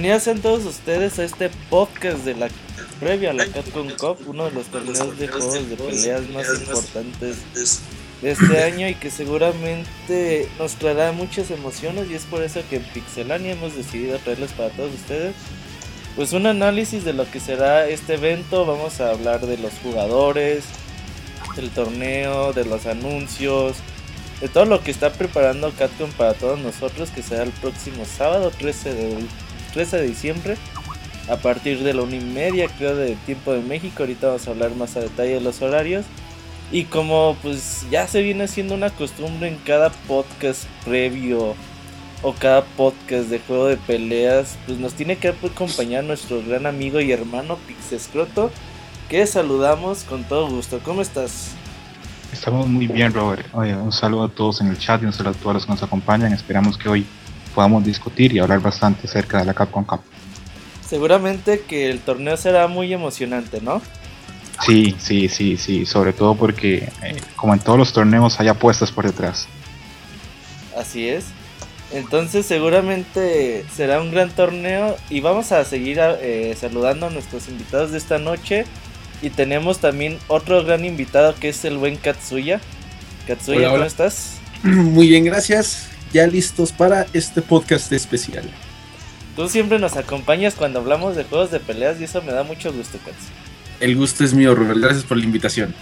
Bienvenidos a todos ustedes a este podcast de la previa a la Capcom Cup, uno de los torneos de juegos de peleas más importantes de este año y que seguramente nos traerá muchas emociones y es por eso que en Pixelania hemos decidido traerles para todos ustedes pues un análisis de lo que será este evento, vamos a hablar de los jugadores, del torneo, de los anuncios, de todo lo que está preparando Capcom para todos nosotros, que será el próximo sábado 13 de, 13 de diciembre, a partir de la una y media, creo, de tiempo de México. Ahorita vamos a hablar más a detalle de los horarios. Y como pues ya se viene haciendo una costumbre en cada podcast previo o cada podcast de juego de peleas, pues nos tiene que acompañar nuestro gran amigo y hermano Pixescroto, que saludamos con todo gusto. ¿Cómo estás? Estamos muy bien, Robert. Un saludo a todos en el chat y un saludo a todos los que nos acompañan. Esperamos que hoy podamos discutir y hablar bastante acerca de la Capcom Cup. Seguramente que el torneo será muy emocionante, ¿no? Sí, sí, sí, sí. Sobre todo porque, eh, como en todos los torneos, hay apuestas por detrás. Así es. Entonces seguramente será un gran torneo y vamos a seguir eh, saludando a nuestros invitados de esta noche. Y tenemos también otro gran invitado que es el buen Katsuya. Katsuya, ¿cómo estás? Muy bien, gracias. Ya listos para este podcast especial. Tú siempre nos acompañas cuando hablamos de juegos de peleas y eso me da mucho gusto, Katsu. El gusto es mío, Robert. Gracias por la invitación.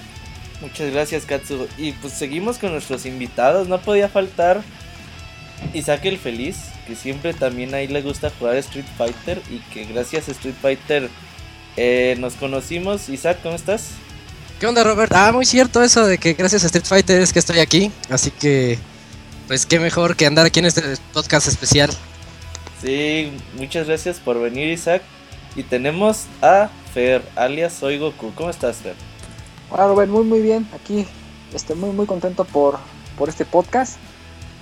Muchas gracias, Katsu. Y pues seguimos con nuestros invitados. No podía faltar Isaac el Feliz, que siempre también ahí le gusta jugar Street Fighter y que gracias a Street Fighter eh, nos conocimos. Isaac, ¿cómo estás? ¿Qué onda, Robert? Ah, muy cierto eso de que gracias a Street Fighter es que estoy aquí. Así que, pues qué mejor que andar aquí en este podcast especial. Sí, muchas gracias por venir, Isaac. Y tenemos a Fer, alias Soy Goku. ¿Cómo estás, Fer? Hola, Robert, muy, muy bien. Aquí estoy muy, muy contento por, por este podcast.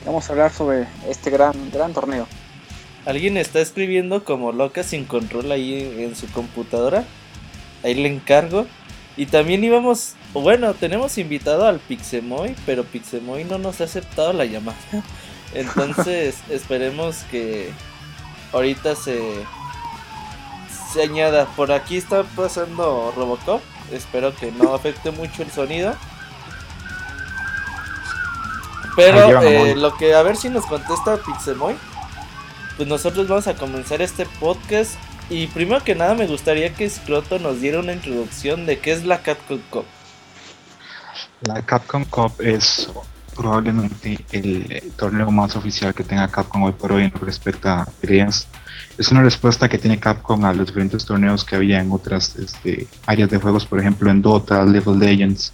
Vamos a hablar sobre este gran, gran torneo. Alguien está escribiendo como loca sin control ahí en su computadora. Ahí le encargo. Y también íbamos, bueno, tenemos invitado al Pixemoy, pero Pixemoy no nos ha aceptado la llamada. Entonces esperemos que ahorita se, se añada. Por aquí está pasando Robocop. Espero que no afecte mucho el sonido. Pero eh, lo que a ver si nos contesta Pixemoy. Pues nosotros vamos a comenzar este podcast. Y primero que nada me gustaría que Scroto nos diera una introducción de qué es la Capcom Cup. La Capcom Cup es probablemente el torneo más oficial que tenga Capcom hoy por hoy en respecta a peleas. Es una respuesta que tiene Capcom a los diferentes torneos que había en otras este, áreas de juegos, por ejemplo en Dota, Level Legends,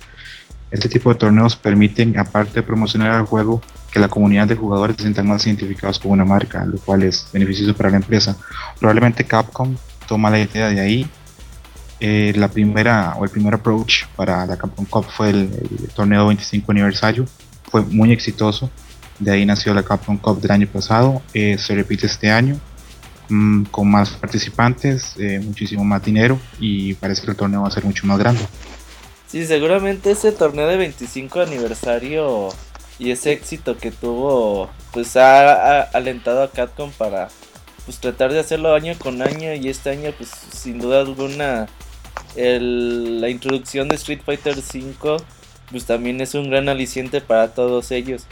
este tipo de torneos permiten, aparte de promocionar el juego, que la comunidad de jugadores se sientan más identificados con una marca, lo cual es beneficioso para la empresa. Probablemente Capcom toma la idea de ahí. Eh, la primera o el primer approach para la Capcom Cup fue el, torneo 25 aniversario, fue muy exitoso. De ahí nació la Capcom Cup del año pasado, eh, se repite este año mm, con más participantes, eh, muchísimo más dinero y parece que el torneo va a ser mucho más grande. Sí, seguramente ese torneo de 25 aniversario y ese éxito que tuvo, pues ha, alentado a Capcom para pues tratar de hacerlo año con año y este año pues sin duda alguna el, la introducción de Street Fighter V pues también es un gran aliciente para todos ellos.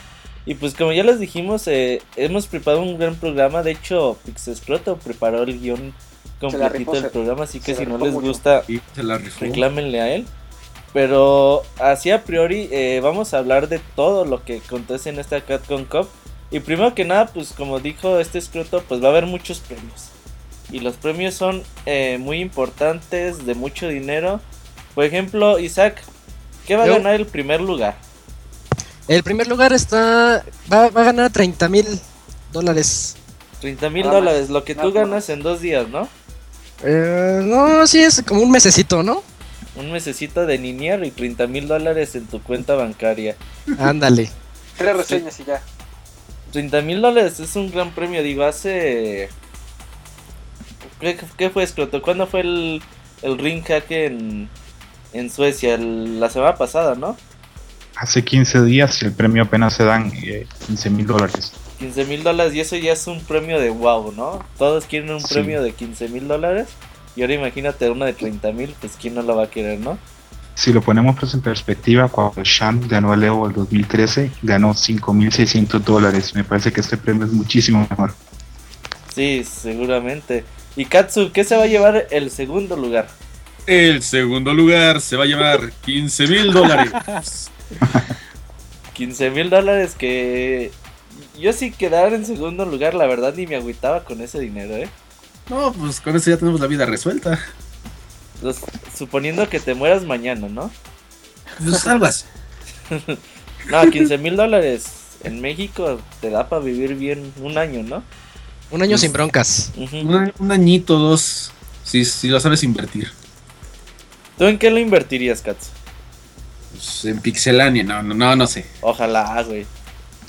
Y pues como ya les dijimos, eh, hemos preparado un gran programa, de hecho Pixescroto preparó el guion completito del programa, así que si no les gusta, reclámenle a él. Pero así a priori eh, vamos a hablar de todo lo que acontece en esta Capcom Cup. Y primero que nada, pues como dijo este escroto, pues va a haber muchos premios. Y los premios son eh, muy importantes, de mucho dinero. Por ejemplo, Isaac, ¿qué va a ganar el primer lugar? El primer lugar está va, a ganar 30 mil dólares. 30 mil dólares, lo que tú ganas en dos días, ¿no? Eh, no, sí es como un mesecito, ¿no? un mesecito de niñer y 30 mil dólares en tu cuenta bancaria. Ándale. Tres reseñas y ya. 30 mil dólares es un gran premio, digo, hace... ¿Qué, fue, Scroto? ¿Cuándo fue el, el ring hack en, en Suecia? la semana pasada, ¿no? Hace 15 días y el premio apenas se dan 15 eh, mil dólares. 15 mil dólares y eso ya es un premio de wow, ¿no? Todos quieren un Sí. premio de 15 mil dólares y ahora imagínate uno de 30 mil, pues quién no lo va a querer, ¿no? Si lo ponemos pues en perspectiva, cuando Sham ganó el Evo el 2013, ganó 5.600 dólares. Me parece que este premio es muchísimo mejor. Sí, seguramente. Y Katsu, ¿qué se va a llevar el segundo lugar? El segundo lugar se va a llevar 15 mil dólares. 15 mil dólares que yo si quedara en segundo lugar, la verdad ni me agüitaba con ese dinero, ¿eh? No, pues con eso ya tenemos la vida resuelta. Los- suponiendo que te mueras mañana, ¿no? Pues así. No, 15 mil dólares en México te da para vivir bien un año, ¿no? Un año sin broncas. Un, un añito, dos. Si, si lo sabes invertir. ¿Tú en qué lo invertirías, Katsu? Pues, en Pixelania, no, no, no, no sé. Ojalá, güey.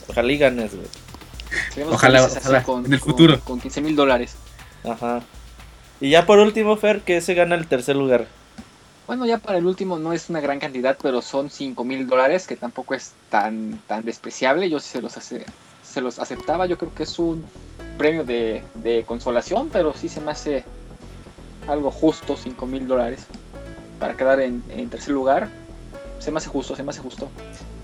Ojalá y ganes, güey. Ojalá, ojalá, con, en el con- futuro. Con 15 mil dólares. Ajá. Y ya por último, Fer, que se gana el tercer lugar. Bueno, ya para el último no es una gran cantidad, pero son 5 mil dólares, que tampoco es tan, tan despreciable. Yo sí se los, hace, se los aceptaba. Yo creo que es un premio de, de consolación, pero sí se me hace algo justo, 5 mil dólares, para quedar en, en tercer lugar. Se me hace justo, se me hace justo.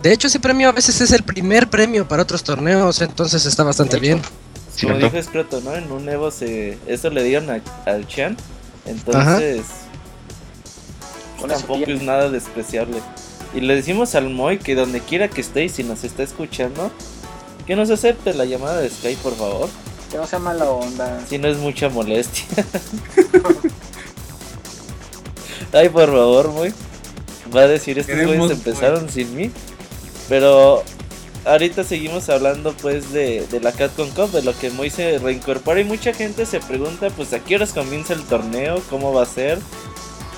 De hecho, ese premio a veces es el primer premio para otros torneos, entonces está bastante bien. Como ¿Cierto? dijo Scroto, ¿no? En un Evo se... Eso le dieron a- al Chan. Entonces... Con tampoco es nada despreciable. Y le decimos al Moy que donde quiera que esté y si nos está escuchando, que nos acepte la llamada de Skype, por favor. Que no sea mala onda. Si no es mucha molestia. Ay, por favor, Moy. Va a decir, estos güeyes empezaron sin mí. Pero ahorita seguimos hablando pues de, de la Capcom Cup, de lo que Moy se reincorpora y mucha gente se pregunta pues a qué horas comienza el torneo, cómo va a ser,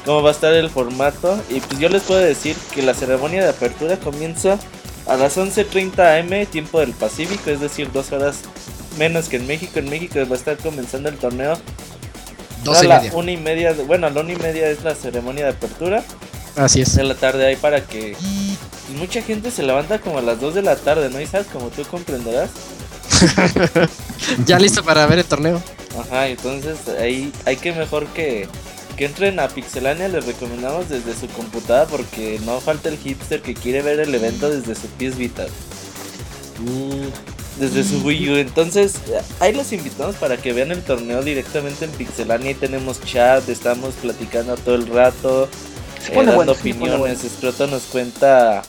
cómo va a estar el formato. Y pues yo les puedo decir que la ceremonia de apertura comienza a las 11.30 am, tiempo del Pacífico, es decir, dos horas menos que en México. En México va a estar comenzando el torneo Dos y media. una y media, de- bueno, a la una y media es la ceremonia de apertura Así es. de la tarde ahí para que mucha gente se levanta como a las 2 de la tarde, ¿no? Y sabes, como tú comprenderás. Ya listo para ver el torneo. Ajá, entonces ahí hay que mejor que, que entren a Pixelania, les recomendamos desde su computadora porque no falta el hipster que quiere ver el evento desde su PS Vita. Desde su Wii U, entonces ahí los invitamos para que vean el torneo directamente en Pixelania. Ahí tenemos chat, estamos platicando todo el rato. Eh, dando bueno, opiniones. bueno. Scroto nos cuenta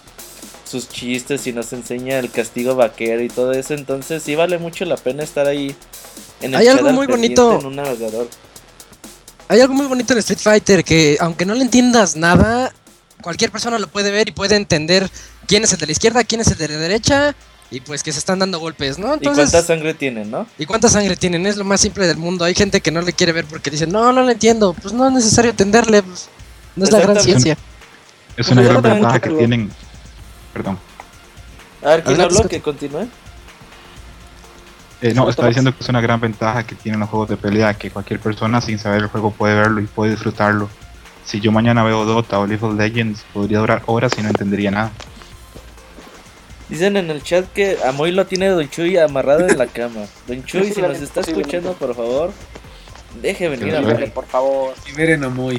sus chistes y nos enseña el castigo vaquero y todo eso. Entonces sí vale mucho la pena estar ahí en el Hay chat algo al muy bonito. en un navegador. Hay algo muy bonito en Street Fighter que aunque no le entiendas nada, cualquier persona lo puede ver y puede entender quién es el de la izquierda, quién es el de la derecha y pues que se están dando golpes, ¿no? ¿Y cuánta sangre tienen, no? ¿y cuánta sangre tienen? Es lo más simple del mundo. Hay gente que no le quiere ver porque dice, no, no lo entiendo. Pues no es necesario entenderle. pues, no es la gran ciencia. Es Pues una gran ventaja que tienen. Perdón. A ver, ¿quién habló? Que continúe. Eh, no, estaba más. diciendo que es una gran ventaja que tienen los juegos de pelea, que cualquier persona sin saber el juego puede verlo y puede disfrutarlo. Si yo mañana veo Dota o League of Legends, podría durar horas y no entendería nada. Dicen en el chat que a Moy lo tiene Don Chuy amarrado en la cama. Don Chuy, si nos está escuchando, por favor, deje venir a Sí, Moy. Dale, por favor. Liberen a Moy.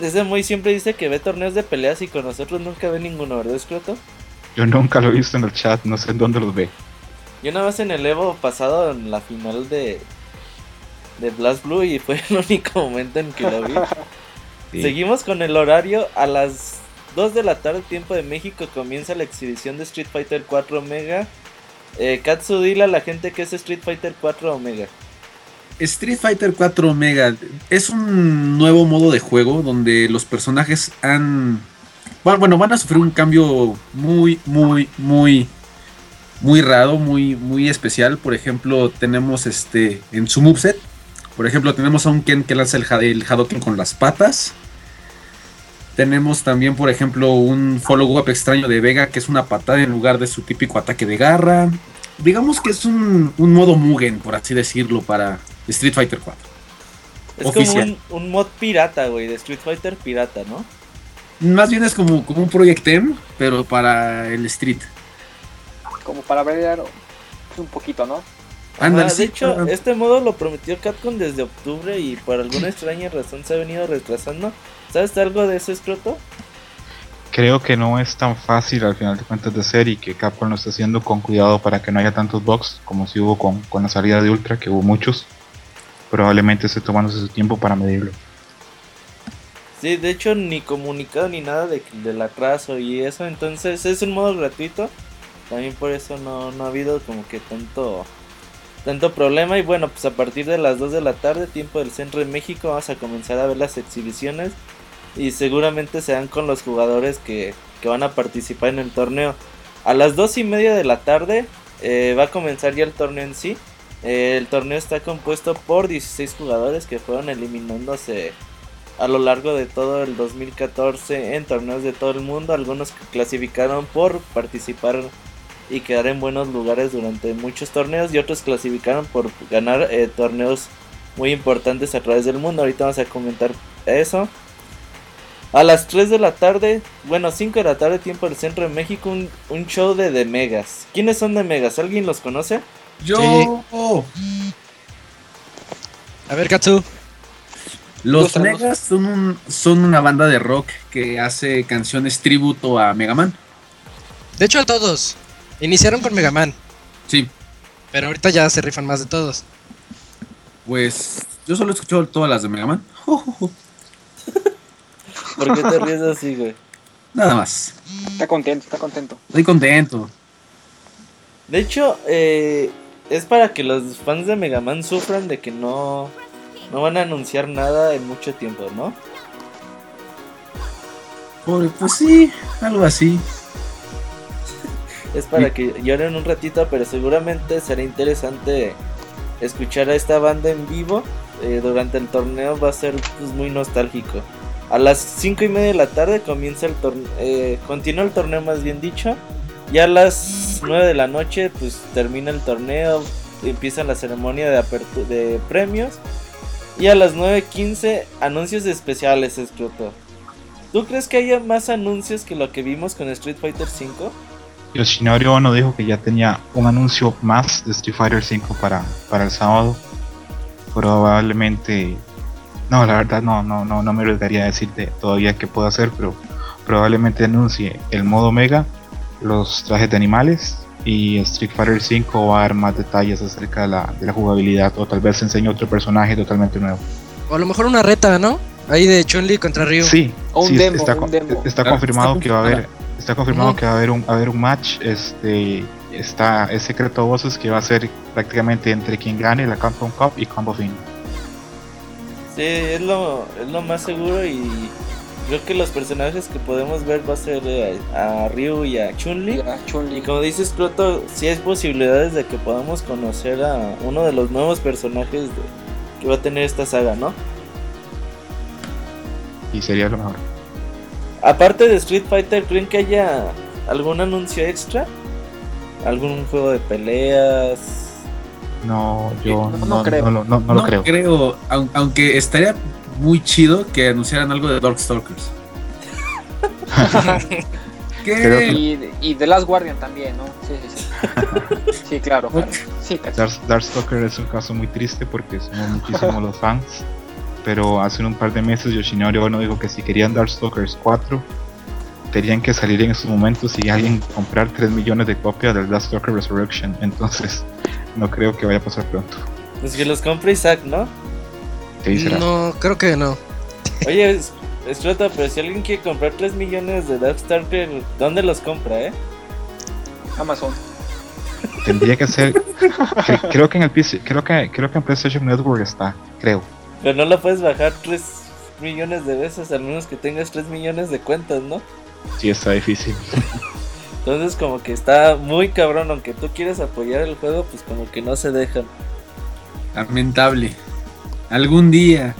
Ese Moy siempre dice que ve torneos de peleas y con nosotros nunca ve ninguno, ¿verdad, Scroto? Yo nunca lo he visto en el chat, no sé en dónde los ve. Yo nada más en el Evo pasado en la final de de Blast Blue y fue el único momento en que lo vi. Sí. Seguimos con el horario a las 2 de la tarde tiempo de México comienza la exhibición de Street Fighter 4 Omega. Eh, Katsu, dile a la gente que es Street Fighter 4 Omega. Street Fighter 4 Omega es un nuevo modo de juego donde los personajes han. Bueno, van a sufrir un cambio muy, muy, muy, muy raro, muy, muy especial. Por ejemplo, tenemos este en su moveset. Por ejemplo, tenemos a un Ken que lanza el, el Hadoken con las patas. Tenemos también, por ejemplo, un follow-up extraño de Vega que es una patada en lugar de su típico ataque de garra. Digamos que es un, un modo Mugen, por así decirlo, para Street Fighter 4. Es Oficial. como un, un mod pirata, güey, de Street Fighter pirata, ¿no? Más bien es como, como un Project M, pero para el Street. Como para ver un poquito, ¿no? Ándale, Ah, sí, de hecho, este modo lo prometió Capcom desde octubre y por alguna extraña razón se ha venido retrasando. ¿Sabes algo de eso, Escroto? Creo que no es tan fácil al final de cuentas de hacer y que Capcom lo está haciendo con cuidado para que no haya tantos bugs como si hubo con, con la salida de Ultra, que hubo muchos. Probablemente esté tomándose su tiempo para medirlo. Sí, de hecho ni comunicado ni nada de, del atraso y eso, entonces es un modo gratuito. También por eso no, no ha habido como que tanto tanto problema y bueno, pues a partir de las 2 de la tarde, tiempo del centro de México, vamos a comenzar a ver las exhibiciones y seguramente serán con los jugadores que, que van a participar en el torneo. A las 2 y media de la tarde eh, va a comenzar ya el torneo en sí. Eh, el torneo está compuesto por 16 jugadores que fueron eliminándose a lo largo de todo el 2014 en torneos de todo el mundo. Algunos clasificaron por participar y quedar en buenos lugares durante muchos torneos y otros clasificaron por ganar eh, torneos muy importantes a través del mundo. Ahorita vamos a comentar eso. A las 3 de la tarde, bueno, 5 de la tarde, tiempo del centro de México, un, un show de The Megas. ¿Quiénes son The Megas? ¿Alguien los conoce? Yo. A ver, Katsu. Los Ilústranos. Megas son, un- son una banda de rock que hace canciones tributo a Mega Man. De hecho, a todos. Iniciaron con Mega Man, Sí, pero ahorita ya se rifan más de todos. pues yo solo he escuchado todas las de Mega Man. ¿Por qué te ríes así, güey? Nada más. Está contento, está contento. Estoy contento. De hecho, eh, es para que los fans de Mega Man sufran de que no, no van a anunciar nada en mucho tiempo, ¿no? Pobre, pues sí, algo así. Es para que lloren un ratito, pero seguramente será interesante escuchar a esta banda en vivo eh, durante el torneo. Va a ser pues, muy nostálgico. A las 5 y media de la tarde comienza el torneo, continúa el torneo más bien dicho. Y a las 9 de la noche pues termina el torneo, empieza la ceremonia de, premios. Y a las 9.15 anuncios especiales, Escroto. ¿Tú crees que haya más anuncios que lo que vimos con Street Fighter 5? Yoshinori Ono dijo que ya tenía un anuncio más de Street Fighter 5 para, para el sábado. Probablemente. No, la verdad no, no, no, no me arriesgaría a decirte todavía qué puedo hacer, pero probablemente anuncie el modo Mega, los trajes de animales y Street Fighter 5 va a dar más detalles acerca de la, de la jugabilidad o tal vez enseñe otro personaje totalmente nuevo. O a lo mejor una reta, ¿no? Ahí de Chun-Li contra Ryu. Sí, O un sí, demo, está, un con- demo. está Está- confirmado está que va a haber, está confirmado que va a haber un, va a haber un match, este, está, es secreto a voces que va a ser prácticamente entre quien gane la Capcom Cup y Combo Fin. Sí, es lo, es lo más seguro y creo que los personajes que podemos ver va a ser eh, a Ryu y a Chun-Li. Ya, Chun-Li. Y como dices, Proto, sí hay posibilidades de que podamos conocer a uno de los nuevos personajes de- que va a tener esta saga, ¿no? Y sería lo mejor. Aparte de Street Fighter, ¿creen que haya algún anuncio extra? ¿Algún juego de peleas? No, yo No, no, no no, creo. no, no- no lo creo. aun- aunque estaría muy chido que anunciaran algo de Darkstalkers. Creo que- Y, y The Last Guardian también, ¿no? Sí, sí, sí. Sí, claro. claro. Sí, Katsu. Dark- Darkstalker es un caso muy triste porque somos muchísimos los fans. Pero hace un par de meses Yoshinori Ono dijo que si querían Darkstalkers 4 tenían que salir en esos momentos y alguien comprar 3 millones de copias del Darkstalker Resurrection. Entonces no creo que vaya a pasar pronto. Pues que los compre Isaac, ¿no? ¿Qué dice Rafa? No, creo que no. Oye, es- Escrota, pero si alguien quiere comprar 3 millones de Darkstalker, ¿dónde los compra, eh? Amazon. Tendría que ser. cre- creo que en el PC, creo que creo que en PlayStation Network está, creo. Pero no lo puedes bajar 3 millones de veces, al menos que tengas 3 millones de cuentas, ¿no? Sí está difícil. Entonces como que está muy cabrón, aunque tú quieres apoyar el juego, pues como que no se dejan. Lamentable. Algún día.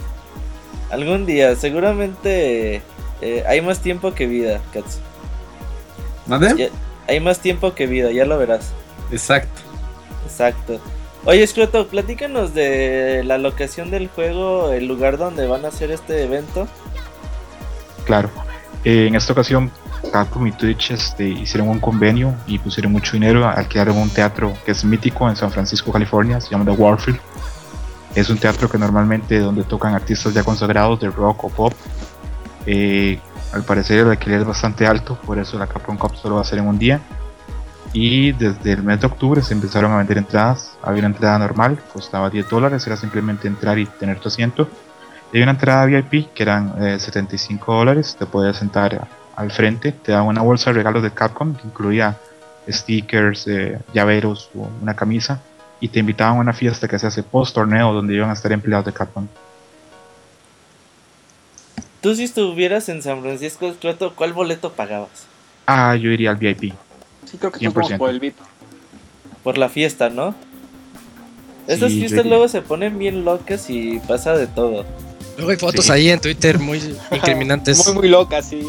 Algún día, seguramente eh, hay más tiempo que vida, Katsu. ¿Mande? Ya- hay más tiempo que vida, ya lo verás. Exacto. Exacto. Oye, Scroto, platícanos de la locación del juego, el lugar donde van a hacer este evento. Claro. Eh, en esta ocasión Capcom y Twitch este, hicieron un convenio y pusieron mucho dinero, alquilaron un teatro que es mítico en San Francisco, California, se llama The Warfield. Es un teatro que normalmente donde tocan artistas ya consagrados de rock o pop. Eh, al parecer el alquiler es bastante alto, por eso la Capcom Cup solo va a ser en un día. Y desde el mes de octubre se empezaron a vender entradas. Había una entrada normal, costaba 10 dólares, era simplemente entrar y tener tu asiento. Y había una entrada VIP que eran 75 eh, dólares, te podías sentar al frente, te daban una bolsa de regalos de Capcom que incluía stickers, eh, llaveros o una camisa y te invitaban a una fiesta que se hace post torneo donde iban a estar empleados de Capcom. Tú si estuvieras en San Francisco, ¿cuál boleto pagabas? Ah, yo iría al VIP. Sí, creo que todos por el VIP. Por la fiesta, ¿no? Esas fiestas luego se ponen bien locas y pasa de todo. Luego hay fotos ahí en Twitter muy incriminantes. muy, muy locas, sí.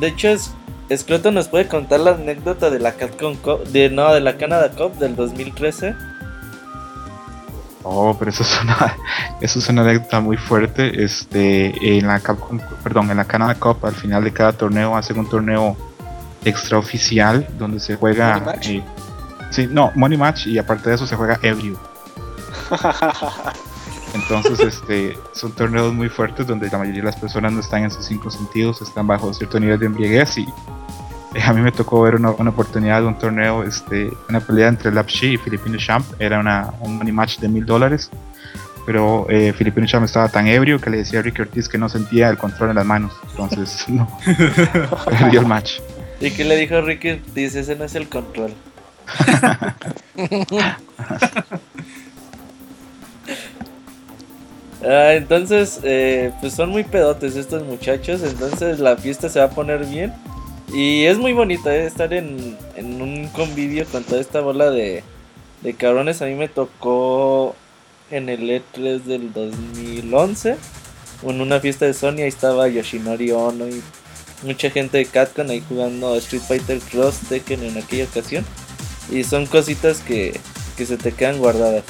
De hecho, es, Escroto nos puede contar la anécdota de la Capcom Cup, de, no, de la Canada Cup del 2013. Oh, pero eso es una, eso es una anécdota muy fuerte. Este, en la Capcom, perdón, en la Canada Cup, al final de cada torneo hacen un torneo extraoficial donde se juega. Eh, sí, no, Money Match y aparte de eso se juega ebrio. Entonces, este, son torneos muy fuertes donde la mayoría de las personas no están en sus cinco sentidos, están bajo cierto nivel de embriaguez y eh, a mí me tocó ver una, oportunidad de un torneo, este, una pelea entre Lapshi y Filipino Champ, era una, un money match de mil dólares, pero eh, Filipino Champ estaba tan ebrio que le decía a Ricky Ortiz que no sentía el control en las manos, entonces no, perdió el match. ¿Y qué le dijo Ricky? Dice, ese no es el control. ah, entonces, eh, pues son muy pedotes estos muchachos, entonces la fiesta se va a poner bien. Y es muy bonito eh, estar en, en, un convivio con toda esta bola de, de cabrones. A mí me tocó en el E3 del 2011, en una fiesta de Sony, ahí estaba Yoshinori Ono y mucha gente de Capcom ahí jugando Street Fighter Cross Tekken en aquella ocasión. Y son cositas que, que se te quedan guardadas.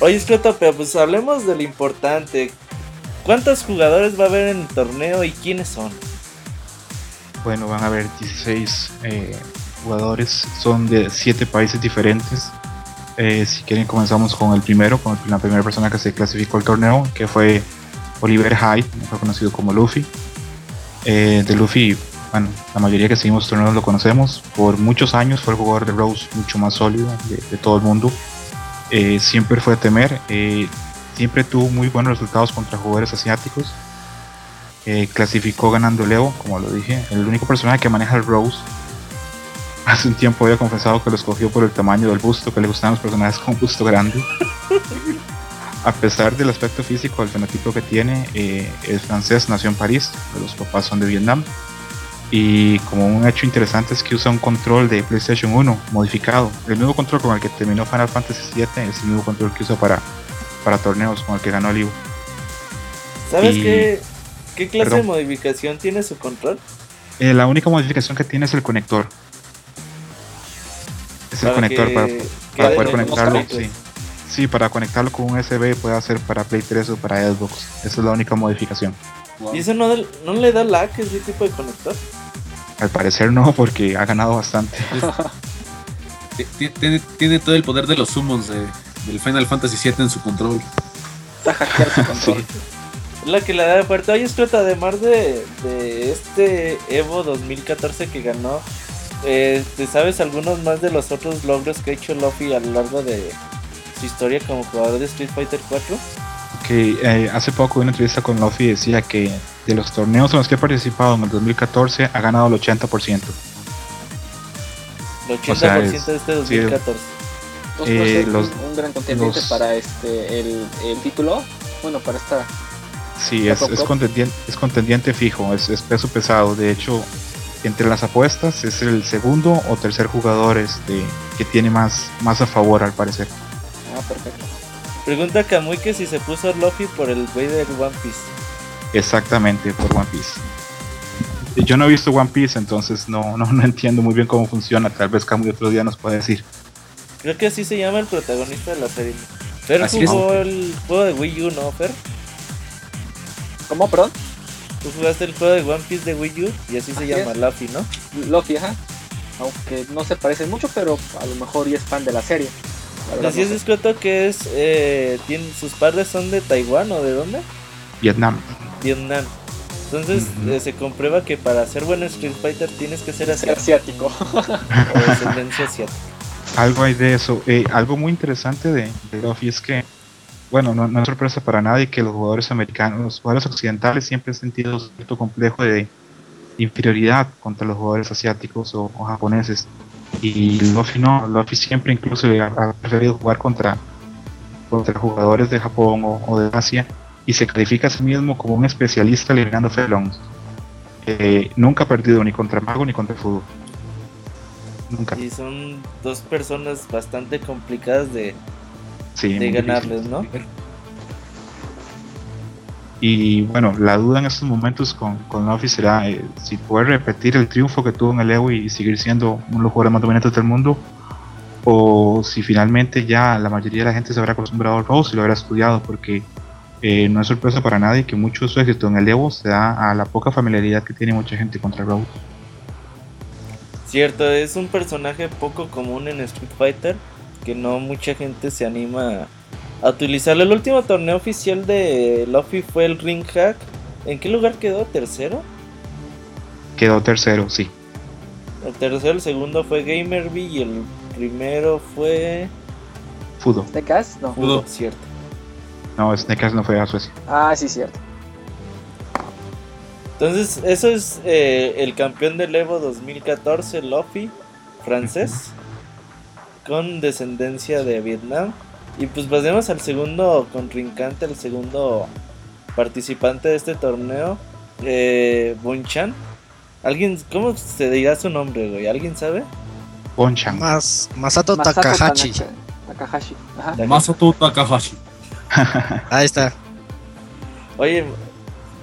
Oye, Scroto, pero pues hablemos de lo importante. ¿Cuántos jugadores va a haber en el torneo y quiénes son? Bueno, van a haber 16 eh, jugadores, son de 7 países diferentes. Eh, si quieren comenzamos con el primero, con la primera persona que se clasificó al torneo, que fue Oliver Hyde, mejor conocido como Luffy. Eh, de Luffy, bueno, la mayoría que seguimos torneos lo conocemos. Por muchos años fue el jugador de Rose mucho más sólido de, todo el mundo. Eh, siempre fue a temer. Eh, siempre tuvo muy buenos resultados contra jugadores asiáticos. clasificó ganando Leo, como lo dije. El único personaje que maneja el Rose. Hace un tiempo había confesado que lo escogió por el tamaño del busto, que le gustaban los personajes con busto grande. a pesar del aspecto físico, el fenotipo que tiene, eh, es francés, nació en París, los papás son de Vietnam. Y como un hecho interesante es que usa un control de PlayStation 1 modificado. El mismo control con el que terminó Final Fantasy VII es el mismo control que usa para, para torneos, con el que ganó el Ivo. ¿Sabes qué, qué, clase de modificación tiene su control? Eh, la única modificación que tiene es el conector. Es el conector para, para poder conectarlo. Sí. Sí, para conectarlo con un USB puede hacer para Play 3 o para Xbox. Esa es la única modificación. ¿Y eso no, no, le da lag ese tipo de conector? Al parecer no, porque ha ganado bastante. tiene, tiene, todo el poder de los summons de, del Final Fantasy VII en su control. Está hackeado su control. La que le da fuerte. Oye, Scott, además de, de este Evo 2014 que ganó, eh, ¿te sabes algunos más de los otros logros que ha hecho Luffy a lo largo de, su historia como jugador de Street Fighter 4? Que eh, hace poco en una entrevista con Luffy decía que de los torneos en los que ha participado en el 2014 ha ganado el 80%. El 80% de este 2014. Eh, un, gran contendiente para este el, título. Bueno, para esta. Sí, es, es, contendiente, es contendiente fijo, es, es peso pesado. De hecho, entre las apuestas es el segundo o tercer jugador este, que tiene más, más a favor al parecer. Ah, perfecto. Pregunta Kamui que si se puso Luffy por el güey del One Piece. Exactamente, por One Piece. Yo no he visto One Piece, entonces no, no, entiendo muy bien cómo funciona. Tal vez Kamui otro día nos puede decir. Creo que así se llama el protagonista de la serie. Fer jugó el juego de Wii U, ¿no, Fer? ¿Cómo, perdón? Tú jugaste el juego de One Piece de Wii U y así se Así llama es. Luffy, ¿no? Luffy, ajá. Aunque no se parecen mucho, pero a lo mejor ya es fan de la serie. Así es sé. escrito que es, eh, tiene, sus padres son de Taiwán o de dónde? Vietnam. Vietnam. Entonces eh, se comprueba que para ser buen Street Fighter tienes que ser asiático. o descendencia asiática. Algo hay de eso. Eh, algo muy interesante de, de Luffy es que, bueno, no, no es sorpresa para nadie que los jugadores americanos, los jugadores occidentales siempre han sentido cierto complejo de inferioridad contra los jugadores asiáticos o, o japoneses. Y Luffy no, Luffy siempre incluso ha, preferido jugar contra, contra jugadores de Japón o, o de Asia y se califica a sí mismo como un especialista eliminando felons. Eh, nunca ha perdido ni contra Mago ni contra Fudo. Nunca. Y son dos personas bastante complicadas de, Sí, de ganarles, difícil. ¿no? Y bueno, la duda en estos momentos con, con será eh, si puede repetir el triunfo que tuvo en el Evo y seguir siendo uno de los jugadores más dominantes del mundo, o si finalmente ya la mayoría de la gente se habrá acostumbrado al Rose y lo habrá estudiado, porque eh, no es sorpresa para nadie que mucho de su éxito en el Evo se da a la poca familiaridad que tiene mucha gente contra Rose. Cierto, es un personaje poco común en Street Fighter que no mucha gente se anima a utilizarlo. El último torneo oficial de Luffy fue el Ring Hack. ¿En qué lugar quedó? ¿Tercero? Quedó tercero, sí. El tercero, el segundo fue Gamerby y el primero fue... Fudo. ¿De Cas? No. Fudo. Cierto. No, Snake no fue a Suecia. Ah, sí, cierto. Entonces, eso es eh, el campeón del Evo 2014, Luffy, francés, con descendencia de Vietnam. Y pues pasemos al segundo contrincante, el segundo participante de este torneo, eh, Bonchan. ¿Alguien, cómo se dirá su nombre, güey? ¿Alguien sabe? Ponchan. Mas, Masato, Masato Takahashi. Takahashi. Ajá. Masato Takahashi. Ahí está. Oye,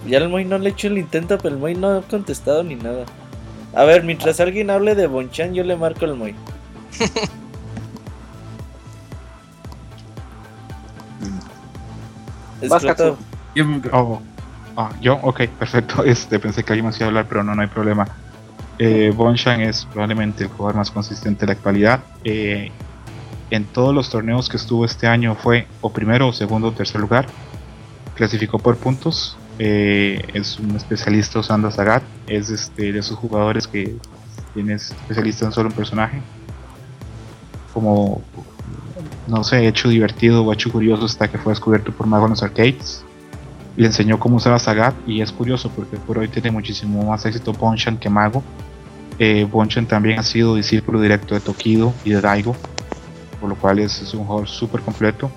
ya el Moy no le he hecho el intento, pero el Moy no ha contestado ni nada. A ver, mientras alguien hable de Bonchan, yo le marco el Moy. Vas, Katsu. Oh, ah, yo, ok, perfecto. Este, pensé que alguien más iba a hablar, pero no, no hay problema. Eh, Bonchan es probablemente el jugador más consistente de la actualidad. Eh, en todos los torneos que estuvo este año fue o primero, o segundo, o tercer lugar. Clasificó por puntos. Eh, es un especialista usando a Zagat. Es este, de esos jugadores que tienes especialista en solo un personaje. Como, no sé, hecho divertido o hecho curioso hasta que fue descubierto por Mago en los arcades le enseñó cómo usar a Sagat y es curioso porque por hoy tiene muchísimo más éxito Bonchan que Mago. Eh, Bonchan también ha sido discípulo directo de Tokido y de Daigo, por lo cual es, un jugador súper completo.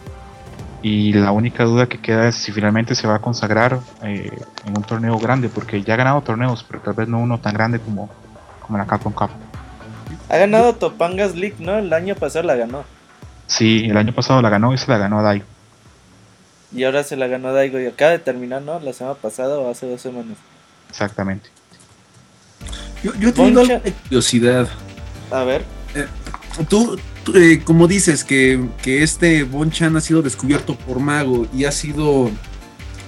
Y la única duda que queda es si finalmente se va a consagrar eh, en un torneo grande, porque ya ha ganado torneos, pero tal vez no uno tan grande como, como la Capcom Cup. ha ganado Topangas League, ¿no? El año pasado la ganó. Sí, el año pasado la ganó y se la ganó a Daigo. Y ahora se la ganó Daigo y acaba de terminar, ¿no? La semana pasada o hace dos semanas. Exactamente. Yo, yo he tenido Boncha. algo de curiosidad. A ver, Tú, tú, eh, como dices, que, que este Bonchan ha sido descubierto por Mago y ha sido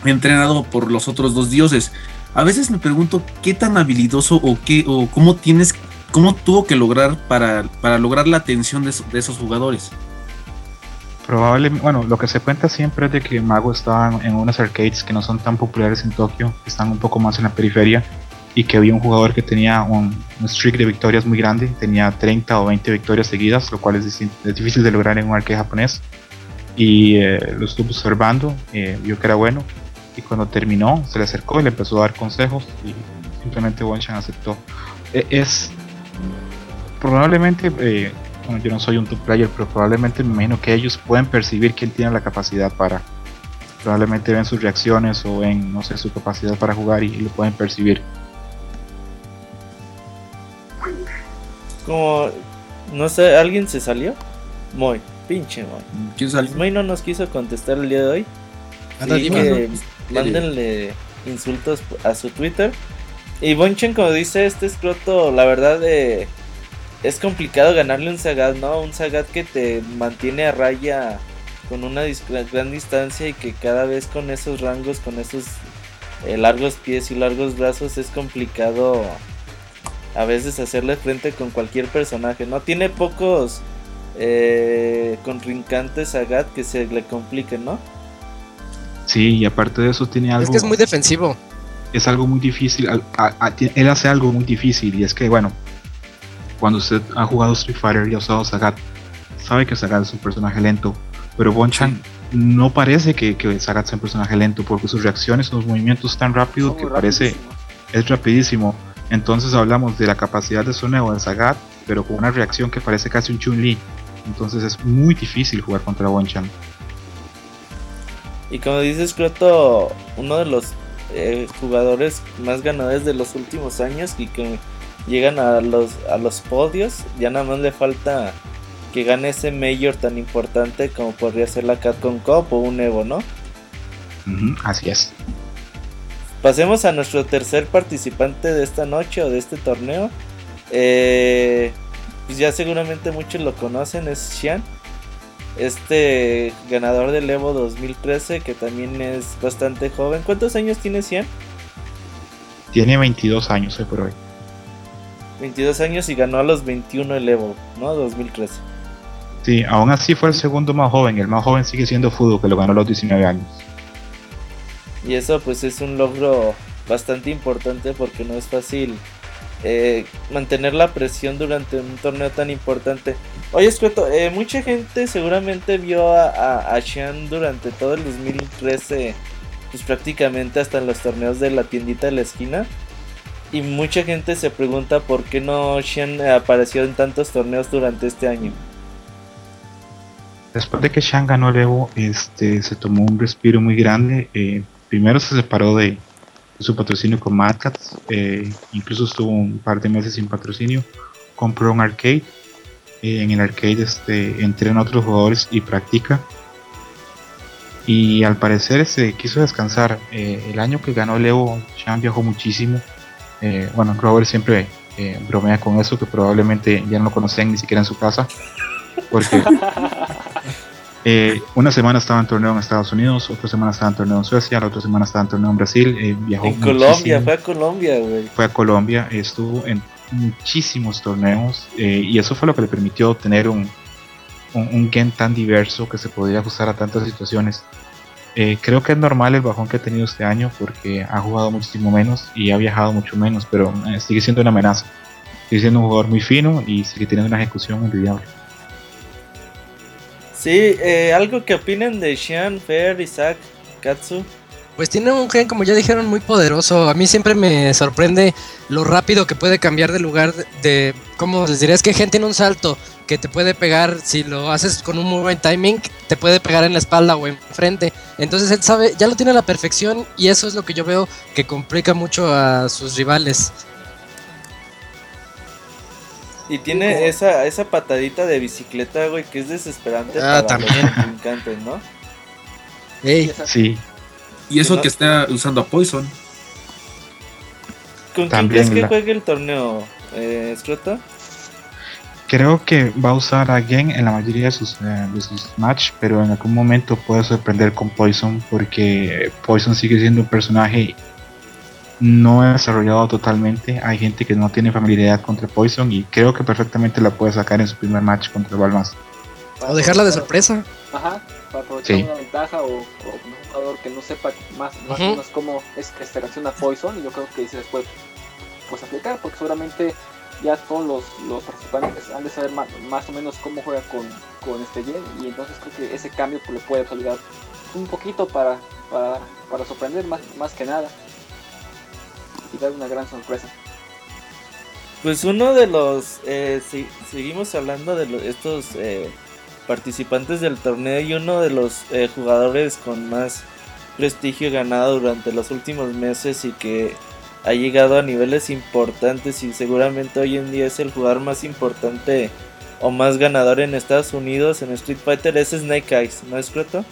entrenado por los otros dos dioses. A veces me pregunto qué tan habilidoso o qué o cómo tienes, cómo tuvo que lograr para, para lograr la atención de esos jugadores. Probablemente, bueno, lo que se cuenta siempre es de que Mago estaba en, unas arcades que no son tan populares en Tokio, que están un poco más en la periferia, y que había un jugador que tenía un, streak de victorias muy grande, tenía 30 o 20 victorias seguidas, lo cual es, difícil de lograr en un arcade japonés. Y eh, lo estuvo observando, eh, vio que era bueno, y cuando terminó se le acercó y le empezó a dar consejos, y simplemente Bonchan aceptó. E- es probablemente, eh, bueno, yo no soy un top player, pero probablemente me imagino que ellos pueden percibir que él tiene la capacidad para. Probablemente ven sus reacciones o ven, no sé, su capacidad para jugar y, y lo pueden percibir. como. No sé, ¿alguien se salió? Moy, pinche Moy. ¿Quién salió? Moy no nos quiso contestar el día de hoy. Anda, Sí, dime. que mándenle insultos a su Twitter. Y Bonchen, como dice este escroto, la verdad eh, es complicado ganarle un Sagat, ¿no? Un Sagat que te mantiene a raya con una dis- gran distancia y que cada vez con esos rangos, con esos eh, largos pies y largos brazos es complicado a veces hacerle frente con cualquier personaje, ¿no? Tiene pocos eh, contrincantes a Gat que se le compliquen, ¿no? Sí, y aparte de eso tiene algo... Es que es muy defensivo. Es algo muy difícil, él hace algo muy difícil y es que, bueno, cuando usted ha jugado Street Fighter y ha usado Sagat, sabe que Sagat es un personaje lento, pero Bonchan no parece que, que Sagat sea un personaje lento porque sus reacciones, sus movimientos tan rápidos que parece es rapidísimo. Entonces hablamos de la capacidad de soneo de Sagat, pero con una reacción que parece casi un Chun-Li. Entonces es muy difícil jugar contra Bonchan. Y como dices, Croto, uno de los eh, jugadores más ganadores de los últimos años y que llegan a los, a los podios, ya nada más le falta que gane ese mayor tan importante como podría ser la Capcom Cup o un Evo, ¿no? así es. Pasemos a nuestro tercer participante de esta noche o de este torneo. Eh, pues ya seguramente muchos lo conocen, es Xian. Este ganador del Evo 2013 que también es bastante joven. ¿Cuántos años tiene Xian? Tiene 22 años hoy por hoy. 22 años y ganó a los 21 el Evo, ¿no? 2013. Sí, aún así fue el segundo más joven. El más joven sigue siendo Fudo, que lo ganó a los 19 años. Y eso pues es un logro bastante importante porque no es fácil eh, mantener la presión durante un torneo tan importante. Oye, Escueto, eh, mucha gente seguramente vio a, a, durante todo el 2013, pues prácticamente hasta en los torneos de la tiendita de la esquina. Y mucha gente se pregunta por qué no Xian apareció en tantos torneos durante este año. Después de que Xian ganó el Evo, este, se tomó un respiro muy grande. Eh, primero se separó de, su patrocinio con Mad eh, incluso estuvo un par de meses sin patrocinio. Compró un arcade. Eh, en el arcade este, entrena a otros jugadores y practica. Y al parecer se este, quiso descansar. el año que ganó el Evo, Xian viajó muchísimo. Bueno, Robert siempre bromea con eso, que probablemente ya no lo conocen ni siquiera en su casa. Porque Eh, una semana estaba en torneo en Estados Unidos, otra semana estaba en torneo en Suecia, la otra semana estaba en torneo en Brasil. Eh, viajó en Colombia, fue a Colombia, güey. Fue a Colombia, estuvo en muchísimos torneos eh, y eso fue lo que le permitió tener un, un, game tan diverso que se podía ajustar a tantas situaciones. Creo que es normal el bajón que ha tenido este año porque ha jugado muchísimo menos y ha viajado mucho menos, pero sigue siendo una amenaza. Sigue siendo un jugador muy fino y sigue teniendo una ejecución envidiable. Sí, eh, algo que opinen de Xian, Fer, Isaac, Katsu. Pues tiene un gen, como ya dijeron, muy poderoso. A mí siempre me sorprende lo rápido que puede cambiar de lugar de, ¿cómo les diría? Es que Gen tiene un salto que te puede pegar, si lo haces con un muy buen timing, te puede pegar en la espalda o en frente. Entonces él sabe, ya lo tiene a la perfección y eso es lo que yo veo que complica mucho a sus rivales. Y tiene esa, esa patadita de bicicleta, güey, que es desesperante ah, también. ¿no? sí. Y eso que está usando a Poison. ¿Con quién crees que juegue el torneo, eh, Creo que va a usar a Gen en la mayoría de sus, eh, de sus match, pero en algún momento puede sorprender con Poison, porque Poison sigue siendo un personaje no he desarrollado totalmente. Hay gente que no tiene familiaridad contra Poison y creo que perfectamente la puede sacar en su primer match contra Balmas. O dejarla de sorpresa. Ajá, para aprovechar una ventaja o, un jugador que no sepa más, más o menos cómo es que se reacciona Poison. Y yo creo que se les puede pues, aplicar porque seguramente ya todos los, los participantes han de saber más, o menos cómo juega con, con este Yen. Y entonces creo que ese cambio pues, le puede ayudar un poquito para, para, para sorprender más, más que nada y dar una gran sorpresa. Pues uno de los, eh, si, seguimos hablando de estos eh, participantes del torneo y uno de los eh, jugadores con más prestigio ganado durante los últimos meses y que ha llegado a niveles importantes y seguramente hoy en día es el jugador más importante o más ganador en Estados Unidos en Street Fighter es Snake Eyes, ¿no es cierto?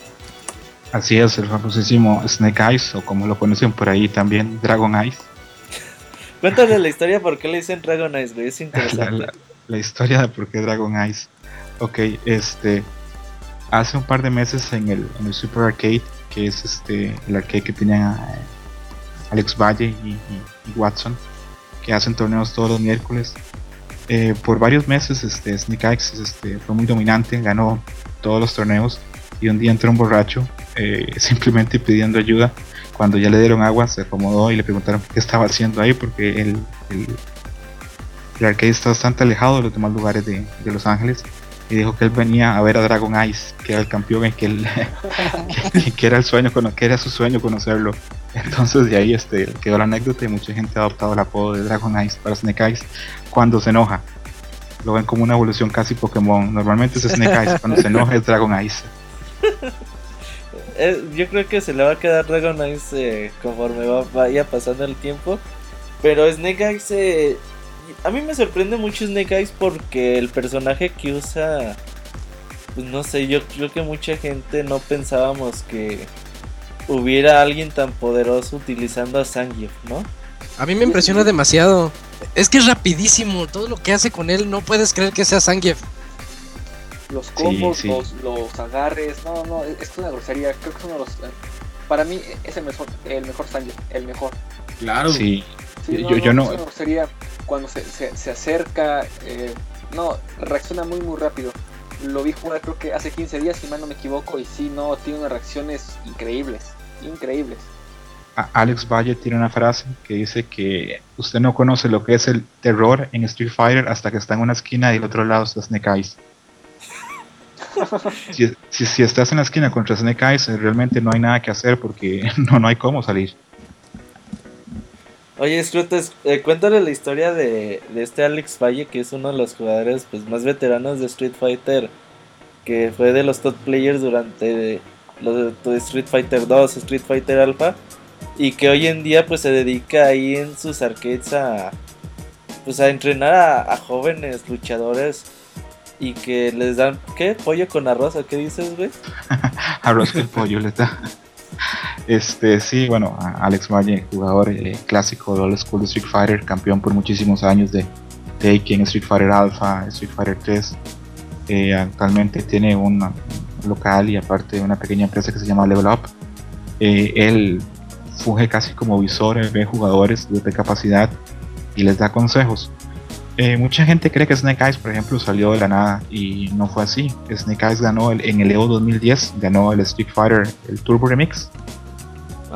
Así es, el famosísimo Snake Eyes o como lo conocen por ahí también Dragon Eyes. Cuéntale la historia por qué le dicen Dragon Eyes, güey. Es interesante. La, historia de por qué Dragon Eyes. Ok, este. Hace un par de meses en el, Super Arcade, que es este el arcade que tenía Alex Valle y, Watson, que hacen torneos todos los miércoles. Eh, por varios meses este, Snake Eyes este, fue muy dominante, ganó todos los torneos y un día entró un borracho eh, simplemente pidiendo ayuda. Cuando ya le dieron agua se acomodó y le preguntaron qué estaba haciendo ahí porque el, el, el arcade está bastante alejado de los demás lugares de, de Los Ángeles y dijo que él venía a ver a Dragon Ice, que era el campeón y que, él, que, era el sueño, que era su sueño conocerlo. Entonces de ahí este, quedó la anécdota y mucha gente ha adoptado el apodo de Dragon Ice para Snake Ice cuando se enoja. Lo ven como una evolución casi Pokémon. Normalmente es Snake Ice, cuando se enoja es Dragon Ice. Eh, yo creo que se le va a quedar Dragon Ice eh, conforme vaya pasando el tiempo. Pero Snake Ice eh, a mí me sorprende mucho Snake Eyes porque el personaje que usa, pues no sé, yo creo que mucha gente no pensábamos que hubiera alguien tan poderoso utilizando a Zangief, ¿no? A mí me impresiona demasiado. Es que es rapidísimo, todo lo que hace con él, no puedes creer que sea Zangief. Los combos, Los, agarres, no, no, es una grosería, creo que es uno de los... Para mí es el mejor, el mejor Zangief, el mejor. Claro. Sí. yo, yo no... Es una grosería cuando se, se, acerca, eh, no, reacciona muy muy rápido. Lo vi jugar creo que hace 15 días, si mal no me equivoco, y sí, no, tiene unas reacciones increíbles, increíbles. Alex Valle tiene una frase que dice que usted no conoce lo que es el terror en Street Fighter hasta que está en una esquina y del otro lado está Snake Eyes. si, si, estás en la esquina contra Snake Eyes, realmente no hay nada que hacer porque no, no hay cómo salir. Oye, Scrutes, eh, cuéntale la historia de, este Alex Valle, que es uno de los jugadores pues, más veteranos de Street Fighter, que fue de los top players durante los de Street Fighter 2, Street Fighter Alpha, y que hoy en día pues se dedica ahí en sus arcades a, pues, a entrenar a, jóvenes luchadores y que les dan, ¿qué? ¿Pollo con arroz? ¿O qué dices, güey? arroz con pollo le da. Este, sí, bueno, Alex Valle, jugador eh, clásico de Old School Street Fighter, campeón por muchísimos años de Taken, Street Fighter Alpha, Street Fighter 3. Eh, actualmente tiene un local y aparte una pequeña empresa que se llama Level Up. Eh, él funge casi como visor, ve jugadores de capacidad y les da consejos. Mucha gente cree que Snake Eyes, por ejemplo, salió de la nada y no fue así. Snake Eyes ganó el, en el EVO 2010, ganó el Street Fighter, el Turbo Remix,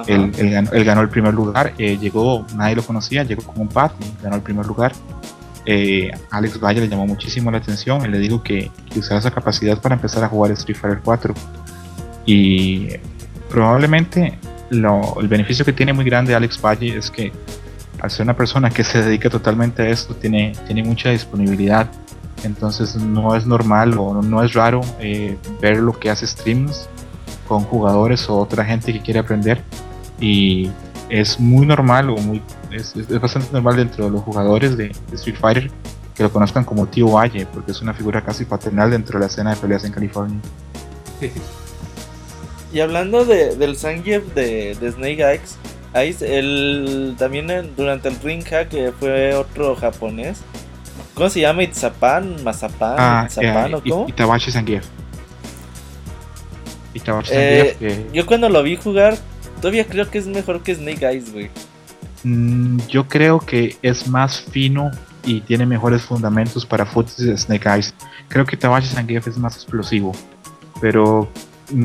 él, ganó, el primer lugar, eh, llegó, nadie lo conocía, llegó con un pad y ganó el primer lugar. Eh, Alex Valle le llamó muchísimo la atención, él le dijo que, usara esa capacidad para empezar a jugar Street Fighter 4. Y probablemente el beneficio que tiene muy grande Alex Valle es que al una persona que se dedica totalmente a esto, tiene, tiene mucha disponibilidad. Entonces no es normal o no es raro eh, ver lo que hace streams con jugadores o otra gente que quiere aprender y es muy normal o muy es, bastante normal dentro de los jugadores de, Street Fighter que lo conozcan como Tío Valle porque es una figura casi paternal dentro de la escena de peleas en California. Y hablando de, del Zangief de, de, Snake Eyes, Ice, también durante el Ring Hack que fue otro japonés. ¿Cómo se llama? Itzapan, Mazapan, ah, Itzapan, ¿o cómo? Itabashi Zangief. Eh, yo cuando lo vi jugar, todavía creo que es mejor que Snake Eyes, güey. Mm, yo creo que es más fino y tiene mejores fundamentos para foots de Snake Eyes. Creo que Tabashi Zangief es más explosivo, pero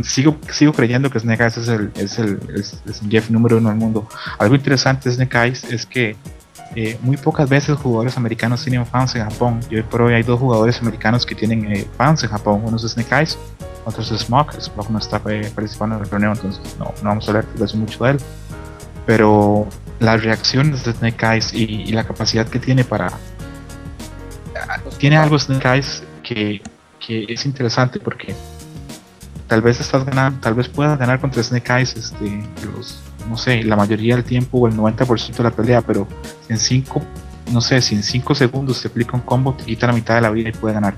sigo, sigo creyendo que Snake Eyes es el, es el, es, número uno del mundo. Algo interesante de Snake Eyes es que eh, muy pocas veces jugadores americanos tienen fans en Japón. Y hoy por hoy hay dos jugadores americanos que tienen eh, fans en Japón. Uno es Snake Eyes otros es Smog. Smog no está participando en el torneo, entonces no, vamos a hablar mucho de él. Pero las reacciones de Snake Eyes y, la capacidad que tiene para. Tiene algo Snake Eyes que, que es interesante porque tal vez estás ganando, tal vez puedas ganar contra Snake Eyes este, los, no sé, la mayoría del tiempo o el 90% de la pelea, pero en 5, no sé, si en 5 segundos te aplica un combo, te quita la mitad de la vida y puede ganar.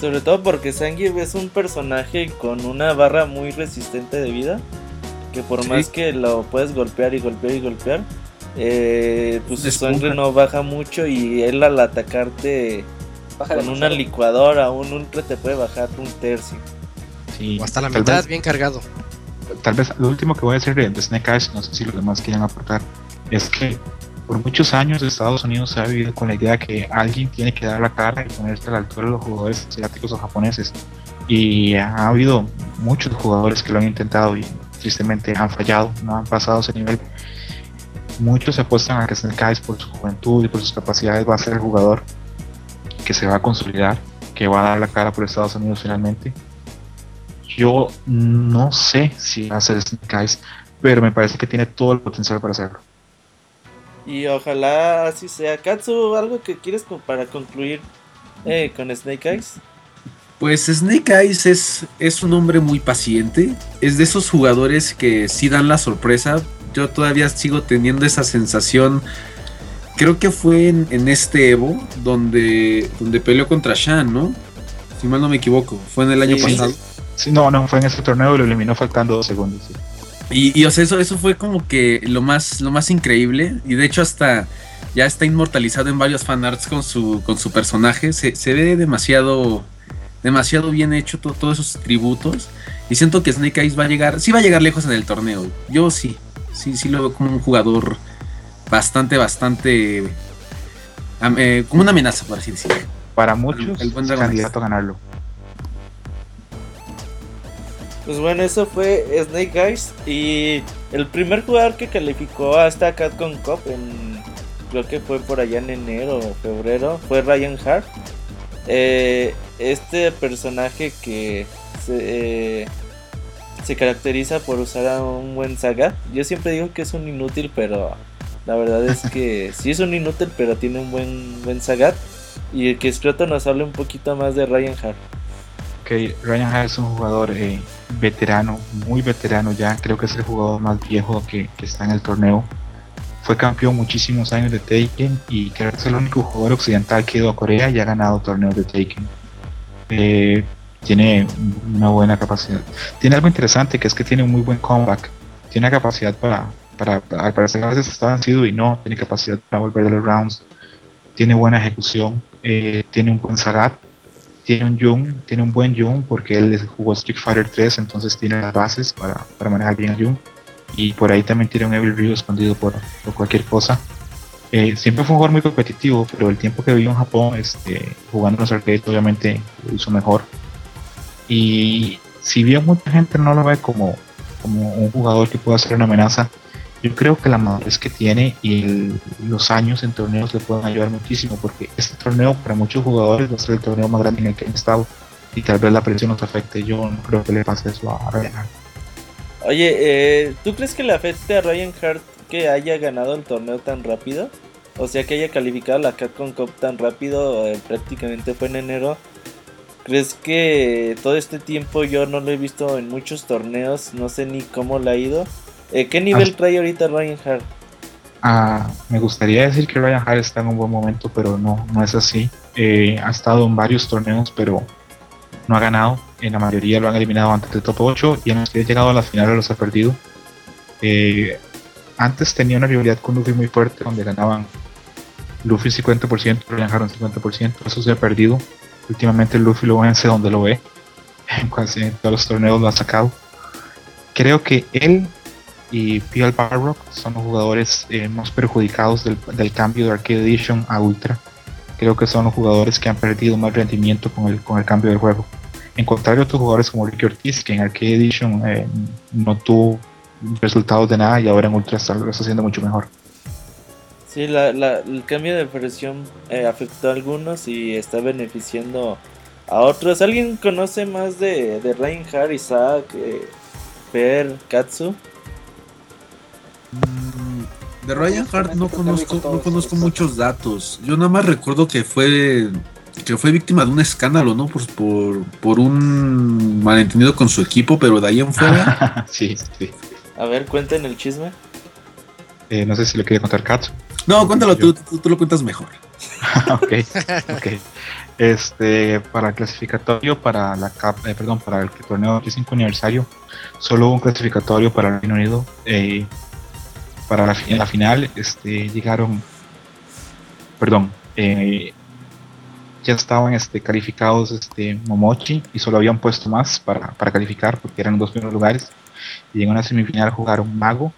Sobre todo porque Zangief es un personaje con una barra muy resistente de vida. Que por más que lo puedes golpear y golpear y golpear, eh, pues su sangre no baja mucho y él al atacarte con una licuadora o un ultra te puede bajar un tercio. O hasta la mitad bien cargado. tal vez lo último que voy a decir de Snake Eyes, no sé si los demás quieren aportar, es que por muchos años Estados Unidos se ha vivido con la idea que alguien tiene que dar la cara y ponerse a la altura de los jugadores asiáticos o japoneses. Y ha habido muchos jugadores que lo han intentado y tristemente han fallado, no han pasado ese nivel. Muchos se apuestan a que Snake Eyes por su juventud y por sus capacidades va a ser el jugador que se va a consolidar, que va a dar la cara por Estados Unidos finalmente. Yo no sé si va a ser Snake Eyes, pero me parece que tiene todo el potencial para hacerlo. Y ojalá así sea. Katsu, ¿algo que quieres para concluir eh, con Snake Eyes? Pues Snake Eyes es, es un hombre muy paciente. Es de esos jugadores que sí dan la sorpresa. Yo todavía sigo teniendo esa sensación. Creo que fue en, este Evo donde, donde peleó contra Shan, ¿no? Si mal no me equivoco. Fue en el año pasado. Sí, no, no, fue en ese torneo y lo eliminó faltando dos segundos. Sí. Y, o sea, eso, eso fue como que lo más, lo más increíble. Y de hecho, hasta ya está inmortalizado en varios fanarts con su, con su personaje. Se, ve demasiado, demasiado bien hecho todos esos tributos. Y siento que Snake Eyes va a llegar, sí va a llegar lejos en el torneo. Yo sí, sí, sí lo veo como un jugador bastante, bastante, eh, como una amenaza, por así decirlo. Para muchos, el, buen candidato a ganarlo. Pues bueno, eso fue Snake Eyes. Y el primer jugador que calificó a esta Cup, en, creo que fue por allá en enero o febrero, fue Ryan Hart. Eh, este personaje que se, se, caracteriza por usar a un buen Sagat. Yo siempre digo que es un inútil, pero la verdad es que sí es un inútil, pero tiene un buen, buen Sagat. Y que Scroto nos hable un poquito más de Ryan Hart. Ryan Hart es un jugador eh, veterano, muy veterano ya, creo que es el jugador más viejo que, está en el torneo. Fue campeón muchísimos años de Taken y creo que es el único jugador occidental que ha ido a Corea y ha ganado torneos de Taken. Eh, tiene una buena capacidad. Tiene algo interesante que es que tiene un muy buen comeback. Tiene capacidad para, para, al parecer a veces está vencido y no, tiene capacidad para volver a los rounds. Tiene buena ejecución, eh, tiene un buen Sagat tiene un Jung, tiene un buen Jung porque él jugó Street Fighter 3, entonces tiene las bases para, para manejar bien a Jung. Y por ahí también tiene un Evil Ryu escondido por, por cualquier cosa. Eh, siempre fue un jugador muy competitivo, pero el tiempo que vivió en Japón, este, jugando los arcades, obviamente lo hizo mejor. Y si bien mucha gente no lo ve como, como un jugador que pueda ser una amenaza, yo creo que la madurez que tiene y los años en torneos le pueden ayudar muchísimo porque este torneo para muchos jugadores va a ser el torneo más grande en el que han estado y tal vez la presión nos afecte. Yo no creo que le pase eso a Ryan Hart. Oye, eh, ¿tú crees que le afecte a Ryan Hart que haya ganado el torneo tan rápido? O sea, que haya calificado la Capcom Cup tan rápido, eh, prácticamente fue en enero. ¿Crees que todo este tiempo yo no lo he visto en muchos torneos? No sé ni cómo le ha ido. Eh, ¿Qué nivel ah. trae ahorita Ryan Hart? Ah, me gustaría decir que Ryan Hart está en un buen momento, pero no, no es así. Eh, ha estado en varios torneos, pero no ha ganado. En la mayoría lo han eliminado antes del top 8 y en los que ha llegado a las finales los ha perdido. Eh, antes tenía una rivalidad con Luffy muy fuerte, donde ganaban Luffy 50%, Ryan Hart un 50%. Eso se ha perdido. Últimamente Luffy lo vence donde lo ve. En casi todos los torneos lo ha sacado. Creo que él y PL Barrock son los jugadores eh, más perjudicados del, cambio de Arcade Edition a Ultra. Creo que son los jugadores que han perdido más rendimiento con el, con el cambio del juego. En contrario otros jugadores como Ricky Ortiz, que en Arcade Edition eh, no tuvo resultados de nada y ahora en Ultra está, lo está haciendo mucho mejor. Sí, el cambio de versión eh, afectó a algunos y está beneficiando a otros. ¿Alguien conoce más de, de Reinhardt, Isaac, Per, Katsu? De Ryan Hart no conozco, no conozco muchos datos. Yo nada más recuerdo que fue que fue víctima de un escándalo, ¿no? Por, por, un malentendido con su equipo, pero de ahí en fuera. sí, sí. A ver, cuenten el chisme. Eh, no sé si lo quiere contar Katsu. No, cuéntalo tú, tú, lo cuentas mejor. ok, ok. Este, para el clasificatorio, para la cap, eh, perdón, para el torneo 25 aniversario, solo hubo un clasificatorio para el Reino Unido. Eh, para la, la final este, llegaron, perdón, eh, ya estaban este, calificados este, Momochi y solo habían puesto más para, calificar porque eran los dos primeros lugares. Y en una semifinal jugaron Mago,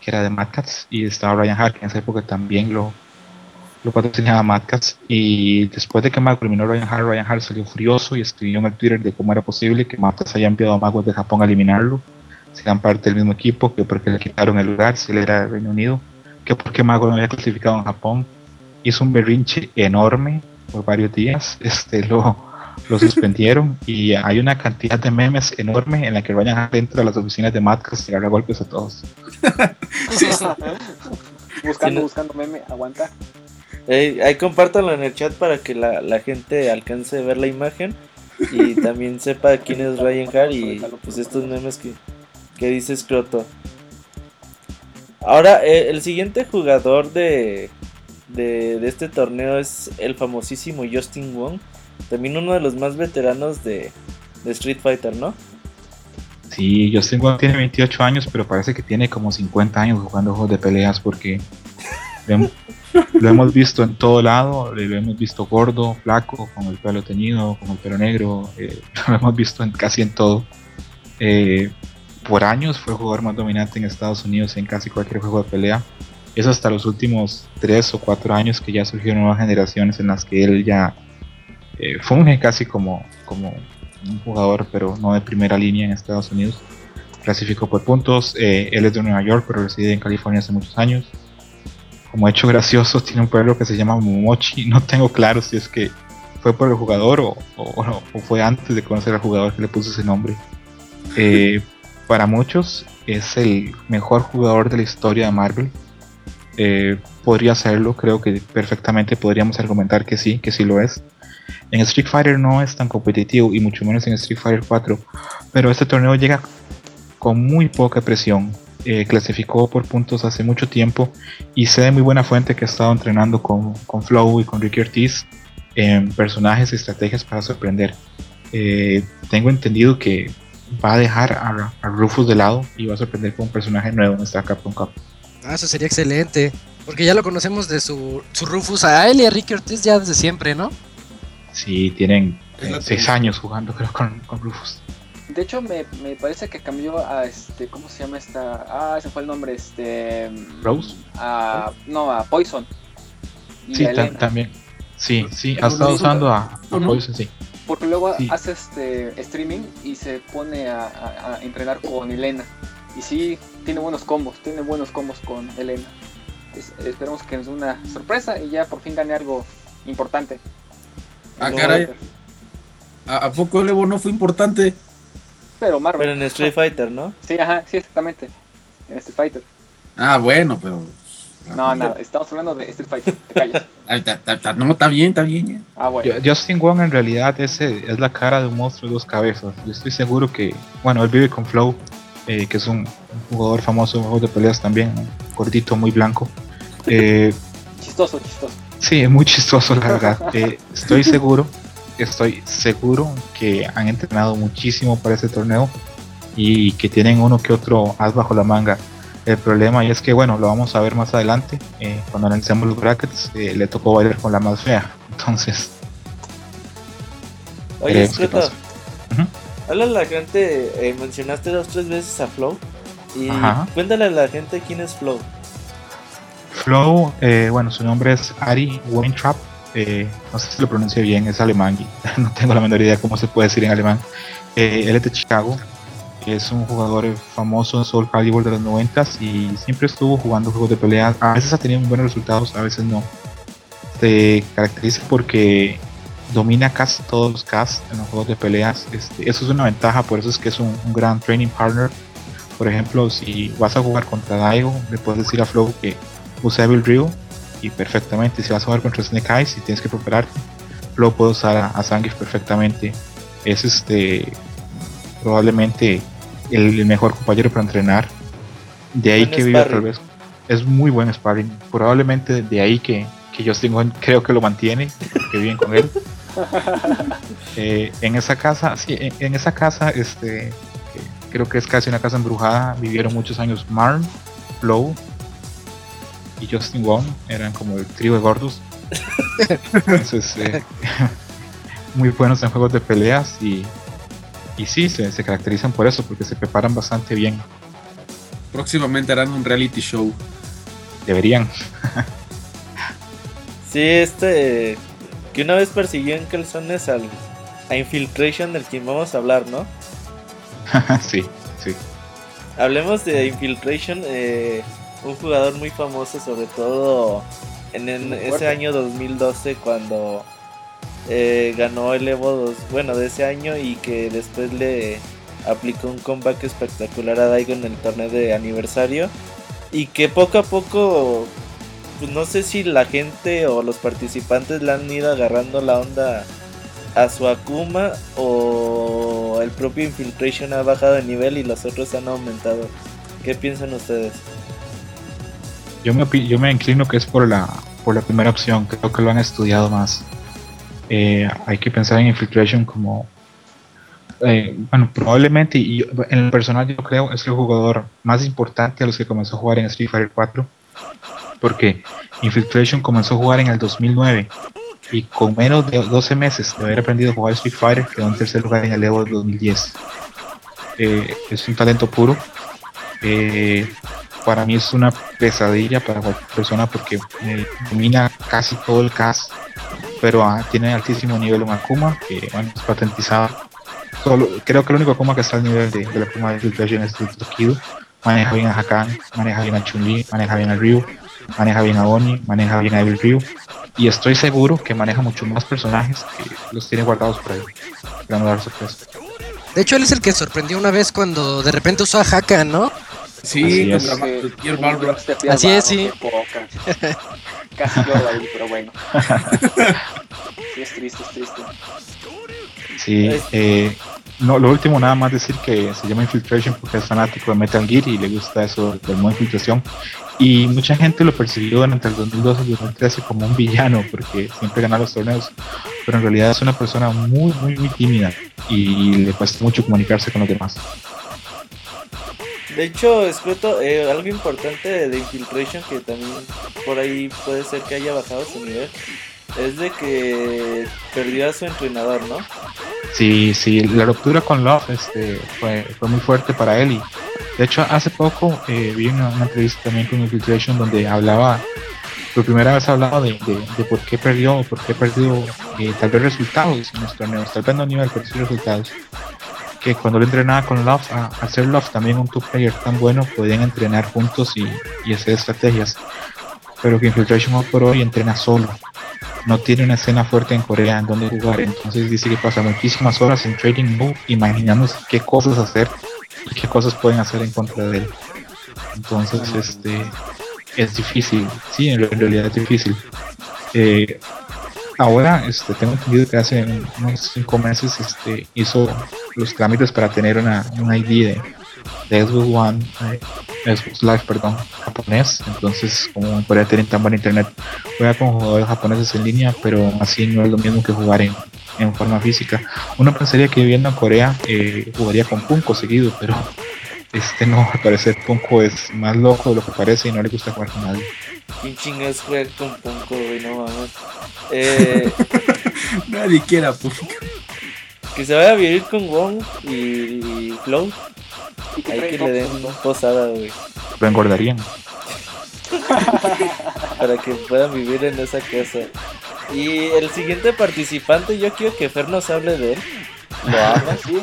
que era de Mad Cats, y estaba Ryan Hart, que en esa época también lo, lo patrocinaba Mad Cats. Y después de que Mago eliminó a Ryan Hart, Ryan Hart salió furioso y escribió en el Twitter de cómo era posible que Mad Cats haya enviado a Magos de Japón a eliminarlo, sean parte del mismo equipo, que porque le quitaron el lugar, si él era del Reino Unido, que porque Mago no había clasificado en Japón. Hizo un berrinche enorme por varios días, este lo, lo suspendieron y hay una cantidad de memes enorme en la que Ryan entra a las oficinas de Mad Cats y agarra golpes a todos. buscando, Sí, no- buscando meme, aguanta. Ey, ahí compártanlo en el chat para que la, la gente alcance a ver la imagen y también sepa quién es Ryan Hart y pues estos memes que, que dice Scroto. Ahora, eh, el siguiente jugador de, de, este torneo es el famosísimo Justin Wong, también uno de los más veteranos de, Street Fighter, ¿no? Sí, Justin Wong tiene 28 años, pero parece que tiene como 50 años jugando juegos de peleas porque lo hemos visto en todo lado, lo hemos visto gordo, flaco, con el pelo teñido, con el pelo negro, eh, lo hemos visto en casi en todo. Eh, por años fue el jugador más dominante en Estados Unidos en casi cualquier juego de pelea. Es hasta los últimos 3 o 4 años que ya surgieron nuevas generaciones en las que él ya eh, funge casi como, como un jugador, pero no de primera línea en Estados Unidos. Clasificó por puntos. eh, él es de Nueva York, pero reside en California hace muchos años. Como hecho gracioso, tiene un pueblo que se llama Momochi. No tengo claro si es que fue por el jugador o, o- o fue antes de conocer al jugador que le puso ese nombre. Eh, para muchos es el mejor jugador de la historia de Marvel. Eh, podría serlo, creo que perfectamente podríamos argumentar que sí, que sí lo es. En Street Fighter no es tan competitivo y mucho menos en Street Fighter 4, pero este torneo llega con muy poca presión. Eh, clasificó por puntos hace mucho tiempo y sé de muy buena fuente que ha estado entrenando con, con Flow y con Ricky Ortiz en personajes y estrategias para sorprender. Eh, tengo entendido que va a dejar a, a Rufus de lado y va a sorprender con un personaje nuevo en esta Capcom Cup. Ah, eso sería excelente. Porque ya lo conocemos de su, su Rufus a él y a Ricky Ortiz ya desde siempre, ¿no? Sí, tienen eh, seis años jugando creo con, con Rufus. De hecho, me, me parece que cambió a este. ¿Cómo se llama esta? Ah, se fue el nombre. Este. Rose. A, no, a Poison. Y Sí, a también. Sí, sí, ha estado usando a. Poison, sí. Porque luego Sí. hace este streaming y se pone a, a- a entrenar con Elena. Y sí, tiene buenos combos, tiene buenos combos con Elena. Es- esperemos que nos dé una sorpresa y ya por fin gane algo importante. Ah, caray. ¿A, a poco el Evo no fue importante? Pero Marvel. Pero en Street Fighter, ¿no? Sí, ajá, sí, exactamente. En Street Fighter. Ah, bueno, pero. No, nada, estamos hablando de Street Fighter. Te. Ah, no, está bien, está bien. ya. Ah, bueno. Yo- Justin Wong en realidad es, es la cara de un monstruo de dos cabezas. Yo estoy seguro que, bueno, él vive con Flow, eh, que es un, jugador famoso en juegos de peleas también, un gordito, muy blanco. Eh, Chistoso, chistoso. sí, es muy chistoso la verdad. Eh, estoy seguro, estoy seguro que han entrenado muchísimo para este torneo y que tienen uno que otro as bajo la manga. El problema y es que, bueno, lo vamos a ver más adelante, eh, cuando analicemos los brackets, eh, le tocó bailar con la más fea. Entonces, Oye, veremos qué pasa. Habla la gente, eh, mencionaste dos tres veces a Flow. Y Ajá. cuéntale a la gente quién es Flow. Flow, eh, bueno, su nombre es Ari Weintraub. eh, no sé si lo pronuncio bien, es alemán y no tengo la menor idea cómo se puede decir en alemán. Eh, él es de Chicago, es un jugador famoso en Soul Calibur de los 90 y siempre estuvo jugando juegos de pelea. A veces ha tenido buenos resultados, a veces no. Se caracteriza porque domina casi todos los casts en los juegos de peleas. Este, eso es una ventaja, por eso es que es un, gran training partner. Por ejemplo, si vas a jugar contra Daigo, le puedes decir a Flow que usa Evil Ryu y perfectamente. Si vas a jugar contra Snake Eyes y tienes que prepararte, Flow puede usar a, a perfectamente. Es este probablemente el, el mejor compañero para entrenar. De ahí Buen que vive tal vez. Es muy buen sparring. Probablemente de ahí que, que Justin Wong creo que lo mantiene, que viven con él. Eh, en esa casa, sí, en, en esa casa, este, creo que es casi una casa embrujada, vivieron muchos años Marn, Flow y Justin Wong, eran como el trío de gordos. Entonces, eh, muy buenos en juegos de peleas y y sí, se, se caracterizan por eso, porque se preparan bastante bien. Próximamente harán un reality show. Deberían. Sí, este. Que una vez persiguió en calzones al, a Infiltration, del quien vamos a hablar, ¿no? sí, sí. Hablemos de Infiltration, eh, un jugador muy famoso, sobre todo en, ese año 2012, cuando eh, ganó el Evo 2, bueno, de ese año y que después le aplicó un comeback espectacular a Daigo en el torneo de aniversario. Y que poco a poco, pues no sé si la gente o los participantes le han ido agarrando la onda a su Akuma o el propio Infiltration ha bajado de nivel y los otros han aumentado. ¿Qué piensan ustedes? Yo me, yo me inclino que es por la, por la primera opción, creo que lo han estudiado más. Eh, hay que pensar en Infiltration como, eh, bueno, probablemente, y yo- en el personal yo creo es el jugador más importante a los que comenzó a jugar en Street Fighter 4, porque Infiltration comenzó a jugar en el 2009 y con menos de 12 meses de haber aprendido a jugar Street Fighter quedó en tercer lugar en el Evo del 2010. Eh, es un talento puro. Eh, para mí es una pesadilla para cualquier persona porque eh, domina casi todo el cast, pero ah, tiene altísimo nivel en Akuma, que es patentizado. Creo que el único Akuma que está al nivel de, la Akuma de Filtration es el Tokido. Maneja bien a Hakan, maneja bien a Chun-Li, maneja bien a Ryu, maneja bien a Oni, maneja bien a Evil Ryu. Y estoy seguro que maneja muchos más personajes que los tiene guardados por ahí. Para no dar sorpresa. De hecho, él es el que sorprendió una vez cuando de repente usó a Haka, ¿no? Sí, Así es. contra Así es, sí. Casi lloro ahí, pero bueno. Sí, es triste, es triste. Sí, eh, no, lo último nada más decir que se llama Infiltration porque es fanático de Metal Gear y le gusta eso del modo infiltración. Y mucha gente lo persiguió durante el 2012 y 2013 como un villano porque siempre gana los torneos. Pero en realidad es una persona muy, muy, muy tímida y le cuesta mucho comunicarse con los demás. De hecho, escuto eh, algo importante de Infiltration que también por ahí puede ser que haya bajado su nivel. Es de que perdió a su entrenador, ¿no? Sí, sí, la ruptura con Love este, fue, fue muy fuerte para él. Y de hecho, hace poco eh, vi una, entrevista también con Infiltration donde hablaba, por primera vez hablaba de, de, por qué perdió, por qué perdió eh, tal vez resultados en los torneos, tal vez no nivel, pero sí resultados. Que cuando lo entrenaba con Love, a, ser Love también un two player tan bueno, podían entrenar juntos y, y hacer estrategias. Pero que Infiltration hoy por hoy entrena solo no tiene una escena fuerte en Corea en donde jugar, entonces dice que pasa muchísimas horas en trading mode imaginándose qué cosas hacer y qué cosas pueden hacer en contra de él. Entonces, este es difícil, sí, en realidad es difícil. Eh, ahora, este, tengo entendido que hace unos cinco meses, este, hizo los trámites para tener una, un ID de, de Xbox One, eh, Xbox Live, perdón, japonés. Entonces, como Corea tienen tan buena internet, juega con jugadores japoneses en línea, pero así no es lo mismo que jugar en, en forma física. Uno pensaría que viviendo en Corea eh, jugaría con Punko seguido, pero este no, al parecer Punko es más loco de lo que parece y no le gusta jugar con nadie. ¿Quién chingas juega con Punko, güey? No mames. Eh, Nadie quiera, pues. que se vaya a vivir con Wong y, y Flow. Y que le den punto. posada, güey. Lo engordarían. para que puedan vivir en esa casa. Y el siguiente participante, yo quiero que Fer nos hable de él. Lo ama, Sí,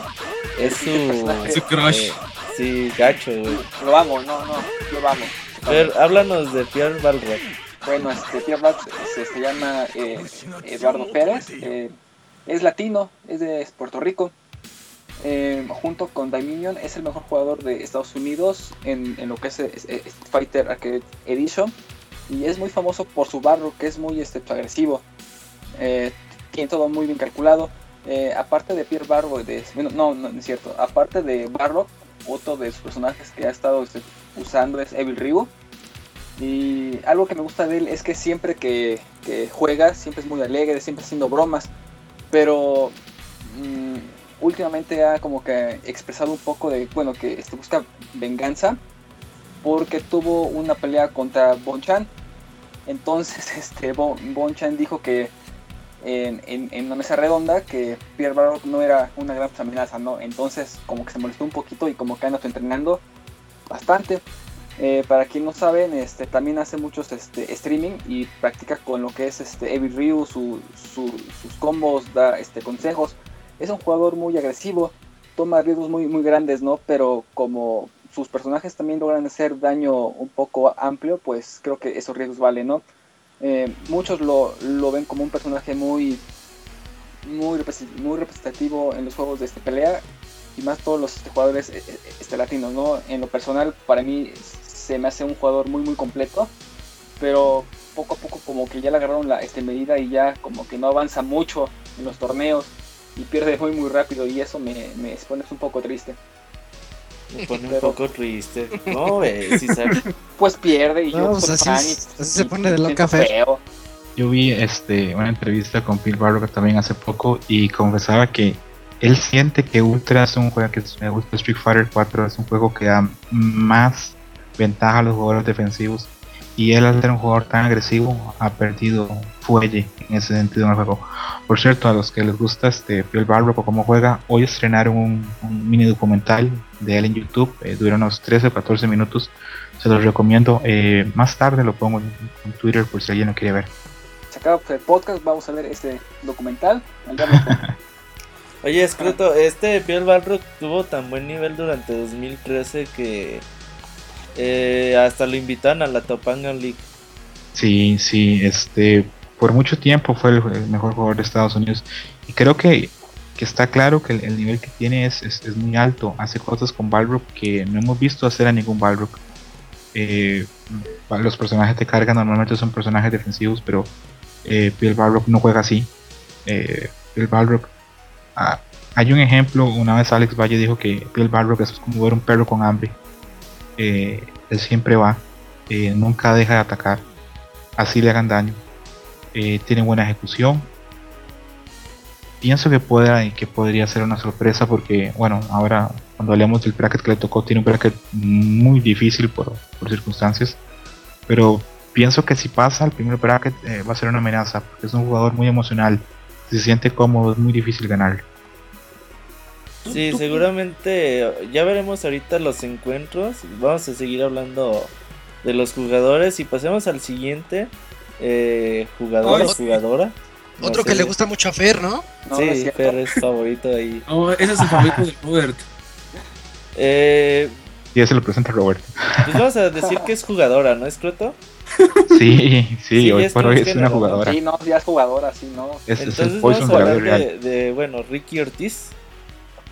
es su. Su crush. eh, sí, gacho, güey. lo amo, no, no, lo amo. Háblanos de Pierre Balrog. Bueno, este Pierre Bach se, se llama eh, Eduardo Pérez, eh, es latino, es de Puerto Rico. Eh, junto con Dominion es el mejor jugador de Estados Unidos en, lo que es, eh, Street Fighter Arcade Edition y es muy famoso por su barro que es muy este, agresivo. Eh, tiene todo muy bien calculado. Aparte de Pierre Barro, de, no, no es cierto. Aparte de Barro, otro de sus personajes que ha estado este, usando es Evil Ryu. Y algo que me gusta de él es que siempre que, juega, siempre es muy alegre, siempre haciendo bromas. Pero mm, últimamente ha como que expresado un poco de, bueno, que este, busca venganza. Porque tuvo una pelea contra Bonchan. Entonces, este, Bon, Bonchan dijo que, en, en, una mesa redonda que Pierre Barrock no era una gran amenaza. Entonces como que se molestó un poquito y como que anda entrenando bastante. Eh, para quien no saben, este, también hace muchos este, streaming y practica con lo que es este, Evil Ryu, su, su, sus combos, da este, consejos. Es un jugador muy agresivo, toma riesgos muy, muy grandes, ¿no? Pero como sus personajes también logran hacer daño un poco amplio, pues creo que esos riesgos valen, ¿no? Eh, muchos lo, lo, ven como un personaje muy, muy, muy representativo en los juegos de este pelea y más todos los este, jugadores eh, eh, este, latinos, ¿no? En lo personal, para mí se me hace un jugador muy, muy completo, pero poco a poco como que ya le agarraron la este, medida y ya como que no avanza mucho en los torneos y pierde muy, muy rápido y eso me, me pone un poco triste. Me pone un poco triste. No, Pues pierde y yo pues así, se pone de loca feo. Yo vi este una entrevista con Phil Barrow también hace poco y confesaba que él siente que Ultra es un juego que me gusta Street Fighter 4 es un juego que da más ventaja a los jugadores defensivos y él al ser un jugador tan agresivo ha perdido fuelle en ese sentido en el juego. Por cierto, a los que les gusta este Phil Barrow o cómo juega, hoy estrenaron un, mini documental de él en YouTube, eh, dura unos 13 o 14 minutos, se los recomiendo. Eh, más tarde lo pongo en, Twitter por si alguien lo quiere ver. Se acaba el podcast, vamos a ver este documental. Oye, escruto, este Phil Barrow tuvo tan buen nivel durante 2013 que eh, hasta lo invitan a la Topanga League. Sí, sí, este, por mucho tiempo fue el, mejor jugador de Estados Unidos. Y creo que, está claro que el, nivel que tiene es, es, muy alto. Hace cosas con Balrog que no hemos visto hacer a ningún Balrog. Eh, los personajes de carga normalmente son personajes defensivos, pero eh, Bill Balrog no juega así. Eh, Bill Balrog. Hay un ejemplo, una vez Alex Valle dijo que Bill Balrog es como ver un perro con hambre. Eh, él siempre va, eh, nunca deja de atacar, así le hagan daño, eh, tiene buena ejecución. Pienso que, que podría ser una sorpresa porque, bueno, ahora cuando hablemos del bracket que le tocó, tiene un bracket muy difícil por, circunstancias, pero pienso que si pasa el primer bracket va a ser una amenaza, porque es un jugador muy emocional, se siente cómodo, es muy difícil ganarle. Sí, seguramente ya veremos ahorita los encuentros. Vamos a seguir hablando de los jugadores y pasemos al siguiente eh, jugador o jugadora. Otro que le gusta mucho a Fer, ¿no? sí, Fer es favorito ahí. Oh, ese es el favorito de Robert. Eh, ya se lo presenta Robert. Pues vamos a decir que es jugadora, ¿no es Cruto? Sí, sí, hoy por hoy es una jugadora. Sí, no, ya es jugadora, sí, ¿no? Es, Entonces el vamos a hablar de, de, bueno, Ricky Ortiz.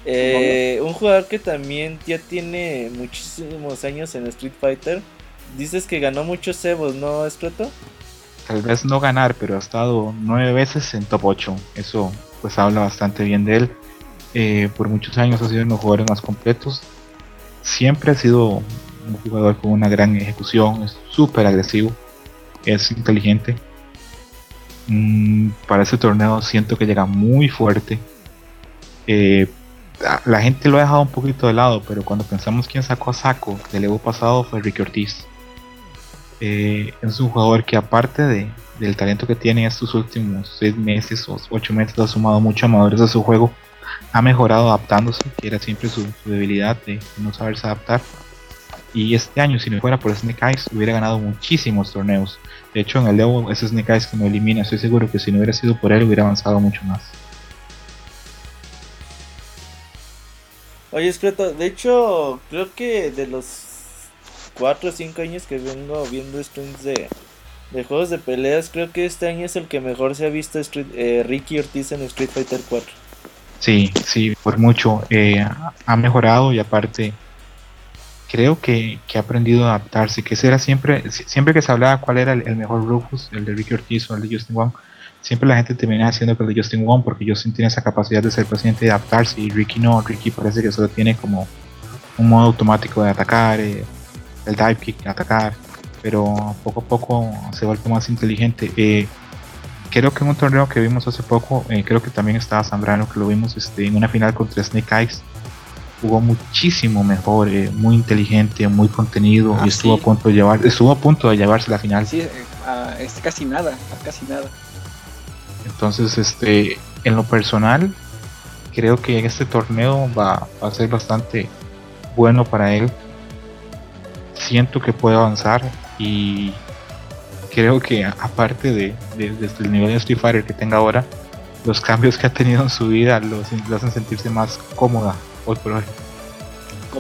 Eh, un jugador que también ya tiene muchísimos años en Street Fighter. Dices que ganó muchos cebos, ¿no, Escroto? Tal vez no ganar, pero ha estado nueve veces en top 8. Eso pues habla bastante bien de él. Eh, por muchos años ha sido uno de los jugadores más completos. Siempre ha sido un jugador con una gran ejecución, es súper agresivo, es inteligente. Mm, para ese torneo siento que llega muy fuerte. Eh, la gente lo ha dejado un poquito de lado, pero cuando pensamos quién sacó a Saco del Evo pasado fue Ricky Ortiz. Eh, es un jugador que aparte de, del talento que tiene estos últimos 6 meses o 8 meses ha sumado mucho a madurez a su juego, ha mejorado adaptándose, que era siempre su, debilidad de no saberse adaptar. Y este año, si no fuera por Snake Eyes, hubiera ganado muchísimos torneos. De hecho, en el Evo, ese Snake Eyes que no elimina, estoy seguro que si no hubiera sido por él, hubiera avanzado mucho más. Oye, Escreto, de hecho, creo que de los 4 o 5 años que vengo viendo streams de, de juegos de peleas, creo que este año es el que mejor se ha visto eh, Ricky Ortiz en Street Fighter 4. Sí, sí, por mucho. Eh, ha mejorado y aparte creo que, que, ha aprendido a adaptarse, que ese era siempre, siempre que se hablaba cuál era el, mejor Rufus, el de Ricky Ortiz o el de Justin Wong, siempre la gente termina haciendo que el de Justin Wong porque Justin tiene esa capacidad de ser paciente y adaptarse y Ricky no, Ricky parece que solo tiene como un modo automático de atacar, eh, el dive kick, atacar, pero poco a poco se vuelve más inteligente. Eh, creo que en un torneo que vimos hace poco, eh, creo que también estaba Zambrano, que lo vimos este, en una final contra Snake Eyes, jugó muchísimo mejor, muy inteligente, muy contenido y ah, estuvo a punto de llevar, estuvo a punto de llevarse la final. Sí, casi nada, casi nada. Entonces, este, en lo personal, creo que este torneo va, a ser bastante bueno para él. Siento que puede avanzar y creo que aparte de, desde el nivel de Street Fighter que tenga ahora, los cambios que ha tenido en su vida los, hacen sentirse más cómoda hoy por hoy.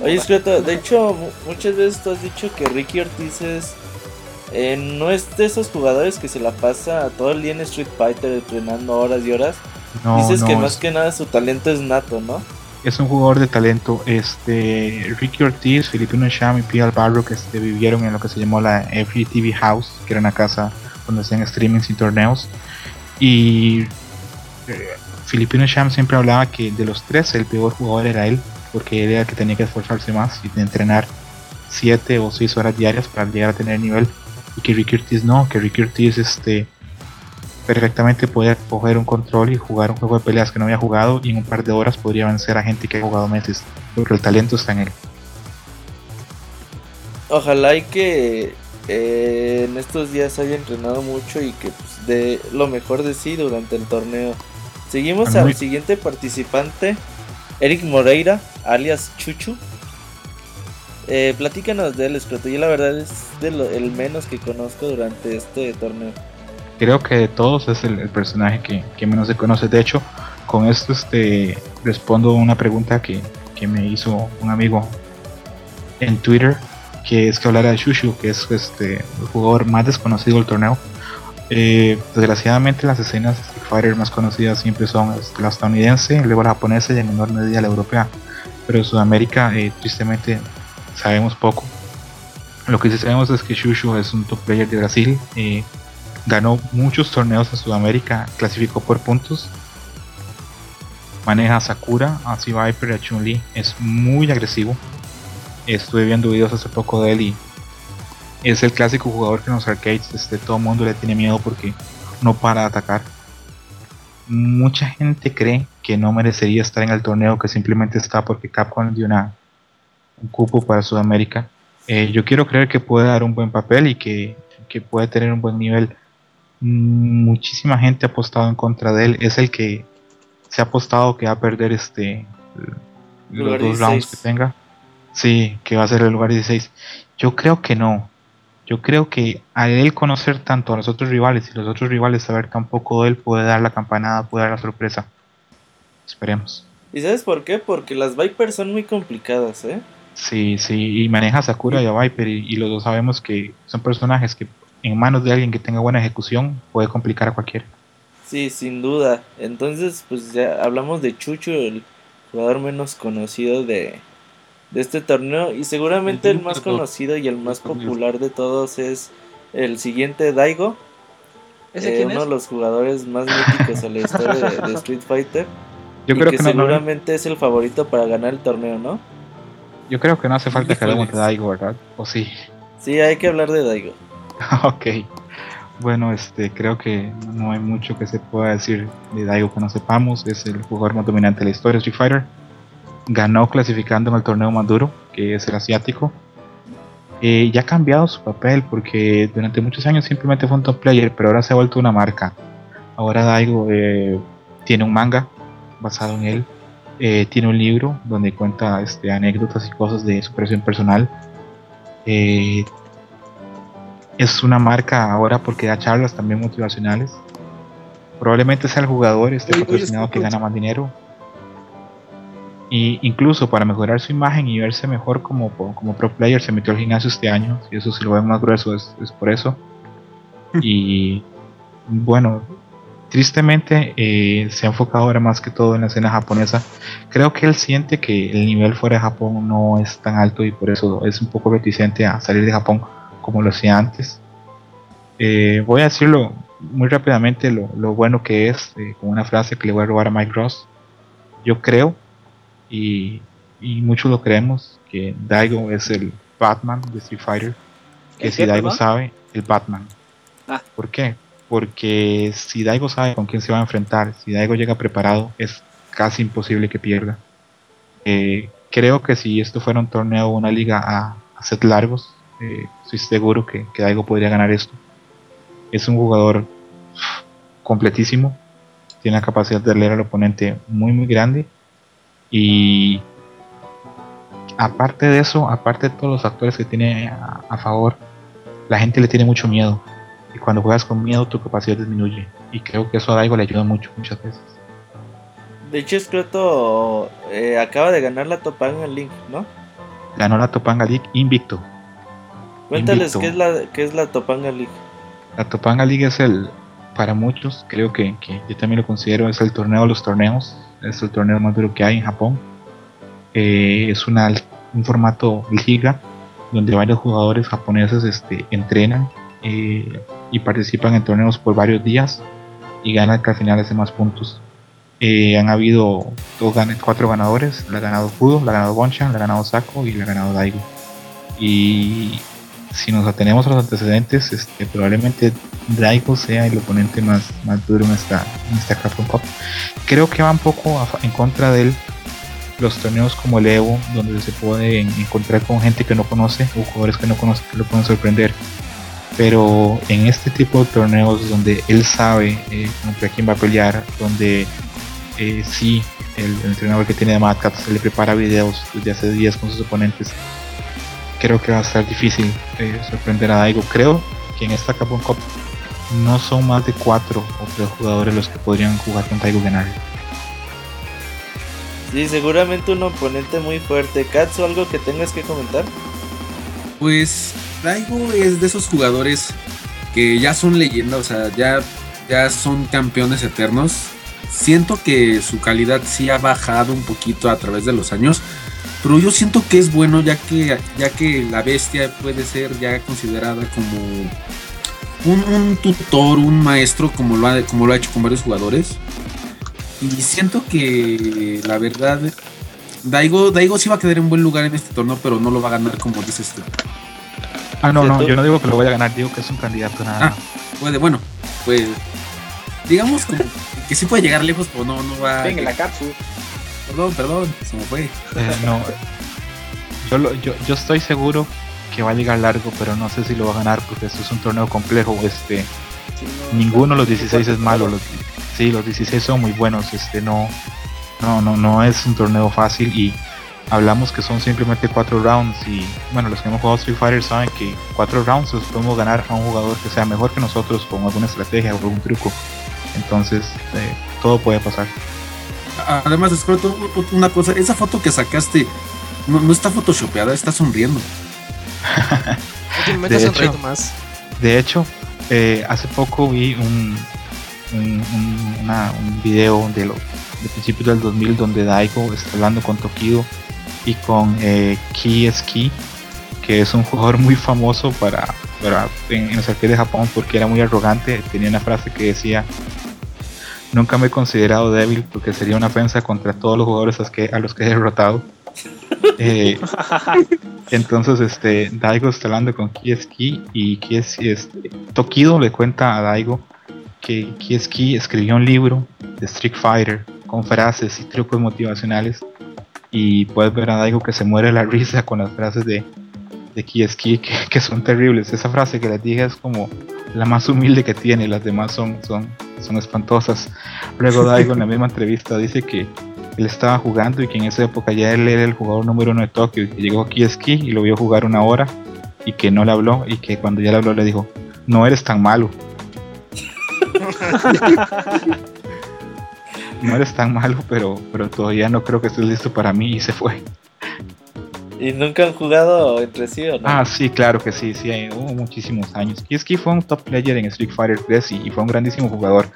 Oye, de hecho, muchas veces tú has dicho que Ricky Ortiz es eh, no es de esos jugadores que se la pasa todo el día en Street Fighter entrenando horas y horas. Dices que más que nada su talento es nato, ¿no? Es un jugador de talento. Este Ricky Ortiz, Filipino Sham y Pia Alvaro que este, vivieron en lo que se llamó la FGTV House, que era una casa donde hacían streamings y torneos. Y eh, Filipino Sham siempre hablaba que de los tres el peor jugador era él, porque él era el que tenía que esforzarse más y entrenar 7 o 6 horas diarias para llegar a tener nivel y que Ricky Ortiz no, que Ricky Ortiz este, perfectamente podía coger un control y jugar un juego de peleas que no había jugado y en un par de horas podría vencer a gente que ha jugado meses, porque el talento está en él. Ojalá y que eh, en estos días haya entrenado mucho y que pues, dé lo mejor de sí durante el torneo. Seguimos al siguiente participante, Eric Moreira, alias Chuchu, eh, platícanos de él, Escroto. Yo la verdad es de el menos que conozco durante este torneo. Creo que de todos es el, personaje que, menos se conoce. De hecho, con esto este, respondo una pregunta que, me hizo un amigo en Twitter, que es que hablara de Shushu, que es este, el jugador más desconocido del torneo. Eh, desgraciadamente las escenas Fighter más conocidas siempre son este, la estadounidense, luego la japonesa y en menor medida la europea. Pero en Sudamérica, eh, tristemente, sabemos poco. Lo que sí sabemos es que Shushu es un top player de Brasil, eh, ganó muchos torneos en Sudamérica, clasificó por puntos, maneja Sakura, a Viper y a Chun-Li, es muy agresivo. Estuve viendo videos hace poco de él y es el clásico jugador que en los arcades este, todo el mundo le tiene miedo porque no para de atacar. Mucha gente cree que no merecería estar en el torneo, que simplemente está porque Capcom dio una un cupo para Sudamérica. Eh, yo quiero creer que puede dar un buen papel y que, puede tener un buen nivel. Muchísima gente ha apostado en contra de él. Es el que se ha apostado que va a perder este los dos rounds que tenga. Sí, que va a ser el lugar 16. Yo creo que no. Yo creo que al él conocer tanto a los otros rivales y los otros rivales saber tan poco de él puede dar la campanada, puede dar la sorpresa. Esperemos. ¿Y sabes por qué? Porque las Vipers son muy complicadas, ¿eh? Sí, sí, y maneja a Sakura y a Viper, y, los dos sabemos que son personajes que en manos de alguien que tenga buena ejecución puede complicar a cualquiera. Sí, sin duda. Entonces, pues ya hablamos de Chucho, el jugador menos conocido de, este torneo, y seguramente el más conocido y el más popular de todos es el siguiente Daigo. Eh, uno de los jugadores más míticos de la historia de, Street Fighter. Yo creo que, seguramente es el favorito para ganar el torneo, ¿no? Yo creo que no hace falta que hablemos de Daigo, ¿verdad? ¿O sí? Sí, hay que hablar de Daigo. ok. Bueno, este, creo que no hay mucho que se pueda decir de Daigo que no sepamos. Es el jugador más dominante de la historia de Street Fighter. Ganó clasificando en el torneo Maduro, que es el asiático. Eh, ya ha cambiado su papel porque durante muchos años simplemente fue un top player, pero ahora se ha vuelto una marca. Ahora Daigo eh, tiene un manga basado en él eh, tiene un libro donde cuenta este, anécdotas y cosas de superación personal. Eh, es una marca ahora porque da charlas también motivacionales. Probablemente sea el jugador este patrocinado que gana más dinero. Y incluso para mejorar su imagen y verse mejor como, como pro player se metió al gimnasio este año. Y eso si lo ve más grueso es, es por eso. y bueno, tristemente eh, se ha enfocado ahora más que todo en la escena japonesa. Creo que él siente que el nivel fuera de Japón no es tan alto y por eso es un poco reticente a salir de Japón como lo hacía antes. Eh, voy a decirlo muy rápidamente lo, bueno que es, eh, con una frase que le voy a robar a Mike Ross. Yo creo, y, muchos lo creemos, que Daigo es el Batman de Street Fighter. Que si Daigo sabe, el Batman. Ah. ¿Por qué? porque si Daigo sabe con quién se va a enfrentar, si Daigo llega preparado, es casi imposible que pierda. Eh, creo que si esto fuera un torneo o una liga a, set largos, eh, estoy seguro que, Daigo podría ganar esto. Es un jugador completísimo, tiene la capacidad de leer al oponente muy muy grande y aparte de eso, aparte de todos los actores que tiene a, favor, la gente le tiene mucho miedo y cuando juegas con miedo tu capacidad disminuye y creo que eso a Daigo le ayuda mucho muchas veces. De hecho, Scroto eh, acaba de ganar la Topanga League, ¿no? Ganó la Topanga League invicto. Cuéntales qué es la qué es la Topanga League. La Topanga League es el para muchos, creo que, yo también lo considero, es el torneo de los torneos, es el torneo más duro que hay en Japón. Eh, es una, un formato liga donde varios jugadores japoneses este, entrenan eh, y participan en torneos por varios días y ganan que al final hace más puntos. Eh, han habido dos, cuatro ganadores, la ha ganado Fudo, la ha ganado Bonchan, la ha ganado Sako y la ha ganado Daigo. Y si nos atenemos a los antecedentes, este, probablemente Daigo sea el oponente más, más duro en esta, en esta Capcom. Creo que va un poco en contra de los torneos como el Evo, donde se puede encontrar con gente que no conoce o jugadores que no conoce que lo pueden sorprender. Pero en este tipo de torneos donde él sabe eh, contra quién va a pelear, donde eh, sí, el, entrenador que tiene de Mad se le prepara videos desde hace días con sus oponentes creo que va a ser difícil eh, sorprender a Daigo. Creo que en esta Capcom Cup no son más de cuatro o tres jugadores los que podrían jugar con Daigo ganar. Sí, seguramente un oponente muy fuerte. Katsu, ¿algo que tengas que comentar? Pues Daigo es de esos jugadores que ya son leyendas, o sea, ya, ya son campeones eternos. Siento que su calidad sí ha bajado un poquito a través de los años, pero yo siento que es bueno ya que, ya que la bestia puede ser ya considerada como un, tutor, un maestro, como lo, ha, como lo ha hecho con varios jugadores. Y siento que la verdad, Daigo, Daigo sí va a quedar en buen lugar en este torneo, pero no lo va a ganar como dices tú. Ah, no, no, yo no digo que lo vaya a ganar, digo que es un candidato nada. Ah, puede, bueno, pues digamos que sí puede llegar lejos, pero no, no va. Venga, la cápsula. Perdón, perdón, se me fue. Eh, no, yo, yo, yo estoy seguro que va a llegar largo, pero no sé si lo va a ganar porque esto es un torneo complejo. Este, ninguno de los 16 es malo. Los, sí, los 16 son muy buenos. Este, no, no, no, no es un torneo fácil y hablamos que son simplemente cuatro rounds y bueno, los que hemos jugado Street Fighter saben que cuatro rounds los podemos ganar a un jugador que sea mejor que nosotros con alguna estrategia o algún truco. Entonces, eh, todo puede pasar. Además, Scroto, una cosa, esa foto que sacaste no, está photoshopeada, está sonriendo. de, hecho, más. de hecho, eh, hace poco vi un, un, un, video de, lo, de principios del 2000 donde Daigo está hablando con Tokido y con eh, Ki Ski, que es un jugador muy famoso para, para en, en los arcades de Japón porque era muy arrogante. Tenía una frase que decía Nunca me he considerado débil porque sería una ofensa contra todos los jugadores a los que, he derrotado. Eh, entonces, este, Daigo está hablando con Kieski y Kieski, este, Tokido le cuenta a Daigo que Kieski escribió un libro de Street Fighter con frases y trucos motivacionales y puedes ver a Daigo que se muere la risa con las frases de, de Kieski que, que son terribles. Esa frase que les dije es como la más humilde que tiene, las demás son, son, son espantosas. Luego Daigo en la misma entrevista dice que él estaba jugando y que en esa época ya él era el jugador número uno de Tokio y que llegó esquí y lo vio jugar una hora y que no le habló y que cuando ya le habló le dijo, no eres tan malo. no eres tan malo, pero, pero todavía no creo que estés listo para mí y se fue. ¿Y nunca han jugado entre sí o no? Ah, sí, claro que sí, sí, hubo muchísimos años. Kiski fue un top player en Street Fighter 3 y, fue un grandísimo jugador.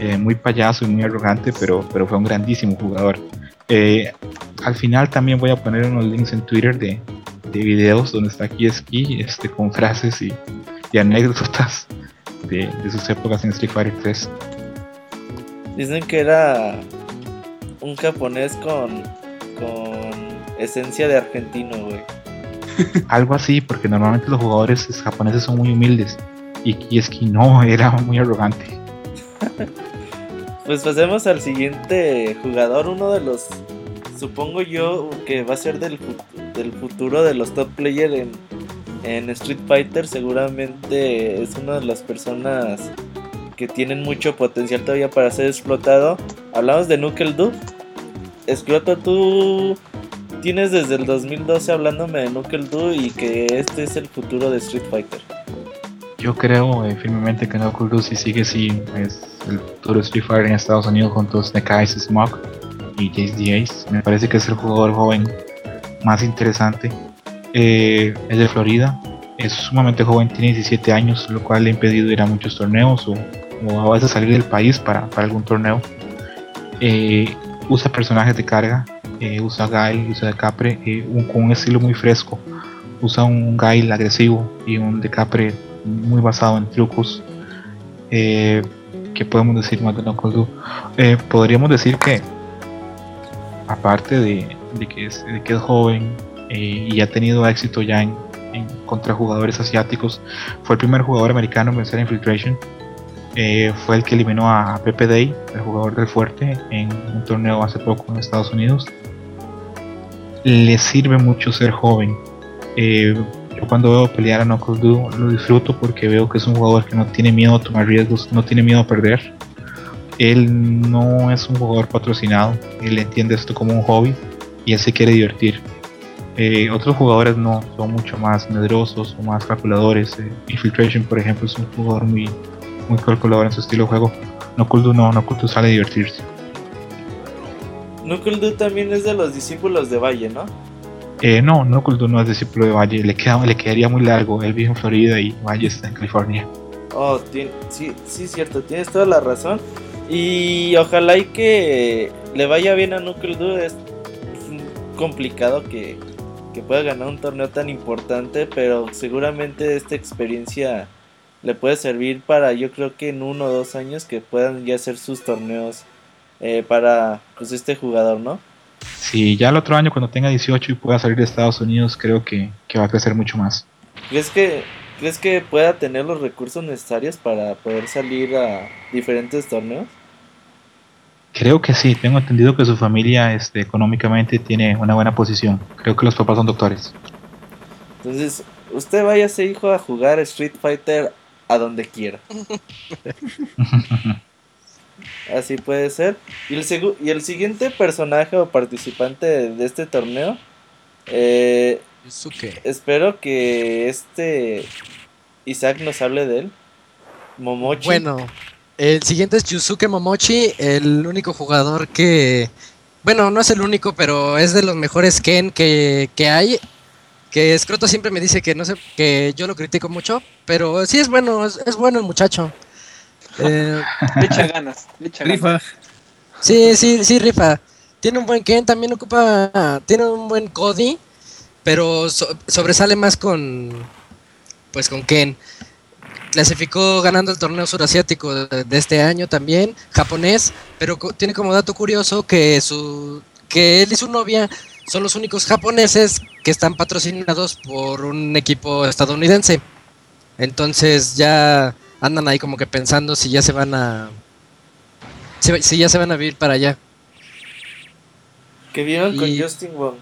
Eh, muy payaso y muy arrogante, pero, pero fue un grandísimo jugador. Eh, al final también voy a poner unos links en Twitter de, de videos donde está Kiski este, con frases y, anécdotas de, de sus épocas en Street Fighter 3. Dicen que era un japonés con, con esencia de argentino, güey. Algo así, porque normalmente los jugadores japoneses son muy humildes. Y Kieski no, era muy arrogante. pues pasemos al siguiente jugador, uno de los, supongo yo, que va a ser del, del futuro de los top players en, en Street Fighter. Seguramente es una de las personas que tienen mucho potencial todavía para ser explotado. Hablamos de Knuckle Doo. Escroto, tú tienes desde el 2012 hablándome de Knuckle Doo y que este es el futuro de Street Fighter. Yo creo eh, firmemente que Knuckle Doo si sigue así es el futuro de Street Fighter en Estados Unidos junto a Snake Eyes, Smoke y Jace the Ace. Me parece que es el jugador joven más interesante. Eh, es de Florida, es sumamente joven, tiene 17 años, lo cual le ha impedido ir a muchos torneos o, a veces salir del país para, algún torneo. Eh, usa personajes de carga, eh, usa Gail, usa Decapre eh, con un estilo muy fresco. Usa un Gail agresivo y un Decapre muy basado en trucos. Eh, que podemos decir más de Knuckle podríamos decir que, aparte de, que, es, joven y ha tenido éxito ya en, contra jugadores asiáticos. Fue el primer jugador americano en vencer Infiltration. Eh, fue el que eliminó a Pepe Day, el jugador del fuerte, en un torneo hace poco en Estados Unidos. Le sirve mucho ser joven. Eh, yo cuando veo pelear a Knuckles lo disfruto porque veo que es un jugador que no tiene miedo a tomar riesgos, no tiene miedo a perder. Él no es un jugador patrocinado, él entiende esto como un hobby y él se quiere divertir eh, otros jugadores no son mucho más medrosos o más calculadores. Eh, Infiltration, por ejemplo, es un jugador muy, muy calculador en su estilo de juego. No no, no sale a divertirse. Nukuldu también es de los discípulos de Valle, ¿no? Eh, no, Nukuldu no es discípulo de Valle, le, queda, le quedaría muy largo. Él vive en Florida y Valle está en California. Oh, sí, sí, cierto, tienes toda la razón. Y ojalá y que le vaya bien a Nukuldu. Es complicado que que pueda ganar un torneo tan importante, pero seguramente esta experiencia le puede servir para yo creo que en uno o dos años que puedan ya hacer sus torneos eh, para pues este jugador, ¿no? Sí, ya el otro año cuando tenga 18 y pueda salir de Estados Unidos creo que, que va a crecer mucho más. ¿Crees que, ¿Crees que pueda tener los recursos necesarios para poder salir a diferentes torneos? Creo que sí, tengo entendido que su familia este, económicamente tiene una buena posición. Creo que los papás son doctores. Entonces, usted vaya ese hijo a jugar Street Fighter a donde quiera. Así puede ser. Y el, y el siguiente personaje o participante de, este torneo. Eh, espero que este Isaac nos hable de él. Momochi. Bueno, el siguiente es Yusuke Momochi, el único jugador que. Bueno, no es el único, pero es de los mejores Ken que, que hay. Que Scroto siempre me dice que no sé, que yo lo critico mucho, pero sí es bueno, es, bueno el muchacho. Eh, le echa ganas, le echa rifa. Sí, sí, sí, rifa. Tiene un buen Ken, también ocupa. Tiene un buen Cody, pero sobresale más con. Pues con Ken clasificó ganando el torneo surasiático de, de, este año también, japonés, pero tiene como dato curioso que su que él y su novia son los únicos japoneses que están patrocinados por un equipo estadounidense. Entonces ya andan ahí como que pensando si ya se van a si, ya se van a vivir para allá. Que vieron con Justin Wong.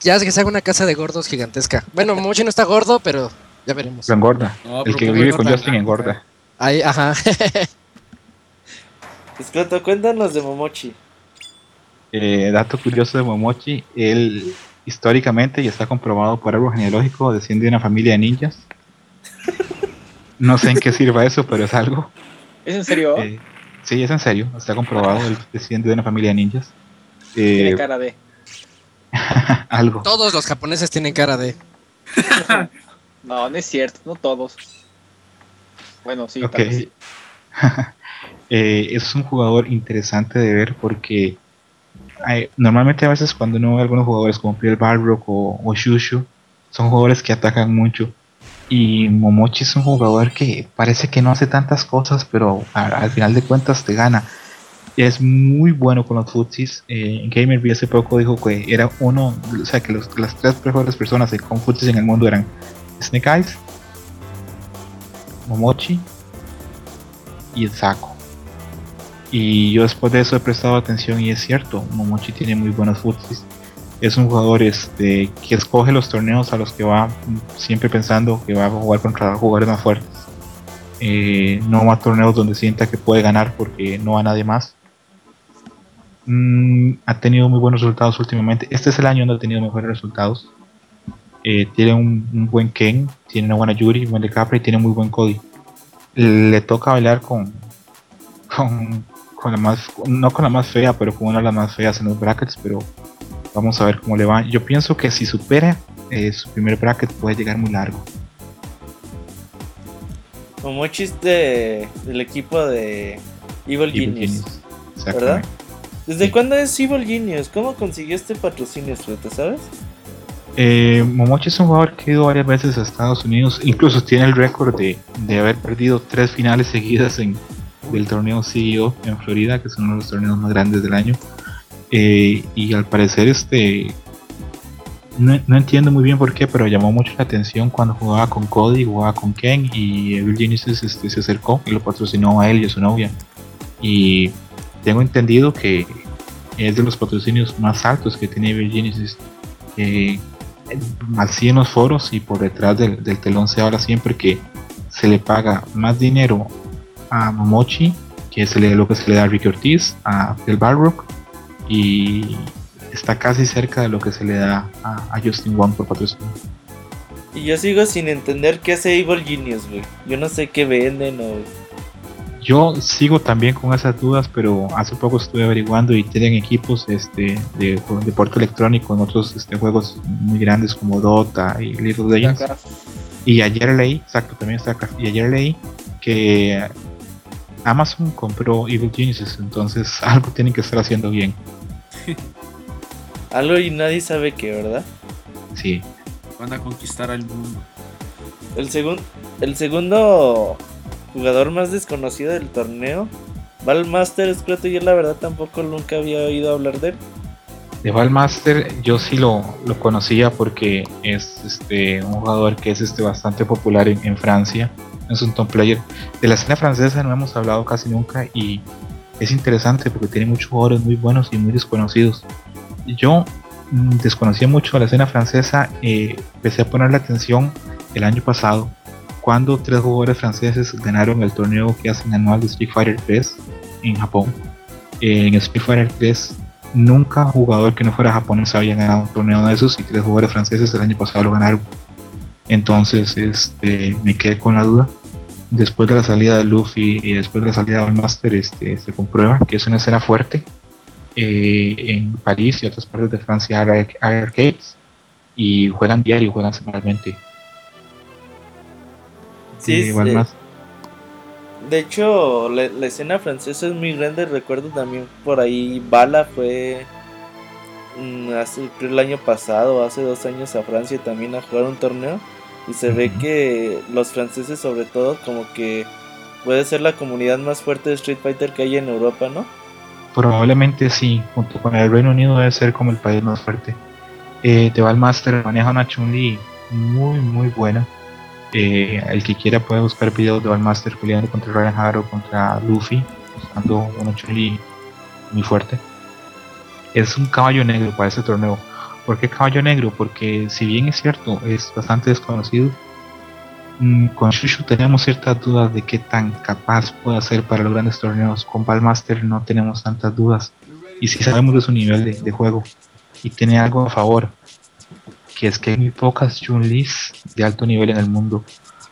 Ya que se haga una casa de gordos gigantesca. Bueno, Mochi no está gordo, pero ya veremos. Lo engorda. el que vive con Justin engorda. Ahí, ajá. Esclato, cuéntanos de Momochi. Eh, dato curioso de Momochi, él históricamente y está comprobado por algo genealógico, desciende de una familia de ninjas. No sé en qué sirva eso, pero es algo. ¿Es en serio? Eh, sí, es en serio, está comprobado, él desciende de una familia de ninjas. Tiene eh, cara de... algo. Todos los japoneses tienen cara de... No, no es cierto, no todos. Bueno, sí, eh, es un jugador interesante de ver porque normalmente a veces cuando uno ve algunos jugadores como Pierre Balrock o, o Shushu, son jugadores que atacan mucho. Y Momochi es un jugador que parece que no hace tantas cosas, pero al final de cuentas te gana. Es muy bueno con los futsis. Eh, Gamer hace poco dijo que era uno, o sea, que las tres mejores personas con futsis en el mundo eran Snake Eyes, Momochi y el Saco. Y yo después de eso he prestado atención y es cierto, Momochi tiene muy buenos futsis. Es un jugador este, que escoge los torneos a los que va siempre pensando que va a jugar contra jugadores más fuertes. eh, no va a torneos donde sienta que puede ganar porque no va nadie más. Mm, ha tenido muy buenos resultados últimamente. Este es el año donde ha tenido mejores resultados. Eh, tiene un, buen Ken, tiene una buena Yuri, buen de Capra y tiene muy buen Cody. Le toca bailar con, con, con, la más, no con la más fea, pero con una de las más feas en los brackets, pero vamos a ver cómo le va. Yo pienso que si supera eh, su primer bracket puede llegar muy largo. Como chiste del equipo de Evil, Genius, ¿verdad? ¿Desde cuándo es Evil Genius? ¿Cómo consiguió este patrocinio, ¿te sabes? Eh, Momochi es un jugador que ha ido varias veces a Estados Unidos, incluso tiene el récord de, haber perdido tres finales seguidas en del torneo CEO en Florida, que es uno de los torneos más grandes del año. Eh, y al parecer este no, entiendo muy bien por qué, pero llamó mucho la atención cuando jugaba con Cody, jugaba con Ken y Evil Genesis este, se acercó y lo patrocinó a él y a su novia. Y tengo entendido que es de los patrocinios más altos que tiene Evil Genesis. Así en los foros y por detrás del, telón se habla siempre que se le paga más dinero a Momochi que se le, lo que se le da a Ricky Ortiz, a Phil Barrock y está casi cerca de lo que se le da a, Justin Wong por patrocinio. Y yo sigo sin entender qué hace Evil Genius, güey. Yo no sé qué venden o... Yo sigo también con esas dudas, pero hace poco estuve averiguando y tienen equipos este, de, deporte electrónico en otros este, juegos muy grandes como Dota y League of Legends. Y ayer leí, exacto, también está acá. Y ayer leí que Amazon compró Evil Geniuses, entonces algo tienen que estar haciendo bien. Algo y nadie sabe qué, ¿verdad? Sí. Van a conquistar al mundo. El, segundo el segundo jugador más desconocido del torneo, Valmaster, creo que yo la verdad tampoco nunca había oído hablar de él. De Valmaster yo sí lo, lo conocía porque es este un jugador que es este bastante popular en, en Francia. Es un top player. De la escena francesa no hemos hablado casi nunca y es interesante porque tiene muchos jugadores muy buenos y muy desconocidos yo mm, desconocía mucho la escena francesa, eh, empecé a poner la atención el año pasado cuando tres jugadores franceses ganaron el torneo que hacen anual de Street Fighter 3 en Japón. en Street Fighter 3 nunca un jugador que no fuera japonés había ganado un torneo de esos y tres jugadores franceses el año pasado lo ganaron. Entonces este, me quedé con la duda. Después de la salida de Luffy y después de la salida del Master este, se comprueba que es una escena fuerte eh, en París y otras partes de Francia arcades y juegan diario, juegan semanalmente. Sí, eh, De hecho, la, escena francesa es muy grande. Recuerdo también por ahí, Bala fue mm, hace, el año pasado, hace dos años a Francia también a jugar un torneo. Y se ve que los franceses, sobre todo, como que puede ser la comunidad más fuerte de Street Fighter que hay en Europa, ¿no? Probablemente sí, junto con el Reino Unido debe ser como el país más fuerte. Eh, The Master maneja una Chun-Li muy muy buena. Eh, el que quiera puede buscar videos de Master peleando contra Ryan Haro, contra Luffy, usando una Chun-Li muy fuerte. Es un caballo negro para ese torneo. ¿Por qué caballo negro? Porque si bien es cierto, es bastante desconocido, Mm, con Shushu tenemos ciertas dudas de qué tan capaz puede ser para los grandes torneos. Con Palmaster no tenemos tantas dudas. Y si sabemos de su nivel de, juego. Y tiene algo a favor. Que es que hay muy pocas Chun-Lis de alto nivel en el mundo.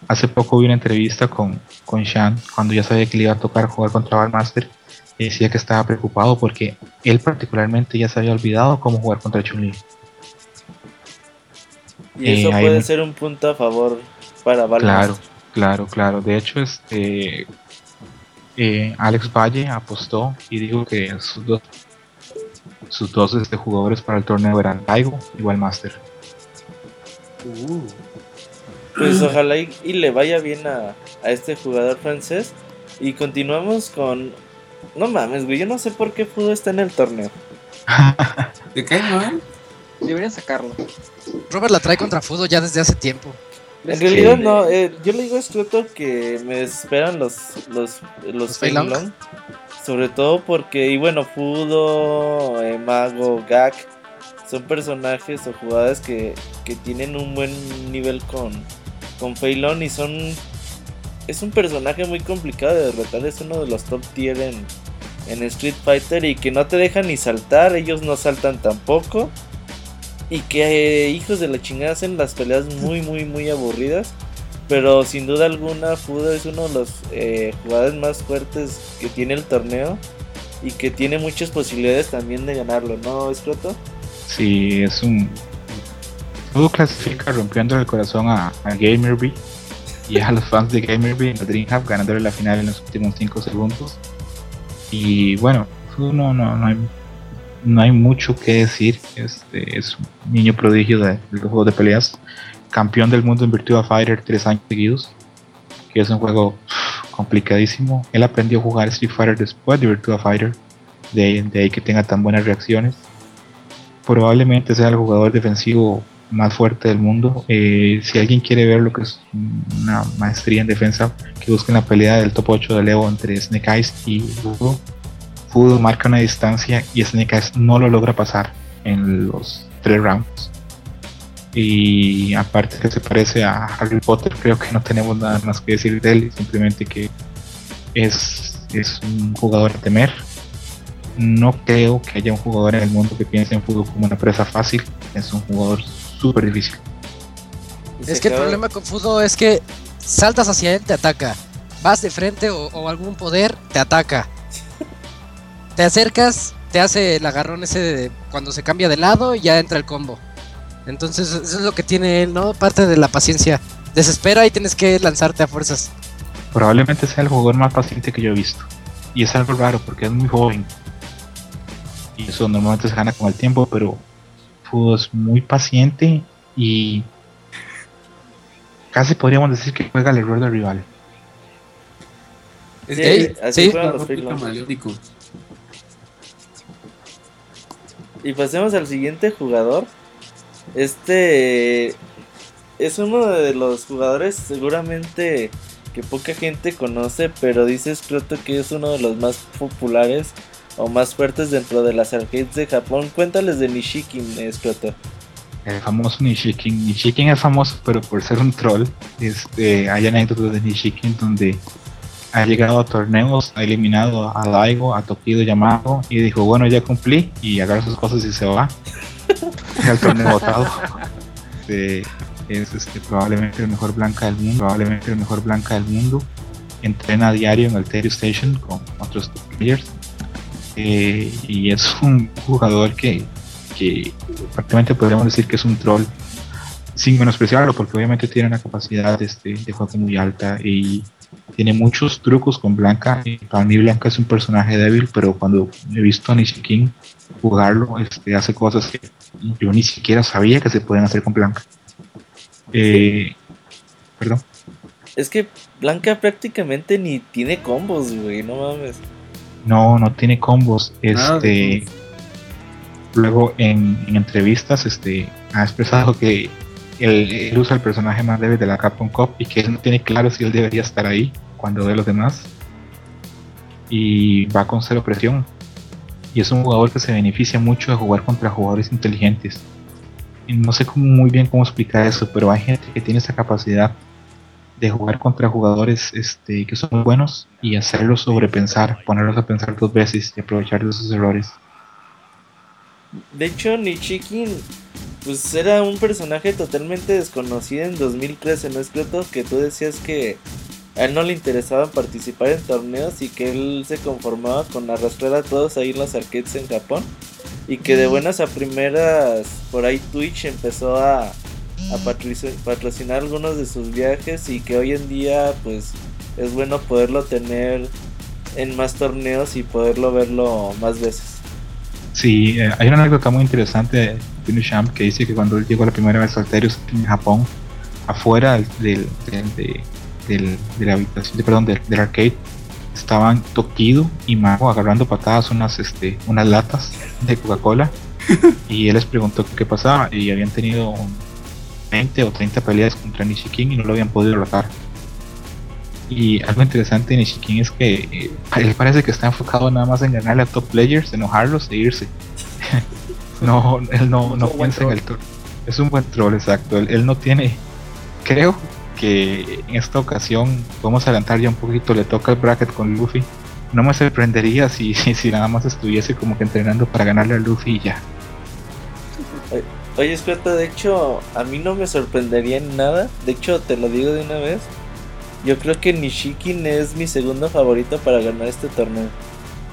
Hace poco vi una entrevista con, con Shan cuando ya sabía que le iba a tocar jugar contra Balmaster. Y decía que estaba preocupado porque él particularmente ya se había olvidado cómo jugar contra Chun-Li. Y eso eh, puede ser un punto a favor Claro, claro, claro. De hecho, este eh, Alex Valle apostó y dijo que sus dos, sus dos este, jugadores para el torneo eran Taigo y Master. Uh. Pues ojalá y, le vaya bien a, este jugador francés. Y continuamos con. No mames, güey, yo no sé por qué Fudo está en el torneo. ¿De qué, no? Deberían sacarlo. Robert la trae contra Fudo ya desde hace tiempo. En realidad no, eh, yo le digo a Scroto que me esperan los los los, sobre todo porque y bueno, Fudo, eh, Mago, Gak son personajes o jugadores que, que tienen un buen nivel con con Feilong y son es un personaje muy complicado de derrotar, es uno de los top tier en, en Street Fighter y que no te dejan ni saltar, ellos no saltan tampoco. Y que eh, hijos de la chingada hacen las peleas muy, muy, muy aburridas. Pero sin duda alguna, Fudo es uno de los eh, jugadores más fuertes que tiene el torneo. Y que tiene muchas posibilidades también de ganarlo, ¿no, Escroto? Sí, es un. Fudo clasifica rompiendo el corazón a, a Gamerby y a los fans de Gamerby en la DreamHack ganándole la final en los últimos 5 segundos. Y bueno, Fudo no, no, no hay no hay mucho que decir. Este es un niño prodigio de, los juegos de peleas. Campeón del mundo en Virtua Fighter tres años seguidos. Que es un juego complicadísimo. Él aprendió a jugar Street Fighter después de Virtua Fighter. De, de ahí que tenga tan buenas reacciones. Probablemente sea el jugador defensivo más fuerte del mundo. Eh, si alguien quiere ver lo que es una maestría en defensa, que busquen la pelea del top 8 de Evo entre Snake Eyes y Hugo Fudo marca una distancia y Snake no lo logra pasar en los tres rounds. Y aparte que se parece a Harry Potter, creo que no tenemos nada más que decir de él, simplemente que es, es un jugador a temer. No creo que haya un jugador en el mundo que piense en fútbol como una presa fácil, es un jugador súper difícil. Es que el problema con Fudo es que saltas hacia él, te ataca. Vas de frente o, o algún poder, te ataca te acercas, te hace el agarrón ese de cuando se cambia de lado y ya entra el combo. Entonces, eso es lo que tiene él, ¿no? Parte de la paciencia. Desespera y tienes que lanzarte a fuerzas. Probablemente sea el jugador más paciente que yo he visto. Y es algo raro porque es muy joven. Y eso normalmente se gana con el tiempo, pero Fudo es muy paciente y casi podríamos decir que juega el error del rival. Sí, así sí. fueron los Y pasemos al siguiente jugador. Este es uno de los jugadores seguramente que poca gente conoce, pero dice Scroto que es uno de los más populares o más fuertes dentro de las arcades de Japón. Cuéntales de Nishikin, Scroto. El famoso Nishikin. Nishikin es famoso, pero por ser un troll. Este, hay anécdotas de Nishikin donde ha llegado a torneos, ha eliminado a Daigo, a Tokido Yamato y dijo, bueno, ya cumplí y agarra sus cosas y se va. el torneo votado. Este, es este, probablemente el mejor blanca del mundo, probablemente el mejor blanca del mundo. Entrena a diario en Alterio Station con otros players. Eh, y es un jugador que, que prácticamente podríamos decir que es un troll sin menospreciarlo porque obviamente tiene una capacidad este, de juego muy alta y tiene muchos trucos con Blanca. Y para mí Blanca es un personaje débil pero cuando he visto a Nishikin jugarlo este, hace cosas que yo ni siquiera sabía que se pueden hacer con Blanca. Eh, perdón. Es que Blanca prácticamente ni tiene combos, güey, no mames. no no tiene combos. Este luego en, en entrevistas este ha expresado que él, usa el personaje más débil de la Capcom Cup y que él no tiene claro si él debería estar ahí cuando ve a los demás. Y va con cero presión. Y es un jugador que se beneficia mucho de jugar contra jugadores inteligentes. Y no sé cómo, muy bien cómo explicar eso pero hay gente que tiene esa capacidad de jugar contra jugadores este, que son buenos y hacerlos sobrepensar, ponerlos a pensar dos veces y aprovechar de esos errores. De hecho, Nishikin pues era un personaje totalmente desconocido en 2013, ¿no es cierto? Que tú decías que a él no le interesaba participar en torneos y que él se conformaba con arrastrar a todos ahí en los arcades en Japón. Y que de buenas a primeras, por ahí Twitch empezó a, a patrocinar algunos de sus viajes y que hoy en día pues es bueno poderlo tener en más torneos y poderlo verlo más veces. Sí, eh, hay una anécdota muy interesante de Pino Champ que dice que cuando él llegó la primera vez a Alterios en Japón, afuera del, del, del- de, del- de la habitación, de- perdón, del, del arcade, estaban Tokido y Mago agarrando patadas unas, este, unas latas de Coca-Cola y él les preguntó qué pasaba y habían tenido un 20 o 30 peleas contra Nishikin y no lo habían podido derrotar. Y algo interesante de Nishikin es que eh, él parece que está enfocado nada más en ganarle a top players, enojarlos e irse. no, él no, no piensa en el troll. Es un buen troll, exacto. Él, él no tiene, creo que en esta ocasión podemos adelantar ya un poquito, le toca el bracket con Luffy. No me sorprendería si, si nada más estuviese como que entrenando para ganarle a Luffy y ya. Oye, espérate, de hecho, a mí no me sorprendería en nada. De hecho, te lo digo de una vez. Yo creo que Nishikin es mi segundo favorito para ganar este torneo.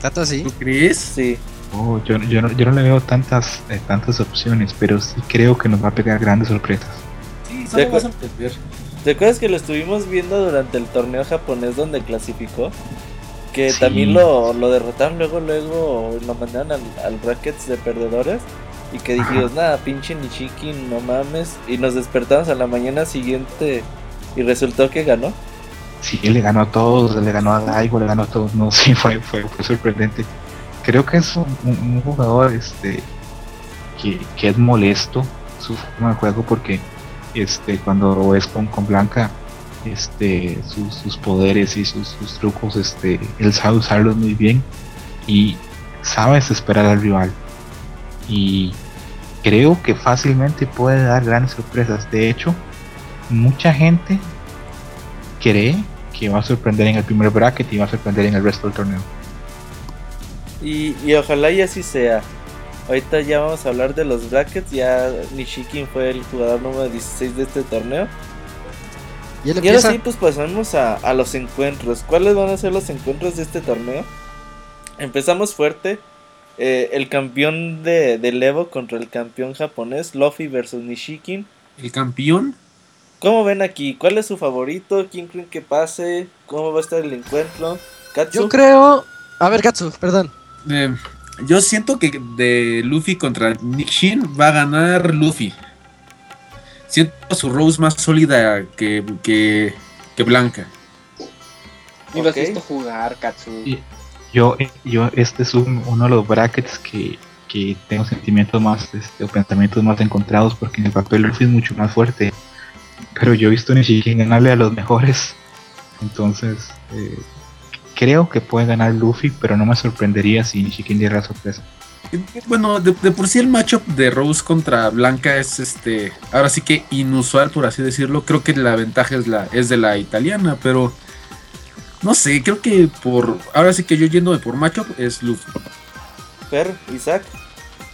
¿Tanto así? ¿Tú crees? Sí. Oh, yo, yo, no, yo no le veo tantas, eh, tantas opciones, pero sí creo que nos va a pegar grandes sorpresas. Sí, solo vas a entender. ¿Te acuerdas que lo estuvimos viendo durante el torneo japonés donde clasificó? Que Sí. también lo, lo derrotaron luego, luego lo mandaron al, al brackets de perdedores. Y que dijimos, nada, pinche Nishikin, no mames. Y nos despertamos a la mañana siguiente y resultó que ganó. Sí, le ganó a todos, le ganó a Daigo, le ganó a todos. No, sí, fue, fue, sorprendente. Creo que es un, jugador este, que, que es molesto su forma de juego porque este, cuando es con, con Blanca, este, sus, sus poderes y sus, sus trucos, este, él sabe usarlos muy bien y sabe esperar al rival. Y creo que fácilmente puede dar grandes sorpresas. De hecho, mucha gente cree que va a sorprender en el primer bracket y va a sorprender en el resto del torneo. Y, y ojalá y así sea. Ahorita ya vamos a hablar de los brackets. Ya Nishikin fue el jugador número 16 de este torneo. Y ahora sí, pues pasamos a, a los encuentros. ¿Cuáles van a ser los encuentros de este torneo? Empezamos fuerte. Eh, el campeón de, del Evo contra el campeón japonés, Luffy versus Nishikin. El campeón. ¿Cómo ven aquí? ¿Cuál es su favorito? ¿Quién creen que pase? ¿Cómo va a estar el encuentro? Katsu. Yo creo. A ver, Gatsu, perdón. eh, yo siento que de Luffy contra Nick Shin va a ganar Luffy. Siento su Rose más sólida que, que, que Blanca. Ni lo has Ok. visto jugar, Katsu. Yo, yo este es un- uno de los brackets que, que tengo sentimientos más, este, o pensamientos más encontrados porque en el papel Luffy es mucho más fuerte. Pero yo he visto a Nishikin ganarle a los mejores. Entonces, eh, creo que puede ganar Luffy, pero no me sorprendería si Nishikin diera la sorpresa. Bueno, de, de por sí el matchup de Rose contra Blanca es este. Ahora sí que inusual, por así decirlo. Creo que la ventaja es, la, es de la italiana, pero. No sé, creo que por. Ahora sí que yo yéndome por matchup es Luffy. Fer, Isaac.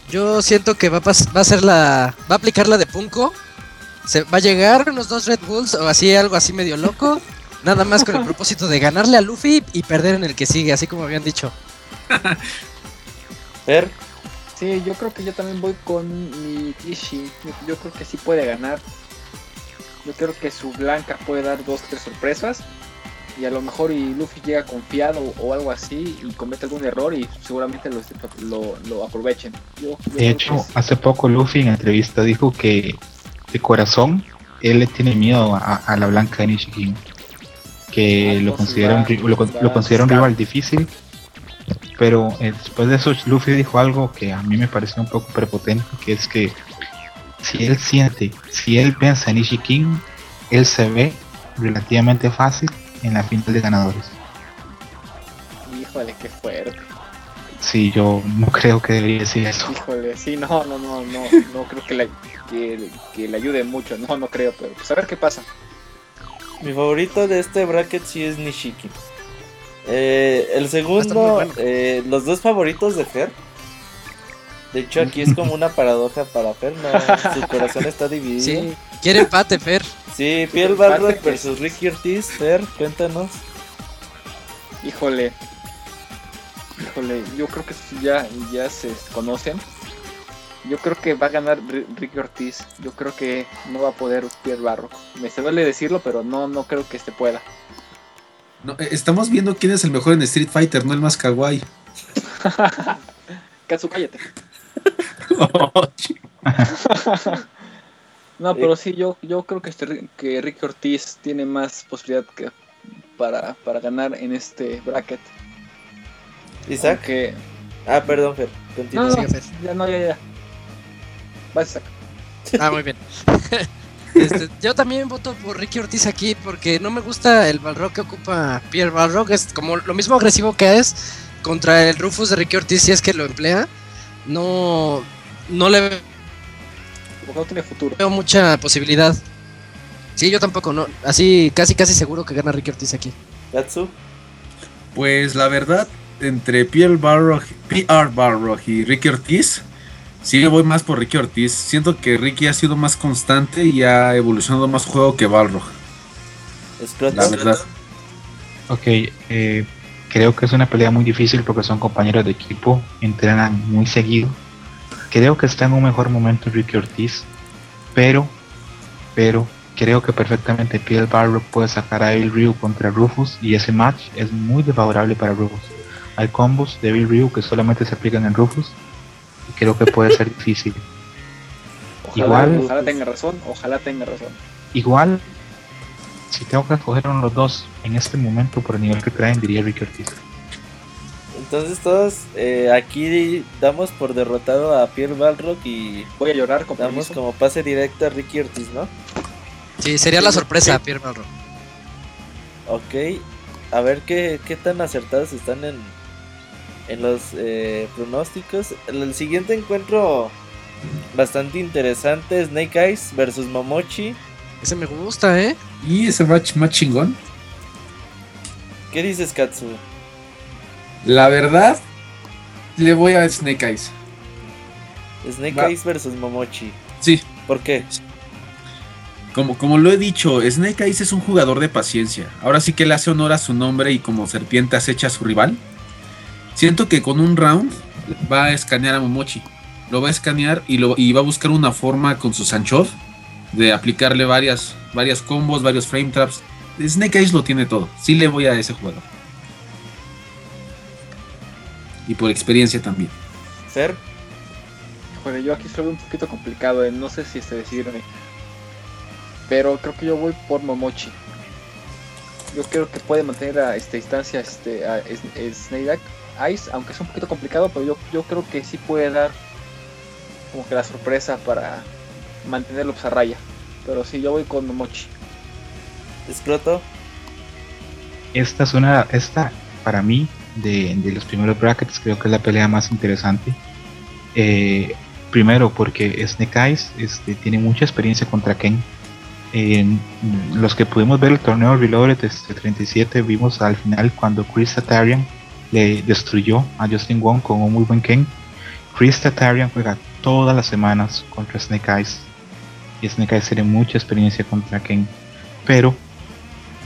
Yo siento que va a, va a ser la. Va a aplicar la de Punko. Se va a llegar unos dos Red Bulls o así, algo así medio loco. Nada más con el propósito de ganarle a Luffy y perder en el que sigue, así como habían dicho. Fer. Sí, yo creo que yo también voy con mi Kishi. Yo, yo creo que sí puede ganar. Yo creo que su Blanca puede dar dos, tres sorpresas. Y a lo mejor y Luffy llega confiado o algo así y comete algún error y seguramente lo, lo, lo aprovechen. Yo, yo De hecho, hace poco Luffy en entrevista dijo que de corazón él le tiene miedo a, a la blanca de Nishikin. Que Ah, lo considera, un, lo, lo considera un rival difícil. Pero eh, después de eso Luffy dijo algo que a mí me pareció un poco prepotente, que es que si él siente, si él piensa en Nishikin, él se ve relativamente fácil en la final de ganadores. Híjole, qué fuerte. Sí, yo no creo que debería decir eso. Híjole, sí, no, no, no, no, no creo que le, que, que le ayude mucho. No, no creo, pero pues a ver qué pasa. Mi favorito de este bracket sí es Nishiki. Eh, el segundo, bueno. eh, los dos favoritos de Fer. De hecho, aquí es como una paradoja para Fer, no, su corazón está dividido. Sí. Quiere empate, Fer. Sí, Balrog que- versus Ricky Ortiz. Fer, cuéntanos. Híjole. Híjole, yo creo que ya, ya se conocen. Yo creo que va a ganar Ri- Ricky Ortiz. Yo creo que no va a poder Pierre Barro. Me se duele decirlo, pero no, no creo que este pueda. No, eh, estamos viendo quién es el mejor en Street Fighter, no el más kawaii. Katsu, cállate. No, pero sí, yo, yo creo que, este, que Ricky Ortiz tiene más posibilidad que para, para ganar en este bracket. Isaac. Aunque- Ah, perdón, Fer. Continúa. no, ya no, ya, ya. Vas, Isaac. Ah, muy bien. Este, yo también voto por Ricky Ortiz aquí porque no me gusta el Balrog que ocupa Pierre Balrog. Es como lo mismo agresivo que es contra el Rufus de Ricky Ortiz si es que lo emplea. No, no le no tiene futuro. veo mucha posibilidad. Sí, yo tampoco, no. Así, casi, casi seguro que gana Ricky Ortiz aquí. Gatsu. Pues la verdad, entre Pierre Barrock, PR Barrock y Ricky Ortiz, sí voy más por Ricky Ortiz. Siento que Ricky ha sido más constante y ha evolucionado más juego que Balrog. La verdad. Ok, eh, creo que es una pelea muy difícil porque son compañeros de equipo, entrenan muy seguido. Creo que está en un mejor momento Ricky Ortiz, pero, pero creo que perfectamente Pierre Barrock puede sacar a Evil Ryu contra Rufus y ese match es muy desfavorable para Rufus. Hay combos de Evil Ryu que solamente se aplican en Rufus creo que puede ser difícil. Ojalá, Igual- ojalá tenga razón, ojalá tenga razón. Igual, si tengo que escoger uno de los dos en este momento por el nivel que traen, diría Ricky Ortiz. Entonces todos eh, aquí damos por derrotado a Pierre Balrock y Voy a llorar con damos permiso. como pase directo a Ricky Ortiz, ¿no? Sí, sería la sorpresa, Pierre Balro. Ok, a ver qué, qué tan acertados están en, en los eh, pronósticos. El, el siguiente encuentro bastante interesante, Snake Eyes versus Momochi. Ese me gusta, ¿eh? Y ese match más chingón. ¿Qué dices, Katsu? La verdad, le voy a Snake Eyes. Snake Va. Eyes versus Momochi. Sí, ¿Por qué? Como, como lo he dicho, Snake Eyes es un jugador de paciencia. Ahora sí que le hace honor a su nombre y como serpiente acecha a su rival. Siento que con un round va a escanear a Momochi. Lo va a escanear y, lo, y va a buscar una forma con su Sanchov de aplicarle varias, varias combos, varios frame traps. Snake Eyes lo tiene todo. Sí le voy a ese jugador. Y por experiencia también. Fer, Joder, yo aquí estoy un poquito complicado, eh, no sé si este decidirme. Pero creo que yo voy por Momochi. Yo creo que puede mantener a esta distancia este, a S- S- Snake Eyes, aunque es un poquito complicado, pero yo, yo creo que sí puede dar como que la sorpresa para mantenerlo pues, a raya. Pero sí, yo voy con Momochi. Scroto, Esta es una, esta para mí de, de los primeros brackets creo que es la pelea más interesante. Eh, primero porque Snake Eyes este, tiene mucha experiencia contra Ken. En los que pudimos ver el torneo Reloaded este 37 vimos al final cuando Chris Tatarian le destruyó a Justin Wong con un muy buen Ken. Chris Tatarian juega todas las semanas contra Snake Eyes y Snake Eyes tiene mucha experiencia contra Ken. Pero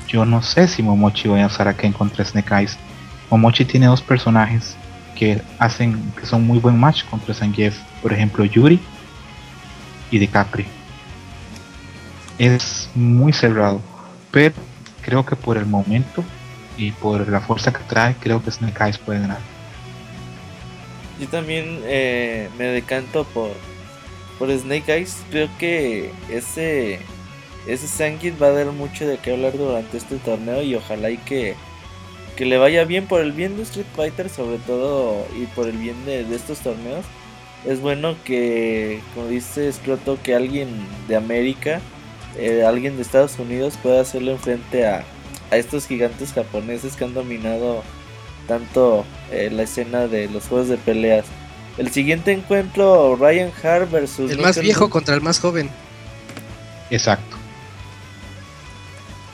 yo no sé si Momochi va a usar a Ken contra Snake Eyes. Momochi tiene dos personajes que hacen que son muy buen match contra Zangief. Por ejemplo, Yuri y DiCaprio. Es muy cerrado, pero creo que por el momento y por la fuerza que trae, creo que Snake Eyes puede ganar. yo también eh, me decanto por, por Snake Eyes. Creo que ese, ese Sangit va a dar mucho de qué hablar durante este torneo y ojalá y que, que le vaya bien por el bien de Street Fighter sobre todo y por el bien de, de estos torneos. Es bueno que, como dice Scroto, que alguien de América, eh, alguien de Estados Unidos pueda hacerle frente a, a estos gigantes japoneses que han dominado tanto eh, la escena de los juegos de peleas. El siguiente encuentro, Ryan Hart versus El más viejo contra el más joven. Exacto.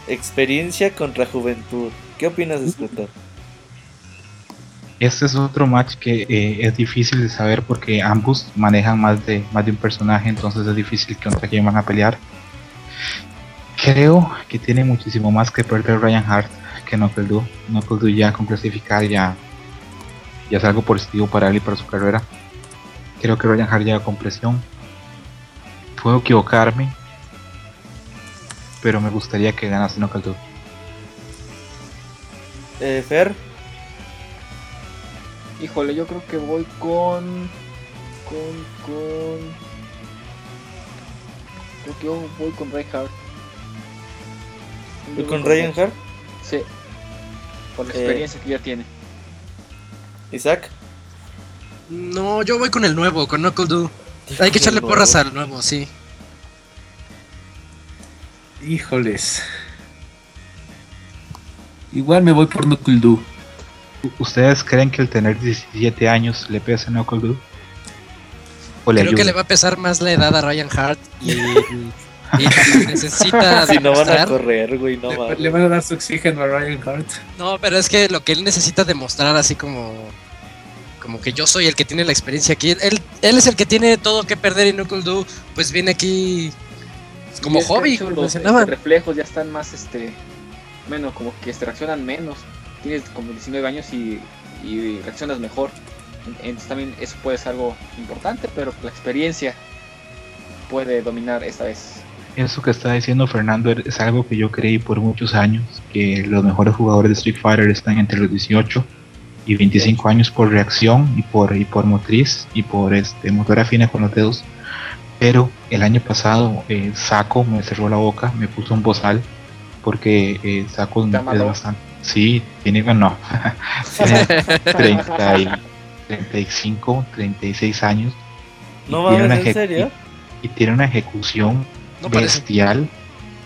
Experiencia contra juventud. ¿Qué opinas de Scroto? Este es otro match que eh, es difícil de saber porque ambos manejan más de, más de un personaje, entonces es difícil que contra quién van a pelear. Creo que tiene muchísimo más que perder Ryan Hart que Knuckle Doo. Knuckle Doo ya con clasificar ya, ya es algo positivo para él y para su carrera. Creo que Ryan Hart llega con presión. Puedo equivocarme, pero me gustaría que ganase Knuckle Doo. Eh, Fer, Híjole, yo creo que voy con. Con. Con. Creo que yo voy con Reinhardt. ¿Tú con Ryan Hart? Sí. Por la Eh. experiencia que ya tiene. Isaac. No, yo voy con el nuevo, con Knuckle Doo. Hay que echarle porras al nuevo, sí. Híjoles. Igual me voy por Knuckle Doo. ¿Ustedes creen que el tener 17 años le pesa a Knuckle Doo? ¿O le Creo que le va a pesar más la edad a Ryan Hart y Y necesita Si no van a demostrar- correr, güey, no Le, mames. le van a dar su oxígeno a Ryan Hart. No, pero es que lo que él necesita demostrar así como como que yo soy el que tiene la experiencia aquí. Él, él es el que tiene todo que perder y Knuckle Doo pues viene aquí como hobby, como los mencionaban. este, reflejos ya están más, este, bueno, como que este, reaccionan menos. Tienes como 19 años y, y reaccionas mejor. Entonces también eso puede ser algo importante, pero la experiencia puede dominar esta vez. Eso que está diciendo Fernando es algo que yo creí por muchos años, que los mejores jugadores de Street Fighter están entre los 18 y 25 años por reacción y por, y por motriz y por este motor afina con los dedos. Pero el año pasado eh, Saco me cerró la boca, me puso un bozal, porque eh, Saco ¿Te es bastante... Sí, tiene, no, tiene 30 y- 35, 36 años. No mames, ¿en serio? y tiene una ejecución No parece. bestial,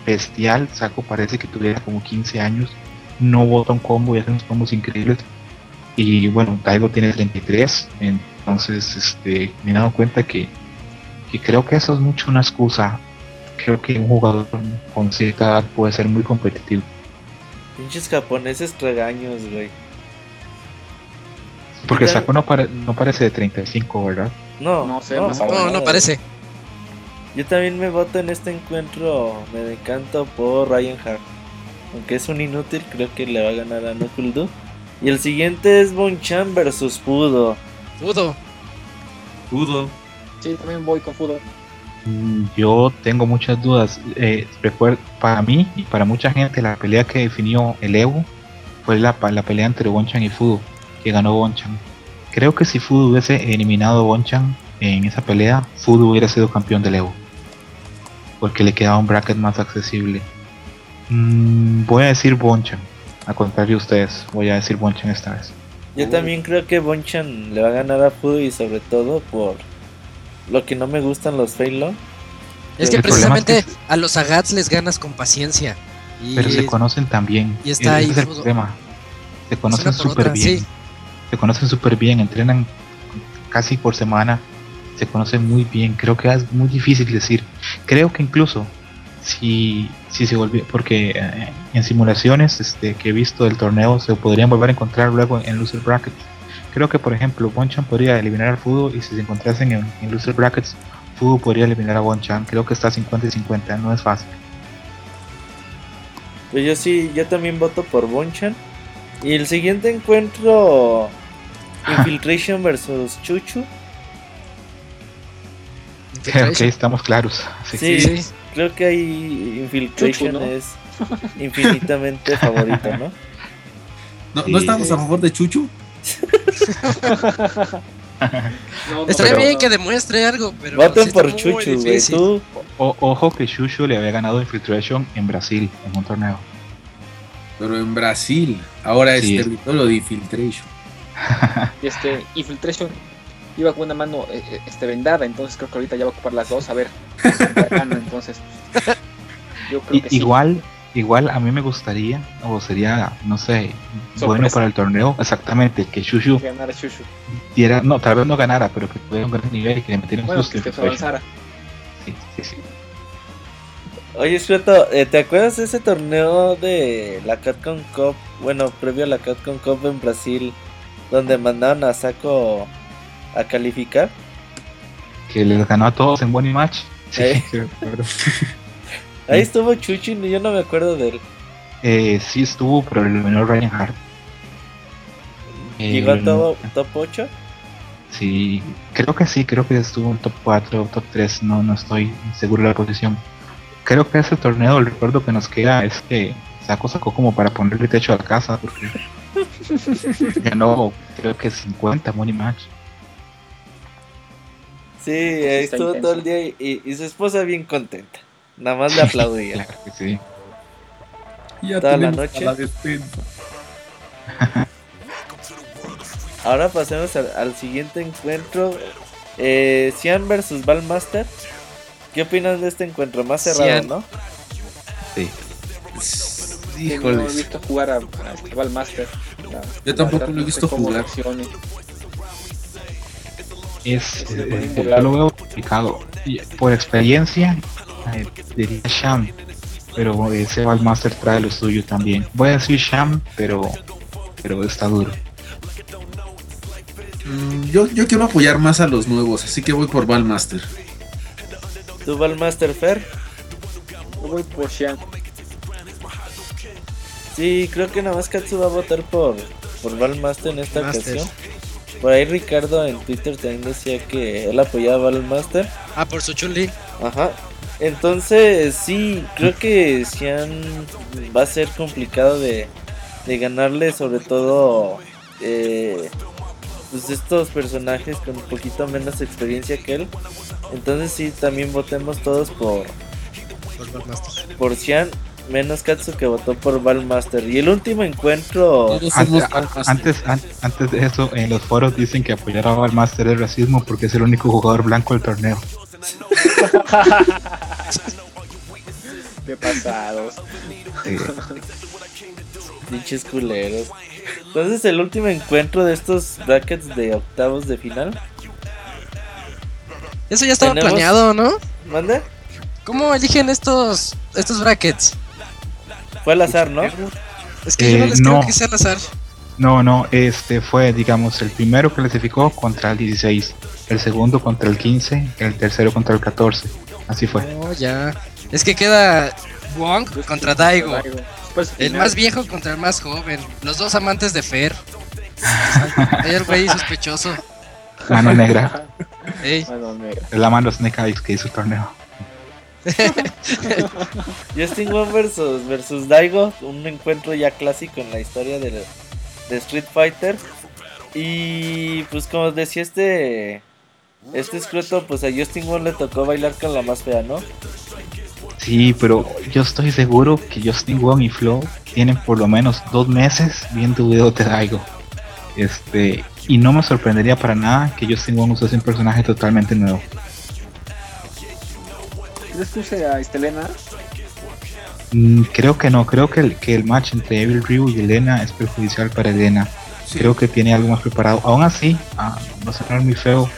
bestial, Saco parece que tuviera como 15 años, no bota un combo y hace unos combos increíbles. Y bueno, Taigo tiene 33, entonces este, me he dado cuenta que, que creo que eso es mucho una excusa. Creo que un jugador con cierta edad puede ser muy competitivo. Pinches japoneses tragaños, güey. Porque Saco no, pare- no parece de 35, ¿verdad? No, No sé, no, No, parece. Yo también me voto en este encuentro, me decanto por Ryan Hart. Aunque es un inútil, creo que le va a ganar a Knuckle Doo. Y el siguiente es Bonchan versus Pudo. Pudo. Pudo. Sí, también voy con fútbol. Mm, Yo tengo muchas dudas. Eh, para mí y para mucha gente, la pelea que definió el Evo fue la pelea entre Bonchan y Fudo, que ganó Bonchan. Creo que si Fudo hubiese eliminado a Bonchan en esa pelea, Fudo hubiera sido campeón del Evo, porque le quedaba un bracket más accesible. Mm, voy a decir Bonchan, a contrario de ustedes, voy a decir Bonchan esta vez. Yo también creo que Bonchan le va a ganar a Pudo y sobre todo por lo que no me gustan los Failon. Es que El problema es precisamente que- a los Agats les ganas con paciencia. Y Pero se conocen también. y está Ese ahí es el Fudo. problema. Se conocen súper bien. sí. Se conocen súper bien, entrenan casi por semana. Se conocen muy bien. Creo que es muy difícil decir. Creo que incluso si, si se volvió, porque eh, en simulaciones este, que he visto del torneo se podrían volver a encontrar luego en, loser brackets. Creo que por ejemplo Bonchan podría eliminar al Fudo y si se encontrasen en, en loser brackets, Fudo podría eliminar a Bonchan. Creo que está 50 y 50, no es fácil. Pues yo sí, yo también voto por Bonchan. Y el siguiente encuentro, Infiltration versus Chuchu. Ok, estamos claros. Sí. Sí, Sí. creo que ahí Infiltration Chuchu, ¿no? es infinitamente favorito, ¿no? ¿No, Sí. ¿no estamos a favor de Chuchu? No, no, Estaría pero- bien que demuestre algo, pero Voten sí por Chuchu, güey. difícil. Tú, O- ojo que Shushu le había ganado Infiltration en Brasil, en un torneo. Pero en Brasil. Ahora es Sí. territorio de Infiltration. Y este, Infiltration iba con una mano eh, eh, este, vendada, entonces creo que ahorita ya va a ocupar las dos. A ver, entonces. Yo creo que sí. igual, igual a mí me gustaría, o sería, no sé, bueno para el torneo, exactamente, que Shushu ganara Shushu. diera, no, tal vez no ganara, pero que tuviera un gran nivel y que le metiera un Bueno, susto que, que avanzara. Sí, sí, sí. Oye, Shreto, eh, ¿te acuerdas de ese torneo de la Capcom Cup? Bueno, previo a la Capcom Cup en Brasil, donde mandaron a Saco a calificar. Que les ganó a todos en Bonnie Match. Sí, Eh. sí. Ahí estuvo Chuchi, y yo no me acuerdo de él. Eh, sí estuvo, pero lo eliminó Ryan Hart. Eh, Llegó a lo top, top 8. Sí, creo que sí, creo que estuvo en top 4, top 3, no, no estoy seguro de la posición. Creo que ese torneo, el recuerdo que nos queda es que Saco sacó como para ponerle techo a la casa, porque ganó creo que 50 money match. Sí, ahí estuvo intenso. todo el día y, y- y su esposa bien contenta. Nada más le aplaudía. Claro que sí. Ya Toda la noche. la. Ahora pasemos al, al siguiente encuentro. Eh, Cian versus Ballmaster. ¿Qué opinan de este encuentro? Más cerrado, Cian. ¿no? Sí. Que No he visto jugar a, a Valmaster. Yo tampoco lo he visto jugar. Es, Sí, eh, por eh, yo lo veo complicado. Y por experiencia, eh, diría Sham, pero ese Valmaster trae lo suyo también. Voy a decir Sham, pero, pero está duro. Mm, yo, yo quiero apoyar más a los nuevos, así que voy por Valmaster. ¿Tú Valmaster Fer? Yo voy por Xian. Sí, creo que nada más Katsu va a votar por, por Valmaster en esta Master. ocasión. Por ahí Ricardo en Twitter también decía que él apoyaba a Valmaster. Ah, por su Chun-Li. Ajá. Entonces, sí, creo que Xian va a ser complicado de, de ganarle, sobre todo eh, pues estos personajes con un poquito menos experiencia que él. Entonces, sí, también votemos todos por, Por por Xian, menos Katsu que votó por Valmaster. Y el último encuentro, Antes, antes, an- antes de eso, en los foros dicen que apoyar a Valmaster es racismo porque es el único jugador blanco del torneo. Qué pasados. Pinches culeros. Entonces, el último encuentro de estos brackets de octavos de final. Eso ya estaba Tenemos- planeado, ¿no? ¿Manda? ¿Cómo eligen estos estos brackets? Fue al azar, ¿no? Es que yo no Eh, les creo no. que sea al azar. no, no, este fue, digamos, el primero clasificó contra el 16, el segundo contra el 15, el tercero contra el 14. Así fue. No, ya. Es que queda Wong contra Daigo. Después, El más viejo contra el más joven. Los dos amantes de Fer. Hay el güey sospechoso. Mano negra, Ey, Mano negra. la mano Snake Eyes que hizo el torneo. Justin Wong versus, versus Daigo, un encuentro ya clásico en la historia de, Street Fighter. Y pues como decía este este escroto, pues a Justin Wong le tocó bailar con la más fea, ¿no? Sí, pero yo estoy seguro que Justin Wong y Flow tienen por lo menos dos meses viendo videos de Daigo. Este, y no me sorprendería para nada que Justin Wong usase un personaje totalmente nuevo. ¿Crees que use a Estelena? Mm, creo que no, creo que el, que el match entre Evil Ryu y Elena es perjudicial para Elena. Creo que tiene algo más preparado. Aún así, ah, va a sonar muy feo,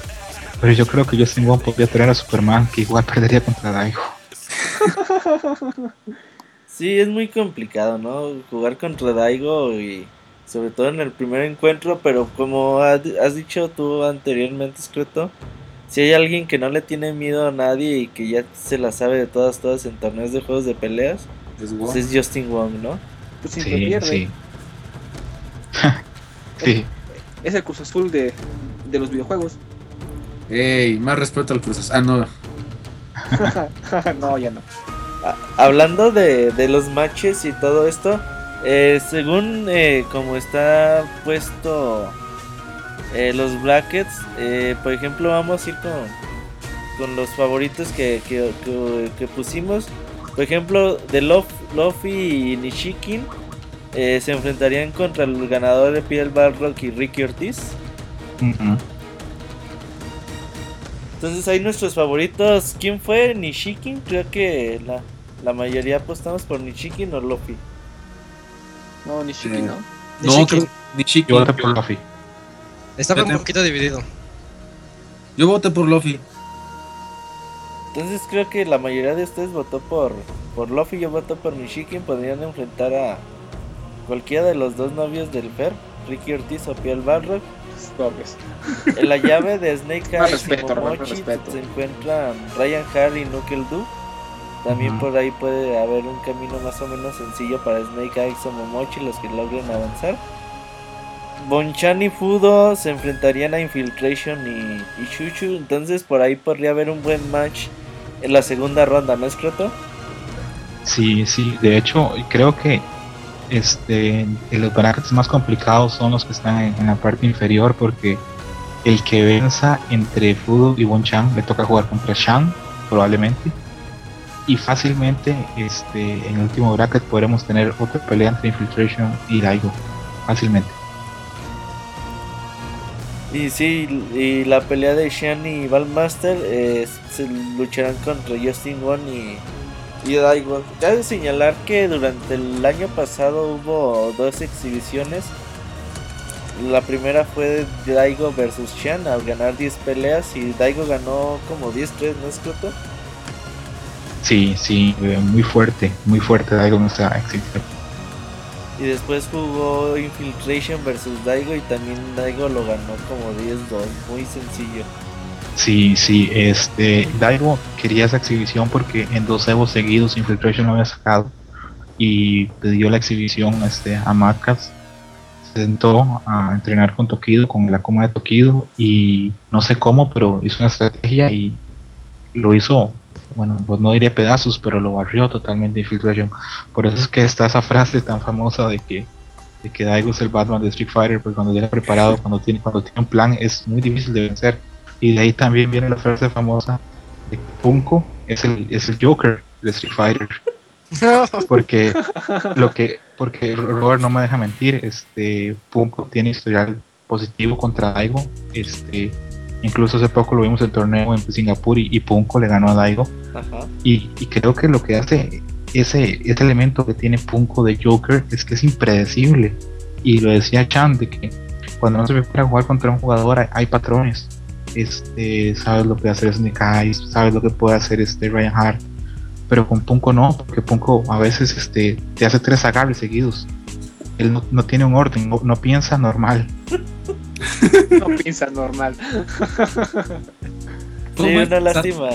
pero yo creo que Justin Wong podría traer a Superman, que igual perdería contra Daigo. Sí, es muy complicado, ¿no? Jugar contra Daigo y sobre todo en el primer encuentro, pero como ha- has dicho tú anteriormente, Escroto, si hay alguien que no le tiene miedo a nadie y que ya se la sabe de todas, todas en torneos de juegos de peleas, Es Wong. pues es Justin Wong, ¿no? Pues Sí, pierde. sí. sí. Es el Cruz Azul de, de los videojuegos. Ey, más respeto al Cruz Azul. Ah, no. no, ya no. Ah, hablando de, de los matches y todo esto, eh, según eh, como está puesto eh, los brackets, eh, por ejemplo, vamos a ir con, con los favoritos que, que, que- que pusimos. Por ejemplo, de Lof, Luffy y Nishikin eh, se enfrentarían contra el ganador de Piel Balrock y Ricky Ortiz. Entonces ahí nuestros favoritos, ¿quién fue? Nishikin, creo que la, la mayoría apostamos por Nishikin o Luffy. No, ni Shiki, Eh, ¿no? No, Nishiki. creo-. Yo por Luffy. Estaba un te- poquito dividido. Yo voté por Luffy. Entonces creo que la mayoría de ustedes votó por, por Luffy, yo voto por Nishikin, podrían enfrentar a cualquiera de los dos novios del Fer, Ricky Ortiz o Piel Balrog. Pobres. En la llave de Snake Eyes y respeto, Momochi se encuentran Ryan Harry y Knuckle Doo. También por ahí puede haber un camino más o menos sencillo para Snake Eyes o Momochi los que logren avanzar. Bonchan y Fudo se enfrentarían a Infiltration y, y Chuchu. Entonces por ahí podría haber un buen match en la segunda ronda, ¿no es Croto? Sí, sí, de hecho, creo que este los brackets más complicados son los que están en, la parte inferior porque el que venza entre Fudo y Bonchan le toca jugar contra Shang, probablemente. Y fácilmente este en el último bracket podremos tener otra pelea entre Infiltration y Daigo. Fácilmente. Y sí, y la pelea de Shan y Valmaster eh, se lucharán contra Justin Wong y, Daigo. Cabe señalar que durante el año pasado hubo dos exhibiciones. La primera fue Daigo versus Shan al ganar 10 peleas y Daigo ganó como 10-3, ¿no es Coto? Sí, sí, muy fuerte, muy fuerte Daigo en esta exhibición. Y después jugó Infiltration versus Daigo y también Daigo lo ganó como 10-2, muy sencillo. Sí, sí, este, Daigo quería esa exhibición porque en dos Evo seguidos Infiltration lo había sacado y pidió la exhibición este, a Macas. Se sentó a entrenar con Tokido, con la coma de Tokido y no sé cómo, pero hizo una estrategia y lo hizo, bueno, pues no diría pedazos, pero lo barrió totalmente Infiltration. Por eso es que está esa frase tan famosa de que de que Daigo es el Batman de Street Fighter, pues cuando llega preparado, cuando tiene, cuando tiene un plan, es muy difícil de vencer. Y de ahí también viene la frase famosa de que Punko es el, es el Joker de Street Fighter. porque lo que porque Robert no me deja mentir este Punko tiene historial positivo contra Daigo este incluso hace poco lo vimos en el torneo en Singapur y, y Punko le ganó a Daigo Ajá. y, y creo que lo que hace ese, ese elemento que tiene Punko de Joker es que es impredecible y lo decía Chan de que cuando no se prepara a jugar contra un jugador hay, hay patrones este sabes lo que hacer Snake Eyes sabes lo que puede hacer este Ryan Hart pero con Punko no, porque Punko a veces este, te hace tres agarres seguidos. Él no, no tiene un orden, no, no, piensa normal. no piensa normal. sí, una lástima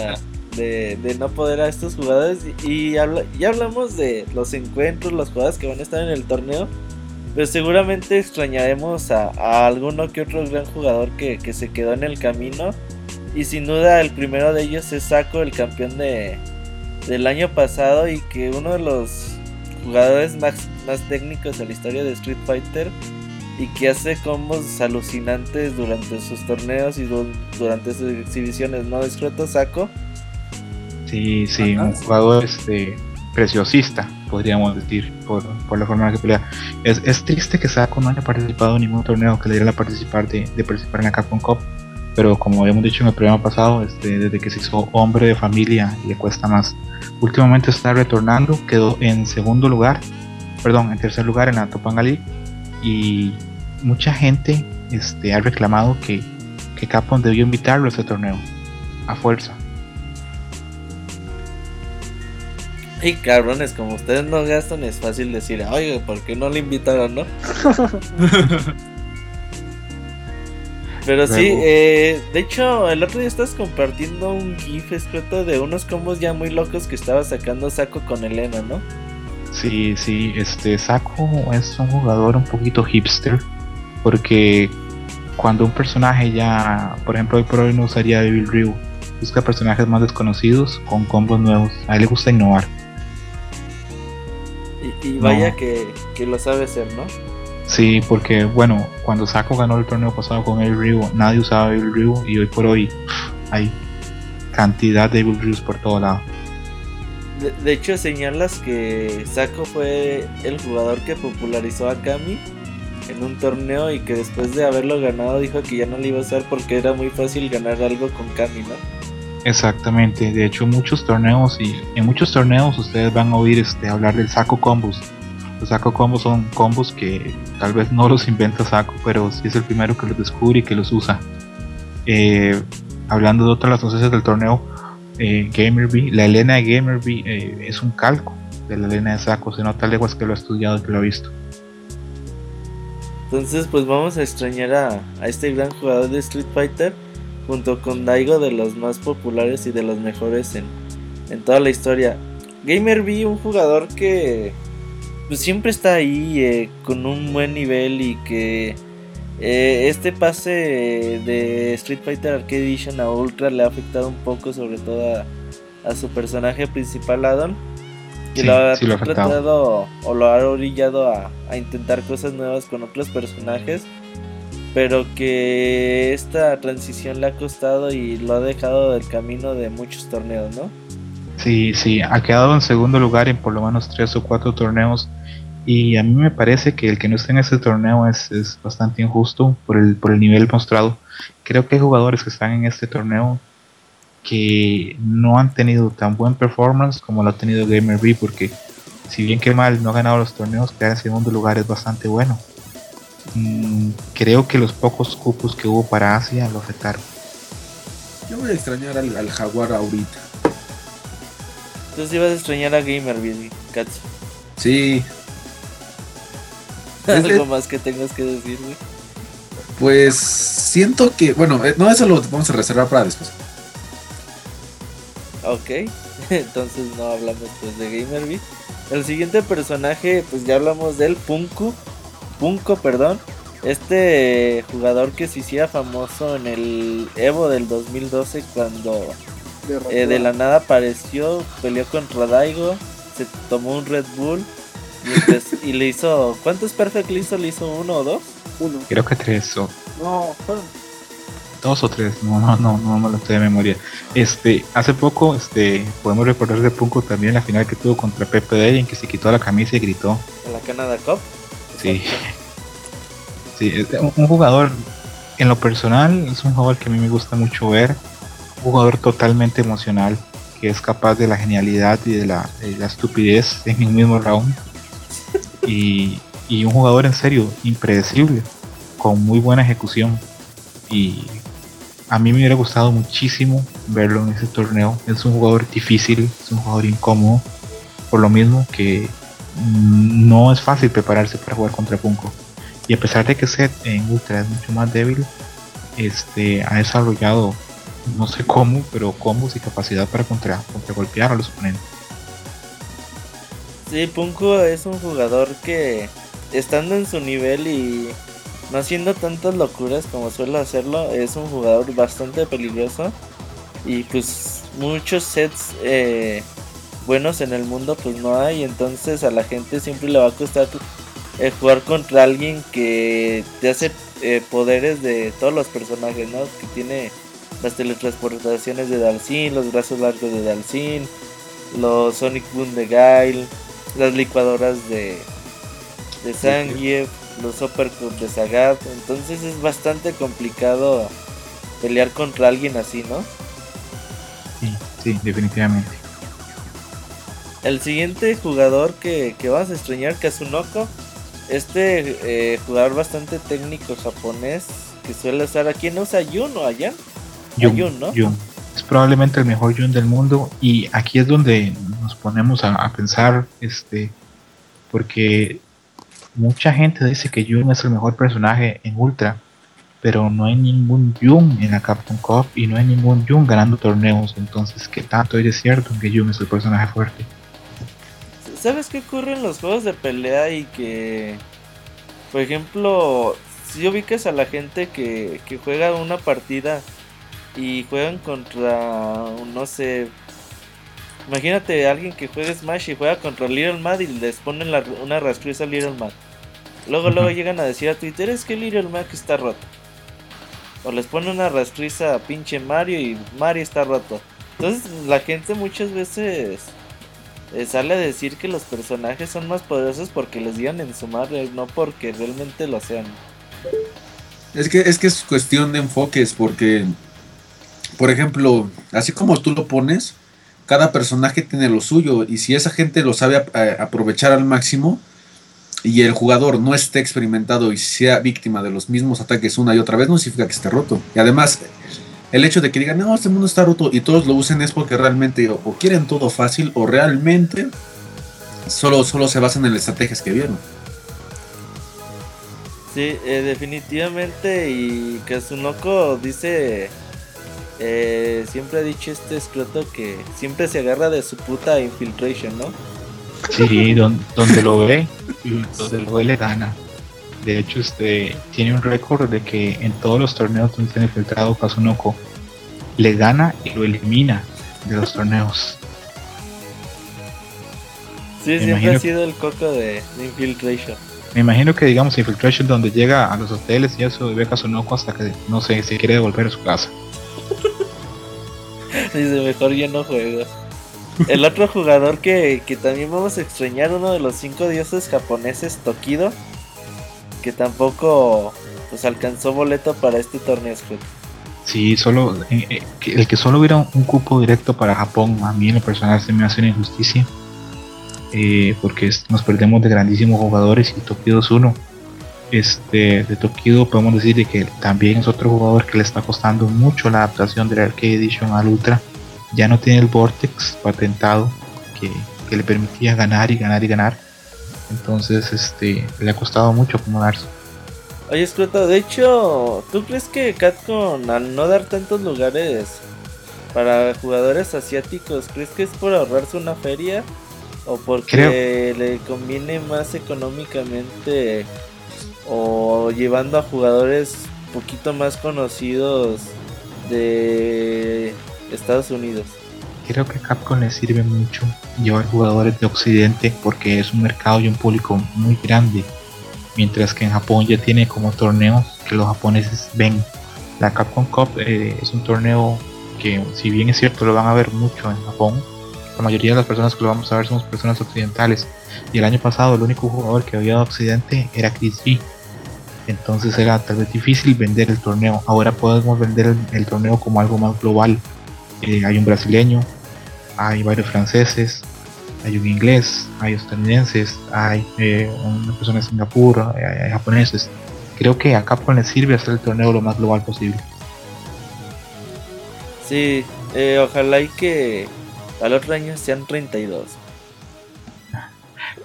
de, de, no poder a estos jugadores. Y, habla, ya hablamos de los encuentros, los jugadores que van a estar en el torneo. Pero seguramente extrañaremos a, a alguno que otro gran jugador que, que se quedó en el camino. Y sin duda el primero de ellos es Saco, el campeón de, del año pasado y que uno de los jugadores más, más técnicos de la historia de Street Fighter y que hace combos alucinantes durante sus torneos y du durante sus exhibiciones, ¿no? Discreto Saco. Sí, sí, Ajá. un jugador este, preciosista, podríamos decir, por, por la forma en la que pelea. Es, es, triste que Saco no haya participado en ningún torneo que le diera la participar de, de participar en la Capcom Cup, pero como habíamos dicho en el programa pasado, este, desde que se hizo hombre de familia le cuesta más. Últimamente está retornando, quedó en segundo lugar, perdón, en tercer lugar en la Topanga League y mucha gente este, ha reclamado que, que Capcom debió invitarlo a ese torneo, a fuerza. Y cabrones, como ustedes no gastan, es fácil decir, oye, ¿por qué no le invitaron, no? Pero sí, eh, de hecho, el otro día estás compartiendo un GIF escrito de unos combos ya muy locos que estaba sacando Saco con Elena, ¿no? Sí, sí, este Saco es un jugador un poquito hipster, porque cuando un personaje ya, por ejemplo, hoy por hoy no usaría Devil Ryu, busca personajes más desconocidos con combos nuevos, a él le gusta innovar. Y, y vaya no. que, que lo sabe hacer, ¿no? Sí, porque bueno, cuando Saco ganó el torneo pasado con el Ryu, nadie usaba el Ryu y hoy por hoy hay cantidad de Evil Ryus por todo lado. De, de, hecho, señalas que Saco fue el jugador que popularizó a Kami en un torneo y que después de haberlo ganado dijo que ya no le iba a usar porque era muy fácil ganar algo con Kami, ¿no? Exactamente, de hecho muchos torneos y en muchos torneos ustedes van a oír este, hablar del Saco Combos los Saco combos son combos que tal vez no los inventa Saco, pero sí es el primero que los descubre y que los usa. Eh, hablando de otras las del torneo, eh, Gamerby, la Elena de Gamerby eh, es un calco de la Elena de Saco, se nota leguas que lo ha estudiado y que lo ha visto. Entonces, pues vamos a extrañar a, este gran jugador de Street Fighter junto con Daigo, de los más populares y de los mejores en, toda la historia. Gamerby, un jugador que pues siempre está ahí eh, con un buen nivel y que eh, este pase de Street Fighter Arcade Edition a Ultra le ha afectado un poco, sobre todo a, a su personaje principal, Adon. Que sí, lo ha sí lo tratado o lo ha orillado a, a, intentar cosas nuevas con otros personajes. Pero que esta transición le ha costado y lo ha dejado del camino de muchos torneos, ¿no? Sí, sí, ha quedado en segundo lugar en por lo menos tres o cuatro torneos y a mí me parece que el que no esté en ese torneo es, es, bastante injusto por el, por el nivel mostrado. Creo que hay jugadores que están en este torneo que no han tenido tan buen performance como lo ha tenido GamerB, porque si bien que mal no ha ganado los torneos, quedar en segundo lugar es bastante bueno. Mm, creo que los pocos cupos que hubo para Asia lo afectaron. Yo voy a extrañar al, al Jaguar ahorita. Entonces ibas a extrañar a Gamer, Katsu. Sí. ¿Algo más que tengas que decir, güey? Pues siento que, bueno, eh, no, eso lo vamos a reservar para después. Ok, entonces no hablamos pues de Gamerby. El siguiente personaje, pues ya hablamos del Punko. Punko, perdón. Este jugador que se hiciera famoso en el Evo del 2012 cuando eh, de la nada apareció, peleó contra Daigo, se tomó un Red Bull y, le hizo... ¿Cuántos Perfect le hizo? ¿Le hizo uno o dos? Uno. Creo que tres o... No, fueron dos o tres, no, no, no, no me lo estoy de memoria. Este, hace poco, este, podemos recordar de Punko también la final que tuvo contra PPD en que se quitó la camisa y gritó. ¿En la Canada Cup? Sí. Sí, un jugador, en lo personal, es un jugador que a mí me gusta mucho ver. Un jugador totalmente emocional, que es capaz de la genialidad y de la, estupidez en el mismo round. Y, y un jugador en serio, impredecible, con muy buena ejecución. Y a mí me hubiera gustado muchísimo verlo en ese torneo. Es un jugador difícil, es un jugador incómodo, por lo mismo que no es fácil prepararse para jugar contra Punko. Y a pesar de que Seth en Ultra es mucho más débil, este, ha desarrollado, no sé cómo, pero combos y capacidad para contra, contra golpear a los oponentes. Sí, Punko es un jugador que estando en su nivel y no haciendo tantas locuras como suele hacerlo, es un jugador bastante peligroso. Y pues muchos sets eh, buenos en el mundo pues no hay. Entonces a la gente siempre le va a costar eh, jugar contra alguien que te hace eh, poderes de todos los personajes, ¿no? Que tiene las teletransportaciones de Dalsin, los brazos largos de Dalsin, los Sonic Boom de Gail, las licuadoras de, de Zangief los Uppercut de Sagat. Entonces es bastante complicado pelear contra alguien así, ¿no? Sí, sí, definitivamente. El siguiente jugador que, que vas a extrañar, Kazunoko. Este eh, jugador bastante técnico japonés que suele usar aquí, ¿no usa Yun o allá? Yun, ¿no? Es probablemente el mejor Yun del mundo y aquí es donde nos ponemos a, a pensar, este, porque Mucha gente dice que Jun es el mejor personaje en Ultra, pero no hay ningún Jun en la Captain Cup y no hay ningún Jun ganando torneos. Entonces, ¿qué tanto es cierto que Jun es el personaje fuerte? ¿Sabes qué ocurre en los juegos de pelea y que, por ejemplo, si ubicas a la gente que, que juega una partida y juegan contra, no sé, Imagínate a alguien que juegue Smash y juega contra Little Mad y les ponen una rastriza a Little Mad. Luego, luego llegan a decir a Twitter es que Little Mad está roto. O les ponen una rastriza a pinche Mario y Mario está roto. Entonces la gente muchas veces eh, sale a decir que los personajes son más poderosos porque les digan en su madre, no porque realmente lo sean. Es que, es que es cuestión de enfoques, porque, por ejemplo, así como tú lo pones, cada personaje tiene lo suyo y si esa gente lo sabe eh, aprovechar al máximo y el jugador no esté experimentado y sea víctima de los mismos ataques una y otra vez no significa que esté roto. Y además el hecho de que digan, no, este mundo está roto y todos lo usen es porque realmente o, quieren todo fácil o realmente solo, solo se basan en las estrategias que vieron. Sí, eh, definitivamente y Kazunoko dice eh, siempre ha dicho este escroto que siempre se agarra de su puta infiltration, ¿no? Sí, donde lo ve donde lo ve le gana. De hecho, este tiene un récord de que en todos los torneos donde se ha infiltrado Kazunoko le gana y lo elimina de los torneos. Sí, siempre ha sido el coco de, Infiltration. Me imagino que digamos Infiltration donde llega a los hoteles y eso ve a Kazunoko hasta que no sé, se quiere devolver a su casa. Dice, mejor yo no juego. El otro jugador que, también vamos a extrañar, uno de los cinco dioses japoneses, Tokido, que tampoco pues alcanzó boleto para este torneo. Sí, solo eh, eh, el que solo hubiera un, cupo directo para Japón, a mí en lo personal se me hace una injusticia. Eh, porque nos perdemos de grandísimos jugadores y Tokido es uno este, de Tokido podemos decir que también es otro jugador que le está costando mucho la adaptación del Arcade Edition al Ultra. Ya no tiene el Vortex patentado que, que le permitía ganar y ganar y ganar. Entonces, este, le ha costado mucho acomodarse. Oye, Scroto, de hecho, ¿tú crees que Capcom al no dar tantos lugares para jugadores asiáticos, crees que es por ahorrarse una feria? ¿O porque le conviene más económicamente o llevando a jugadores poquito más conocidos de Estados Unidos? Creo que Capcom le sirve mucho llevar jugadores de Occidente porque es un mercado y un público muy grande mientras que en Japón ya tiene como torneos que los japoneses ven. La Capcom Cup eh, es un torneo que si bien es cierto lo van a ver mucho en Japón, la mayoría de las personas que lo vamos a ver somos personas occidentales. Y el año pasado el único jugador que había de Occidente era Chris G. Entonces era tal vez difícil vender el torneo. Ahora podemos vender el, torneo como algo más global. Eh, hay un brasileño, hay varios franceses, hay un inglés, hay estadounidenses, hay eh, una persona de Singapur, hay, japoneses. Creo que a Capcom le sirve hacer el torneo lo más global posible. Sí, eh, ojalá y que al otro año sean 32.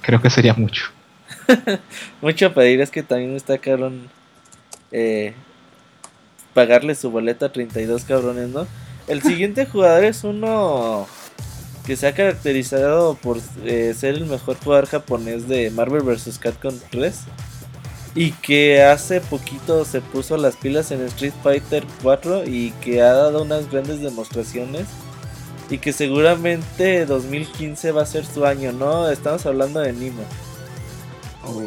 Creo que sería mucho. mucho pedir es que también está cabrón eh, pagarle su boleta a 32 cabrones, ¿no? El siguiente jugador es uno que se ha caracterizado por eh, ser el mejor jugador japonés de Marvel vs. Capcom 3 y que hace poquito se puso las pilas en Street Fighter 4 y que ha dado unas grandes demostraciones y que seguramente 2015 va a ser su año, ¿no? Estamos hablando de Nimo. Oh.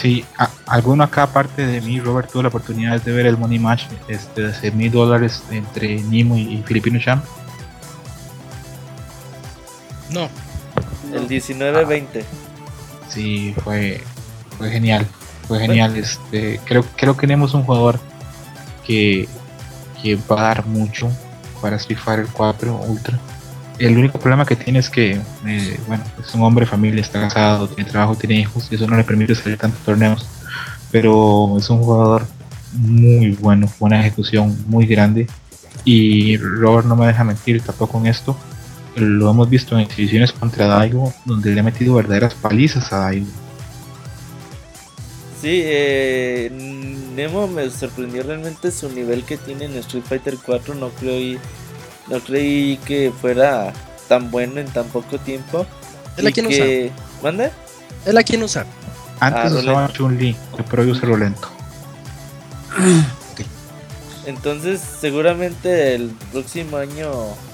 Sí, alguno acá aparte de mí, Robert, tuvo la oportunidad de ver el Money Match este, de 6 mil dólares entre Nimo y, y Filipino Champ. No. El 19-20. Sí, fue, fue genial. Fue genial. Este, creo, creo que tenemos un jugador que, que va a dar mucho para Street Fighter 4 Ultra. El único problema que tiene es que, eh, bueno, es un hombre de familia, está casado, tiene trabajo, tiene hijos y eso no le permite salir tantos torneos. Pero es un jugador muy bueno, buena ejecución, muy grande. Y Robert no me deja mentir tampoco con esto lo hemos visto en exhibiciones contra Daigo, donde le ha metido verdaderas palizas a Daigo. Sí, eh, Nemo me sorprendió realmente su nivel que tiene en Street Fighter 4. No creí, no creí que fuera tan bueno en tan poco tiempo. ¿Él a quién usa? ¿Mande? ¿Él a quién usa? Antes ah, usaba Chun-Li, pero yo lo lento. Entonces, seguramente el próximo año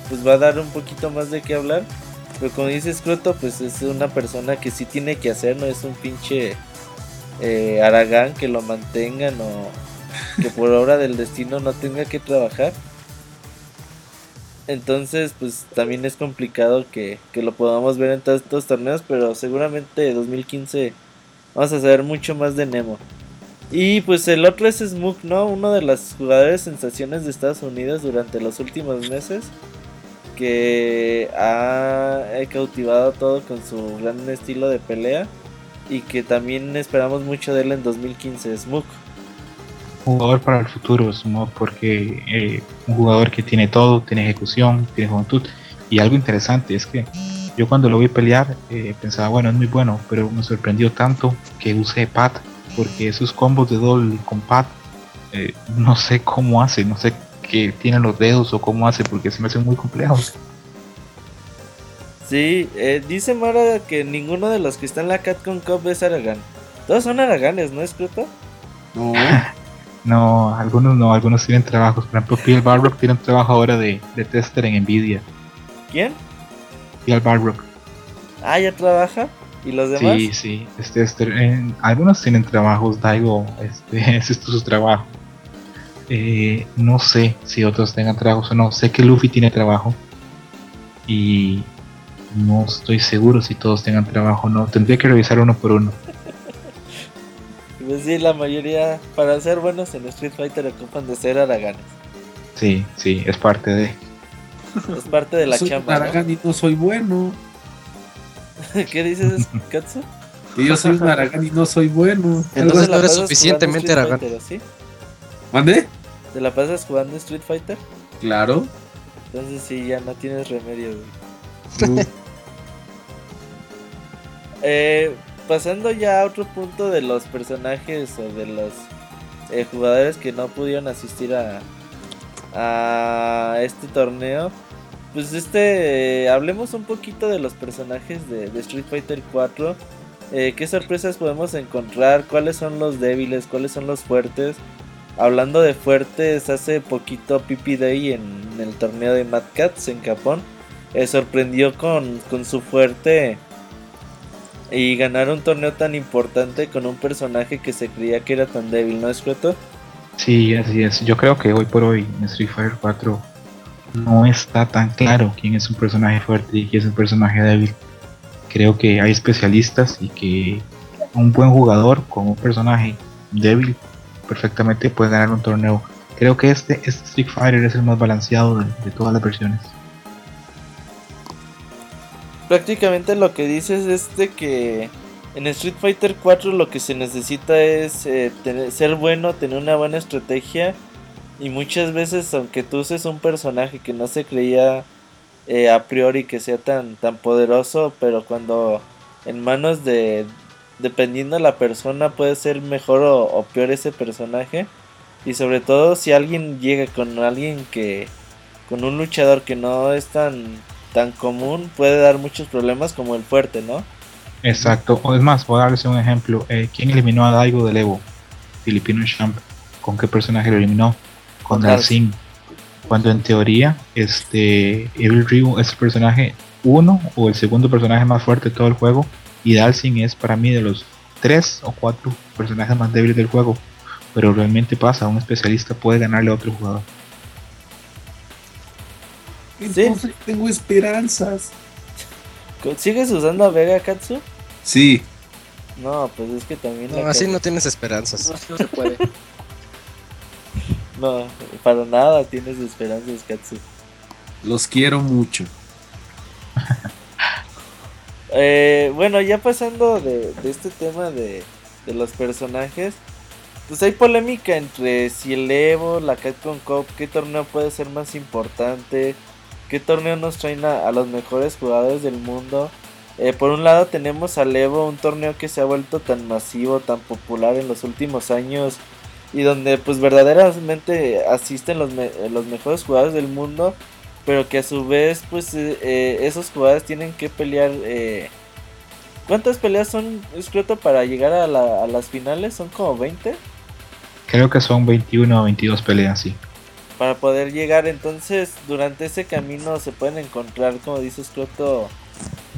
pues va a dar un poquito más de qué hablar. Pero como dice Scroto, pues es una persona que sí tiene que hacer, no es un pinche eh, Aragán que lo mantengan o que por obra del destino no tenga que trabajar. Entonces, pues también es complicado que, que lo podamos ver en todos estos torneos, pero seguramente 2015 vamos a saber mucho más de Nemo. Y pues el otro es Smook, ¿no? Uno de las jugadores sensaciones de Estados Unidos durante los últimos meses que ha cautivado todo con su gran estilo de pelea y que también esperamos mucho de él en 2015, Smook. Jugador para el futuro, Smook, porque eh, un jugador que tiene todo, tiene ejecución, tiene juventud. Y algo interesante es que yo cuando lo vi pelear eh, pensaba, bueno, es muy bueno, pero me sorprendió tanto que use Pat, porque esos combos de doble con Pat, eh, no sé cómo hace, no sé que tiene los dedos o cómo hace, porque se me hace muy complejo Sí, eh, dice Mara que ninguno de los que están en la Catcon Cup es Aragán. Todos son Araganes, ¿no, es No. no, algunos no, algunos tienen trabajos. Por ejemplo, Phil Barrock tiene un trabajo ahora de, de tester en Nvidia. ¿Quién? Phil Barrock. Ah, ya trabaja. ¿Y los demás? Sí, sí, este, algunos tienen trabajos, Daigo, este, es esto su trabajo. Eh, no sé si otros tengan trabajos o no. Sé que Luffy tiene trabajo. Y no estoy seguro si todos tengan trabajo o no. Tendría que revisar uno por uno. Pues sí, la mayoría, para ser buenos en Street Fighter, ocupan de ser araganes. Sí, sí, es parte de. Es parte de la soy chamba. Aragán y no soy bueno. ¿Qué dices, Katsu? Que yo soy un Aragán y no soy bueno. Entonces no eres suficientemente Aragán. ¿sí? ¿Mande? ¿Te la pasas jugando Street Fighter? Claro. Entonces sí, ya no tienes remedio, güey. eh, pasando ya a otro punto de los personajes o de los eh, jugadores que no pudieron asistir a, este torneo. Pues este, hablemos un poquito de los personajes de, Street Fighter 4. Eh, ¿Qué sorpresas podemos encontrar? ¿Cuáles son los débiles? ¿Cuáles son los fuertes? Hablando de fuertes, hace poquito Pipi Day en, el torneo de Mad Cats en Japón eh, sorprendió con, con su fuerte y ganar un torneo tan importante con un personaje que se creía que era tan débil, ¿no es cierto? Sí, así es. Yo creo que hoy por hoy en Street Fighter 4 no está tan claro quién es un personaje fuerte y quién es un personaje débil. Creo que hay especialistas y que un buen jugador con un personaje débil perfectamente puede ganar un torneo. Creo que este, este Street Fighter es el más balanceado de todas las versiones prácticamente lo que dices es que en Street Fighter 4 lo que se necesita es eh, ser bueno, tener una buena estrategia. Y muchas veces aunque tú uses un personaje que no se creía eh, a priori que sea tan, tan poderoso, pero cuando en manos de dependiendo de la persona puede ser mejor o peor ese personaje. Y sobre todo si alguien llega con alguien que con un luchador que no es tan tan común puede dar muchos problemas como el fuerte, ¿no? Exacto. O es más, voy a darles un ejemplo. Eh, ¿Quién eliminó a Daigo del Evo? Filipino Champ. ¿Con qué personaje lo eliminó? Con Dalsim. Cuando en teoría, este Evil Ryu es el personaje uno o el segundo personaje más fuerte de todo el juego. Y Dalsim es para mí de los tres o cuatro personajes más débiles del juego. Pero realmente pasa, un especialista puede ganarle a otro jugador. Entonces tengo esperanzas. ¿Sigues usando a Vega Katsu? Sí. No, pues es que también. No, así no tienes esperanzas. No, se puede. no, para nada tienes esperanzas, Katsu. Los quiero mucho. eh, bueno, ya pasando de, de este tema de, de, los personajes, pues hay polémica entre si el Evo, la Capcom Cup, qué torneo puede ser más importante. ¿Qué torneo nos traen a, los mejores jugadores del mundo? Eh, por un lado tenemos al Evo, un torneo que se ha vuelto tan masivo, tan popular en los últimos años y donde pues verdaderamente asisten los, los mejores jugadores del mundo, pero que a su vez pues eh, eh, esos jugadores tienen que pelear. ¿Cuántas peleas son escrito para llegar a, a, las finales? ¿Son como 20? Creo que son 21 o 22 peleas, sí para poder llegar. Entonces, durante ese camino se pueden encontrar, como dice Scroto,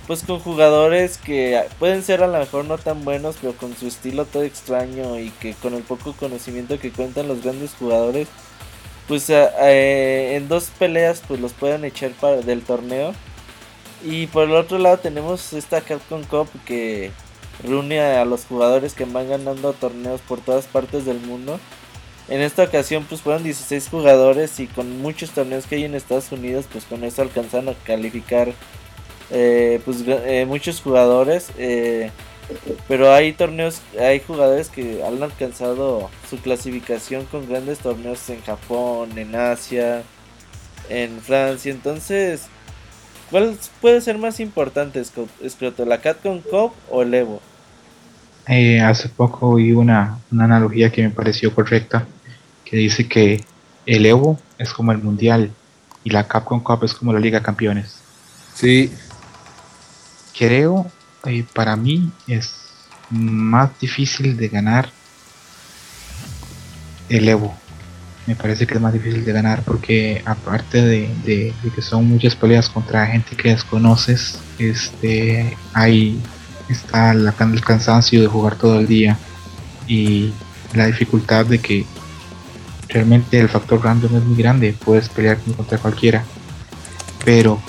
pues con jugadores que pueden ser a lo mejor no tan buenos, pero con su estilo todo extraño y que con el poco conocimiento que cuentan los grandes jugadores, pues en dos peleas pues los pueden echar para, del torneo. Y por el otro lado tenemos esta Capcom Cup que reúne a los jugadores que van ganando torneos por todas partes del mundo. En esta ocasión pues fueron 16 jugadores y con muchos torneos que hay en Estados Unidos pues con eso alcanzaron a calificar eh, pues eh, muchos jugadores eh, pero hay torneos hay jugadores que han alcanzado su clasificación con grandes torneos en Japón en Asia en Francia entonces ¿cuál puede ser más importante Scroto la Catcon Cup o el Evo? hace poco vi una, una analogía que me pareció correcta que dice que el Evo es como el Mundial y la Capcom Cup es como la Liga Campeones. Sí. Creo, eh, para mí es más difícil de ganar el Evo. Me parece que es más difícil de ganar porque aparte de, que son muchas peleas contra gente que desconoces, este, hay está el cansancio de jugar todo el día y la dificultad de que realmente el factor random es muy grande, puedes pelear contra cualquiera, pero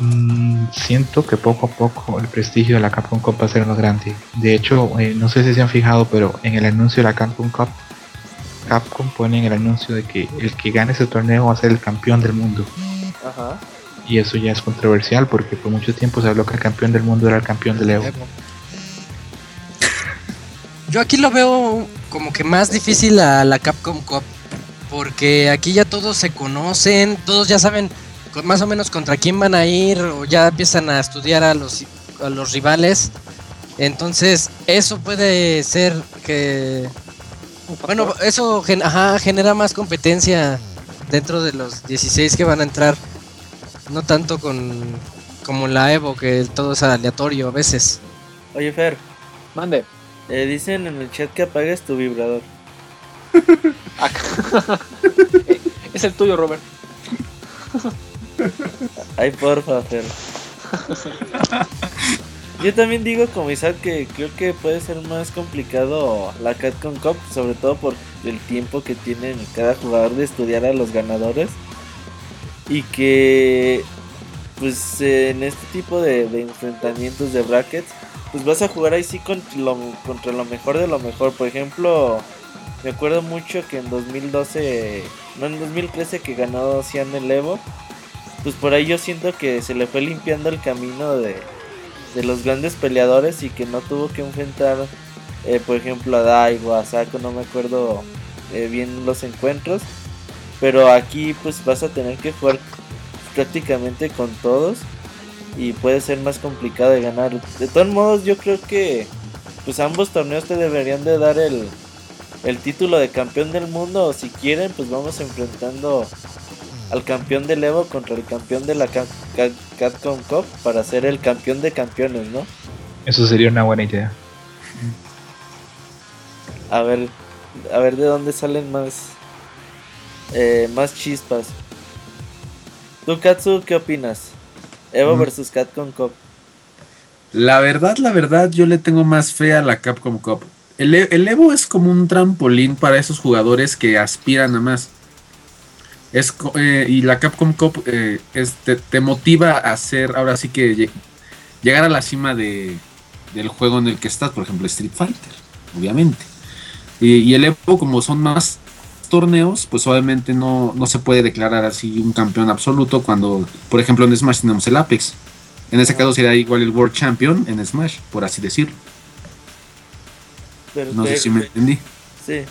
mm, siento que poco a poco el prestigio de la Capcom Cup va a ser más grande. De hecho, eh, no sé si se han fijado, pero en el anuncio de la Capcom Cup, Capcom pone en el anuncio de que el que gane ese torneo va a ser el campeón del mundo. Y eso ya es controversial porque por mucho tiempo se habló que el campeón del mundo era el campeón del Evo. Yo aquí lo veo como que más difícil a la Capcom Cup porque aquí ya todos se conocen, todos ya saben más o menos contra quién van a ir o ya empiezan a estudiar a los, a los rivales Entonces, eso puede ser que... Bueno, eso gen- ajá, genera más competencia dentro de los 16 que van a entrar. No tanto con como la Evo, que todo es aleatorio a veces. Oye, Fer, Mande. eh, dicen en el chat que apagues tu vibrador. Acá. es el tuyo, Robert. Ay, porfa, Fer. Yo también digo como Isaac que creo que puede ser más complicado la Capcom Cup, sobre todo por el tiempo que tienen cada jugador de estudiar a los ganadores. Y que pues en este tipo de, de enfrentamientos de brackets, pues vas a jugar ahí sí lo, contra lo mejor de lo mejor. Por ejemplo, me acuerdo mucho que en 2012, no en 2013 que ganó Cian el Evo, pues por ahí yo siento que se le fue limpiando el camino de, de los grandes peleadores y que no tuvo que enfrentar, eh, por ejemplo, a Daigo, a Sako, no me acuerdo eh, bien los encuentros. Pero aquí pues vas a tener que jugar prácticamente con todos y puede ser más complicado de ganar. De todos modos yo creo que pues ambos torneos te deberían de dar el, el título de campeón del mundo o si quieren pues vamos enfrentando al campeón del Evo contra el campeón de la Ca- Ca- Capcom Cup para ser el campeón de campeones, ¿no? Eso sería una buena idea. A ver, a ver de dónde salen más eh, más chispas. ¿Tú Katsu qué opinas? Evo Mm. versus Capcom Cup. La verdad, la verdad, yo le tengo más fe a la Capcom Cup. El, E- el Evo es como un trampolín para esos jugadores que aspiran a más. Es, eh, y la Capcom Cup eh, es- te, te motiva a hacer, ahora sí que lle- llegar a la cima de, del juego en el que estás, por ejemplo Street Fighter, obviamente. Y, y el Evo, como son más torneos, pues obviamente no, no se puede declarar así un campeón absoluto cuando, por ejemplo, en Smash tenemos el Apex. En ese caso sería igual el World Champion en Smash, por así decirlo. No sé si me entendí. Sí,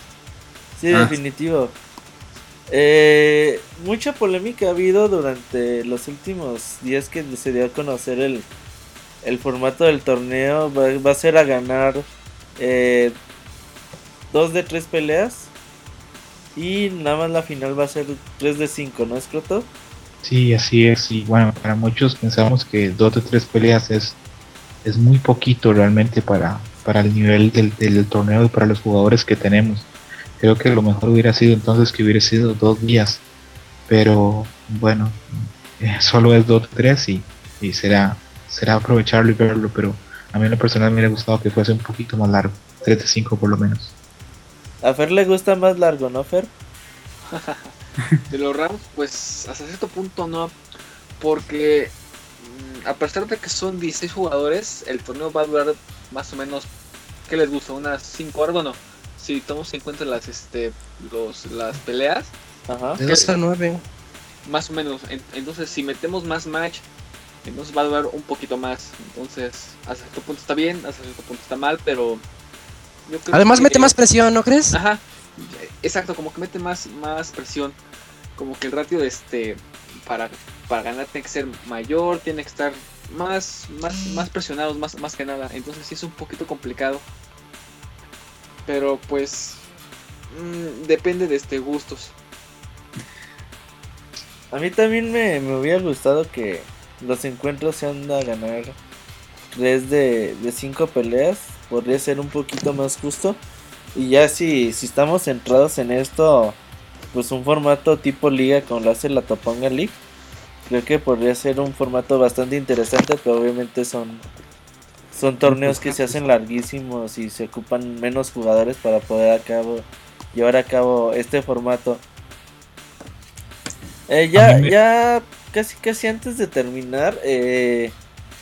sí, Ah. definitivo. Eh, mucha polémica ha habido durante los últimos días que se dio a conocer el, el formato del torneo. Va, va a ser a ganar eh, dos de tres peleas. Y nada más la final va a ser 3 de 5, ¿no es Croto? Sí, así es. Y bueno, para muchos pensamos que dos de tres peleas es, es muy poquito realmente para, para el nivel del, del torneo y para los jugadores que tenemos. Creo que lo mejor hubiera sido entonces que hubiera sido dos días. Pero bueno, eh, solo es dos de tres y, y será, será aprovecharlo y verlo. Pero a mí en lo personal me hubiera gustado que fuese un poquito más largo. 3 de 5 por lo menos. A Fer le gusta más largo, ¿no, Fer? De los rounds, pues hasta cierto punto no. Porque a pesar de que son 16 jugadores, el torneo va a durar más o menos, ¿qué les gusta? Unas 5 horas, bueno, si tomamos en cuenta las este los las peleas, Ajá. De 2 a 9. más o menos. En- entonces, si metemos más match, entonces va a durar un poquito más. Entonces, hasta cierto punto está bien, hasta cierto punto está mal, pero yo creo Además que- mete más presión, ¿no crees? Ajá, exacto, como que mete más, más presión. Como que el ratio de este para, para ganar tiene que ser mayor, tiene que estar más, más, más presionados, más, más que nada. Entonces sí es un poquito complicado. Pero pues mm, depende de este gustos. A mí también me, me hubiera gustado que los encuentros sean a ganar 3 de 5 peleas. Podría ser un poquito más justo. Y ya si, si estamos centrados en esto, pues un formato tipo liga como lo hace la Topanga League. Creo que podría ser un formato bastante interesante, pero obviamente son, son torneos que se hacen larguísimos y se ocupan menos jugadores para poder a cabo, llevar a cabo este formato. Eh, ya, ya casi casi antes de terminar, eh,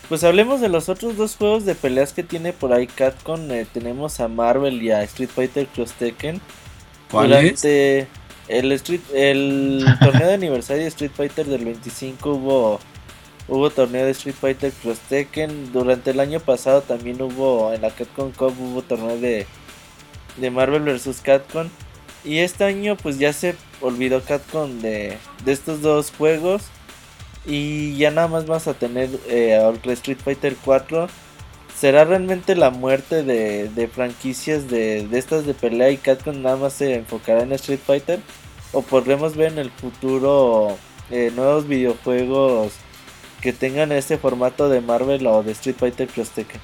pues hablemos de los otros dos juegos de peleas que tiene por ahí Capcom. Eh, tenemos a Marvel y a Street Fighter Cross Tekken. ¿Cuál es? El Street, el torneo de aniversario de Street Fighter del 25 hubo hubo torneo de Street Fighter Cross Tekken. Durante el año pasado también hubo en la Capcom Cup hubo torneo de de Marvel vs Capcom. Y este año pues ya se olvidó Capcom de, de estos dos juegos. Y ya nada más vas a tener eh, Street Fighter 4. ¿será realmente la muerte de, de franquicias de, de estas de pelea y Capcom nada más se enfocará en Street Fighter? ¿O podremos ver en el futuro eh, nuevos videojuegos que tengan ese formato de Marvel o de Street Fighter Cross Tekken?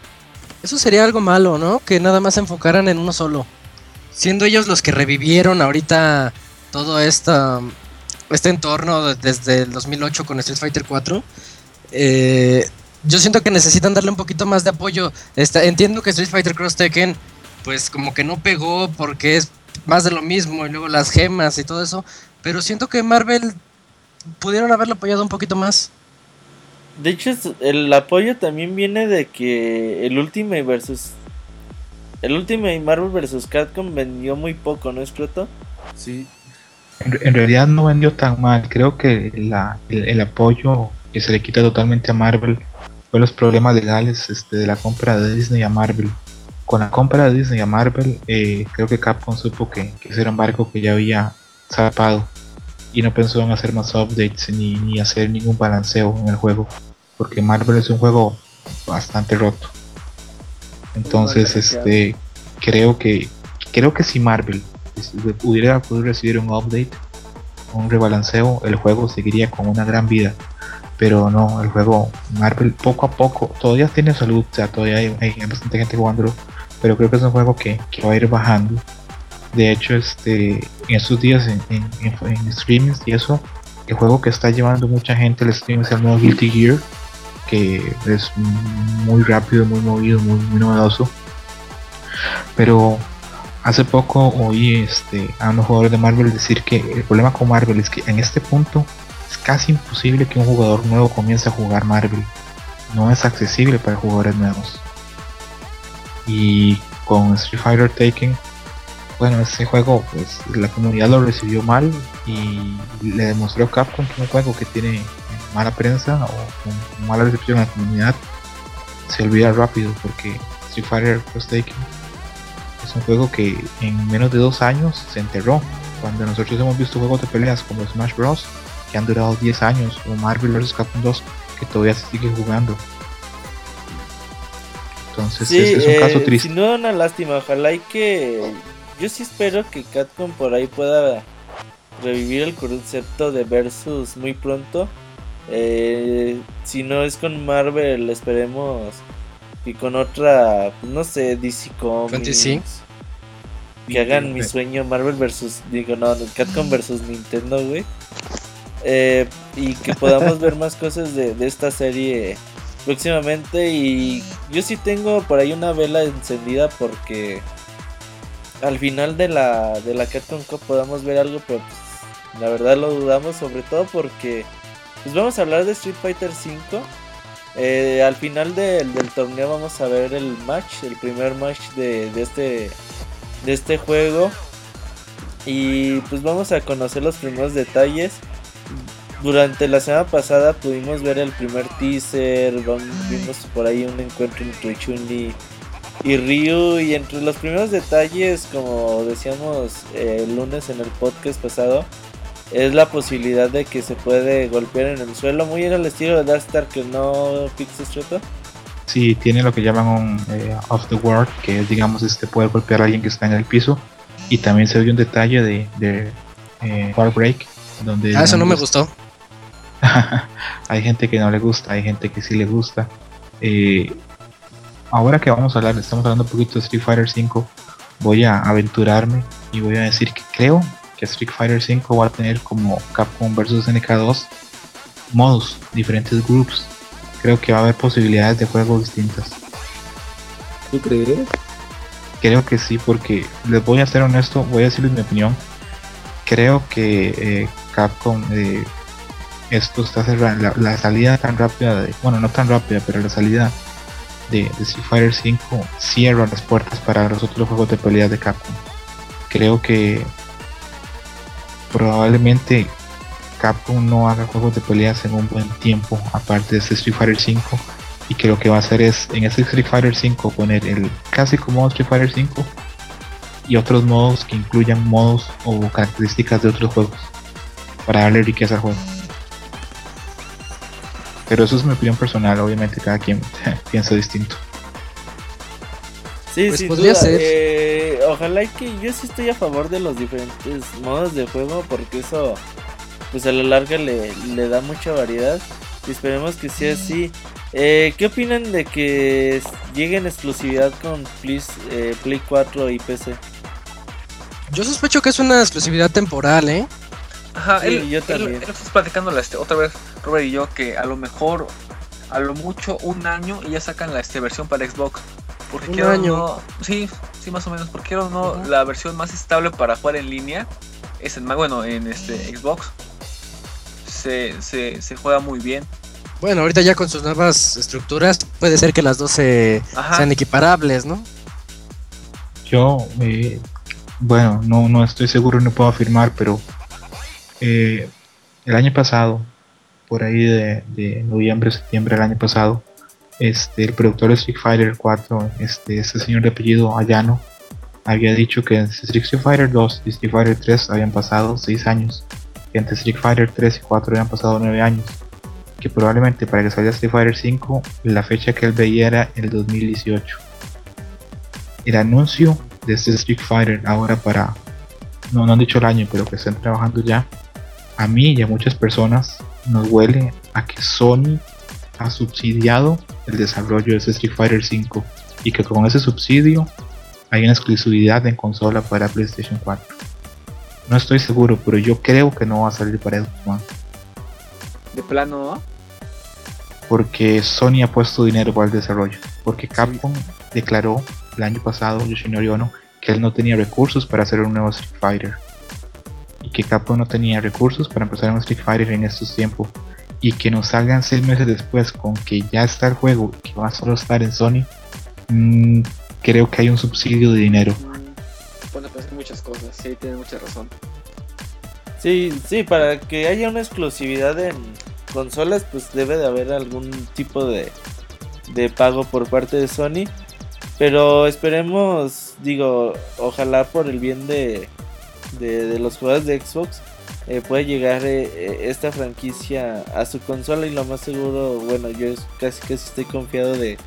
Eso sería algo malo, ¿no? Que nada más se enfocaran en uno solo. Siendo ellos los que revivieron ahorita todo esta, este entorno desde el 2008 con Street Fighter 4. Eh, yo siento que necesitan darle un poquito más de apoyo. entiendo que Street Fighter Cross Tekken, pues como que no pegó porque es más de lo mismo y luego las gemas y todo eso. Pero siento que Marvel pudieron haberlo apoyado un poquito más. De hecho, el apoyo también viene de que el Ultimate versus. El Ultimate Marvel versus Capcom vendió muy poco, ¿no es cierto? Sí. En, realidad no vendió tan mal. Creo que la, el, apoyo que se le quita totalmente a Marvel fue los problemas legales este, de la compra de Disney a Marvel. Con la compra de Disney a Marvel, eh, creo que Capcom supo que, que ese era un barco que ya había zarpado y no pensó en hacer más updates ni, ni hacer ningún balanceo en el juego porque Marvel es un juego bastante roto. Entonces este creo que creo que si Marvel pudiera poder recibir un update un rebalanceo el juego seguiría con una gran vida. Pero no el juego Marvel poco a poco todavía tiene salud o sea todavía hay, bastante gente jugándolo pero creo que es un juego que, que va a ir bajando de hecho, este, en estos días en, en, streamings y eso, el juego que está llevando mucha gente al stream es el nuevo Guilty Gear, que es muy rápido, muy movido, muy, novedoso. Pero hace poco oí este, a unos jugadores de Marvel decir que el problema con Marvel es que en este punto es casi imposible que un jugador nuevo comience a jugar Marvel. No es accesible para jugadores nuevos. Y con Street Fighter Taken bueno, ese juego, pues la comunidad lo recibió mal y le demostró Capcom que un juego que tiene mala prensa o mala recepción a la comunidad se olvida rápido porque Street Fighter Cross Taken es un juego que en menos de dos años se enterró. Cuando nosotros hemos visto juegos de peleas como Smash Bros. que han durado 10 años, o Marvel vs. Capcom 2 que todavía se sigue jugando. Entonces es, un caso eh, triste. Sin duda una lástima, ojalá y que yo sí espero que Catcom por ahí pueda revivir el concepto de Versus muy pronto. Eh, si no es con Marvel, esperemos y con otra, no sé, DC Comics. Que hagan mi sueño Marvel versus, digo, no, Catcom versus Nintendo, güey. Eh, y que podamos ver más cosas de, de esta serie próximamente. Y yo sí tengo por ahí una vela encendida porque al final de la, de la Capcom Cup podamos ver algo, pero pues, la verdad lo dudamos, sobre todo porque pues vamos a hablar de Street Fighter V. Eh, al final del torneo vamos a ver el match, el primer match de, de, este, de este juego. Y pues vamos a conocer los primeros detalles. Durante la semana pasada pudimos ver el primer teaser, vimos por ahí un encuentro entre chun y Ryu. Y entre los primeros detalles, como decíamos eh, el lunes en el podcast pasado, es la posibilidad de que se puede golpear en el suelo, muy en el estilo de Star que no Pixel Street. Sí, tiene lo que llaman un eh, off the world, que es, digamos, este poder golpear a alguien que está en el piso. Y también se ve un detalle de, de eh, Break, donde. Ah, eso no me gustó. hay gente que no le gusta, hay gente que sí le gusta. Eh, ahora que vamos a hablar, estamos hablando un poquito de Street Fighter 5, voy a aventurarme y voy a decir que creo que Street Fighter 5 va a tener como Capcom vs NK2 modos, diferentes groups. Creo que va a haber posibilidades de juego distintas. ¿Tú crees? Creo que sí, porque les voy a ser honesto, voy a decirles mi opinión. Creo que eh, Capcom eh, esto está cerrando la, salida tan rápida de, bueno no tan rápida pero la salida de, Street Fighter 5 cierra las puertas para los otros juegos de pelea de Capcom. Creo que probablemente Capcom no haga juegos de peleas en un buen tiempo, aparte de este Street Fighter 5. Y que lo que va a hacer es en este Street Fighter 5 poner el clásico modo Street Fighter 5 y otros modos que incluyan modos o características de otros juegos para darle riqueza al juego. Pero eso es mi opinión personal, obviamente cada quien piensa distinto. Sí, Pues sin podría duda, ser. eh, ojalá y que yo sí estoy a favor de los diferentes modos de juego porque eso pues a la larga le, le da mucha variedad y esperemos que sea así. Eh, ¿Qué opinan de que llegue en exclusividad con Play, eh, Play 4 y PC? Yo sospecho que es una exclusividad temporal, ¿eh? Ajá, Sí, él, yo él- también. él estás platicando la, este, otra vez, Robert y yo, que a lo mejor, a lo mucho un año y ya sacan la este, versión para Xbox. Porque Un quiero o año. no, sí, sí más o menos, porque quiero o no, Ajá. la versión más estable para jugar en línea es en, bueno, en este Xbox. Se, se, se juega muy bien. Bueno, ahorita ya con sus nuevas estructuras puede ser que las dos se- sean equiparables, ¿no? Yo, eh, bueno, no, no estoy seguro, no puedo afirmar, pero eh, el año pasado, por ahí de, de noviembre, septiembre del año pasado, este, el productor de Street Fighter 4, este, este señor de apellido Ayano, había dicho que entre Street Fighter 2 y Street Fighter 3 habían pasado 6 años, que entre Street Fighter 3 y 4 habían pasado 9 años, que probablemente para que salga Street Fighter 5 la fecha que él veía era el 2018 el anuncio de este Street Fighter ahora para, no, no han dicho el año, pero que están trabajando ya, a mí y a muchas personas nos huele a que Sony ha subsidiado el desarrollo de este Street Fighter 5 y que con ese subsidio hay una exclusividad en consola para PlayStation 4. No estoy seguro, pero yo creo que no va a salir para Xbox One De plano, ¿no? porque Sony ha puesto dinero para el desarrollo. Porque Capcom declaró el año pasado, Yoshinori Ono, que él no tenía recursos para hacer un nuevo Street Fighter. Y que Capcom no tenía recursos para empezar un Street Fighter en estos tiempos. Y que nos salgan seis meses después con que ya está el juego, que va a solo estar en Sony. mm, creo que hay un subsidio de dinero. A pensar muchas cosas, sí, tiene mucha razón. Sí, sí, para que haya una exclusividad en consolas, pues debe de haber algún tipo de, de pago por parte de Sony. Pero esperemos, digo, ojalá por el bien de, de, de los jugadores de Xbox eh, pueda llegar eh, eh, esta franquicia a su consola y lo más seguro, bueno, yo es- casi casi estoy confiado de,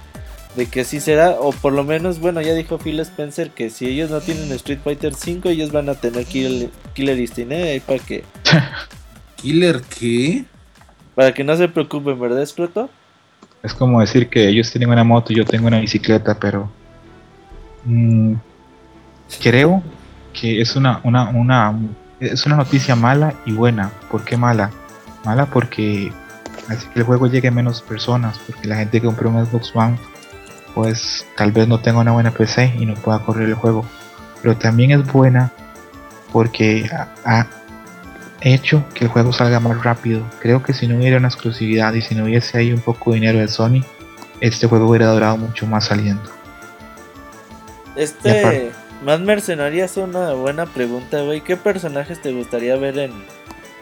de que así será, o por lo menos, bueno, ya dijo Phil Spencer que si ellos no tienen Street Fighter 5, ellos van a tener Killer, Killer Instinct, ¿eh? Ahí para que, ¿Killer qué? para que no se preocupen, ¿verdad, Scroto? Es como decir que ellos tienen una moto y yo tengo una bicicleta, pero mm, creo que es una, una, una, es una noticia mala y buena. ¿Por qué mala? Mala porque hace que el juego llegue a menos personas, porque la gente que compró un Xbox One, pues tal vez no tenga una buena PC y no pueda correr el juego. Pero también es buena porque ha, hecho que el juego salga más rápido. Creo que si no hubiera una exclusividad y si no hubiese ahí un poco de dinero de Sony, este juego hubiera durado mucho más saliendo. Este, más mercenaria es una buena pregunta, güey. ¿Qué personajes te gustaría ver en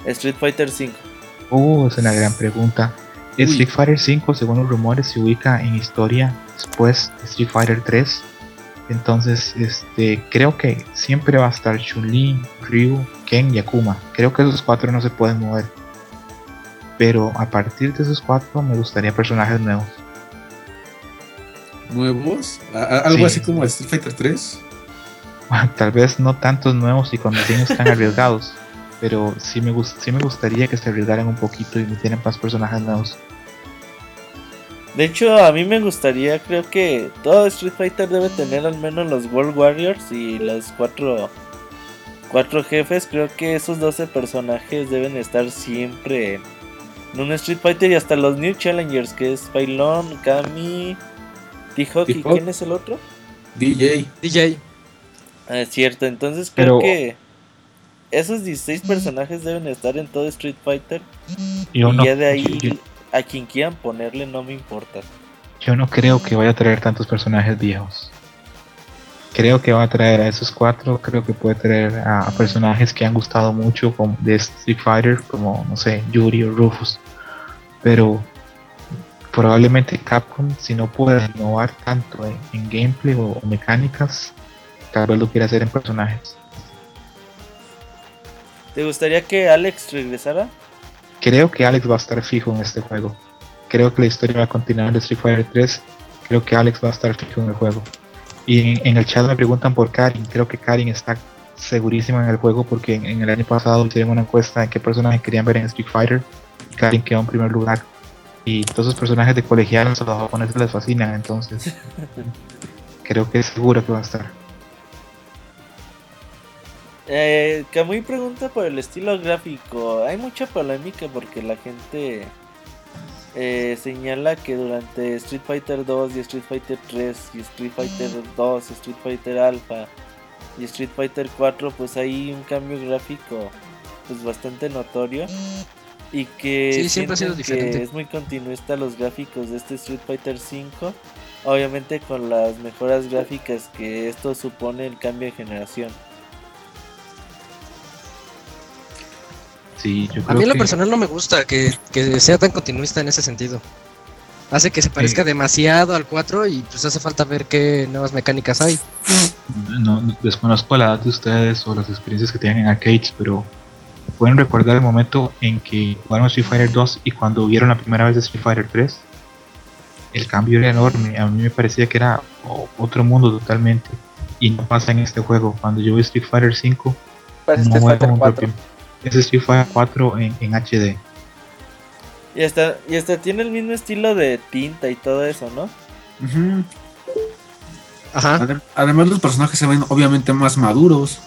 Street Fighter 5? Uh, es una gran pregunta. Uy. Street Fighter 5, según los rumores, se ubica en historia después de Street Fighter 3. Entonces, este, creo que siempre va a estar Chun-Li, Ryu, Ken y Akuma. Creo que esos cuatro no se pueden mover. Pero a partir de esos cuatro me gustaría personajes nuevos. ¿Nuevos? ¿A- a- ¿Algo Sí. así como Street Fighter 3? Tal vez no tantos nuevos y con diseños tan arriesgados. Pero sí me, gust- sí me gustaría que se arriesgaran un poquito y metieran más personajes nuevos. De hecho, a mí me gustaría, creo que todo Street Fighter debe tener al menos los World Warriors y los cuatro, cuatro jefes. Creo que esos 12 personajes deben estar siempre en un Street Fighter y hasta los New Challengers, que es Pailon, Kami, T-Hawk y T-Hawk. ¿quién es el otro? DJ. DJ. Ah, es cierto, entonces creo Pero- que esos 16 personajes deben estar en todo Street Fighter Yo y no, ya de ahí yo- a quien quieran ponerle no me importa. Yo no creo que vaya a traer tantos personajes viejos. Creo que va a traer a esos cuatro, creo que puede traer a, a personajes que han gustado mucho como de Street Fighter, como no sé, Yuri o Rufus. Pero probablemente Capcom, si no puede innovar tanto en, en gameplay o, o mecánicas, vez lo quiera hacer en personajes. ¿Te gustaría que Alex regresara? Creo que Alex va a estar fijo en este juego. Creo que la historia va a continuar de Street Fighter 3. Creo que Alex va a estar fijo en el juego. Y en, el chat me preguntan por Karin. Creo que Karin está segurísima en el juego porque en, el año pasado hicieron una encuesta de qué personajes querían ver en Street Fighter. Karin quedó en primer lugar. Y todos esos personajes de colegialos a los japoneses les fascinan, entonces creo que es seguro que va a estar. Eh, Kamui pregunta por el estilo gráfico. Hay mucha polémica porque la gente eh, señala que durante Street Fighter 2 y Street Fighter 3 y Street Fighter 2, Street Fighter Alpha y Street Fighter 4 pues hay un cambio gráfico pues bastante notorio y que, siempre ha sido diferente. es muy continuista los gráficos de este Street Fighter 5 obviamente con las mejoras gráficas que esto supone el cambio de generación a mí en lo personal no me gusta que, sea tan continuista en ese sentido. Hace que se parezca demasiado al 4 y pues hace falta ver qué nuevas mecánicas hay. No, desconozco la edad de ustedes o las experiencias que tienen en arcades, pero pueden recordar el momento en que jugaron Street Fighter 2 y cuando vieron la primera vez Street Fighter 3, el cambio era enorme. A mí me parecía que era otro mundo totalmente. Y no pasa en este juego. Cuando yo vi Street Fighter 5, no como propio ese Street Fighter 4 en, en HD. Y hasta, y hasta tiene el mismo estilo de tinta y todo eso, ¿no? Ajá. Además los personajes se ven obviamente más maduros.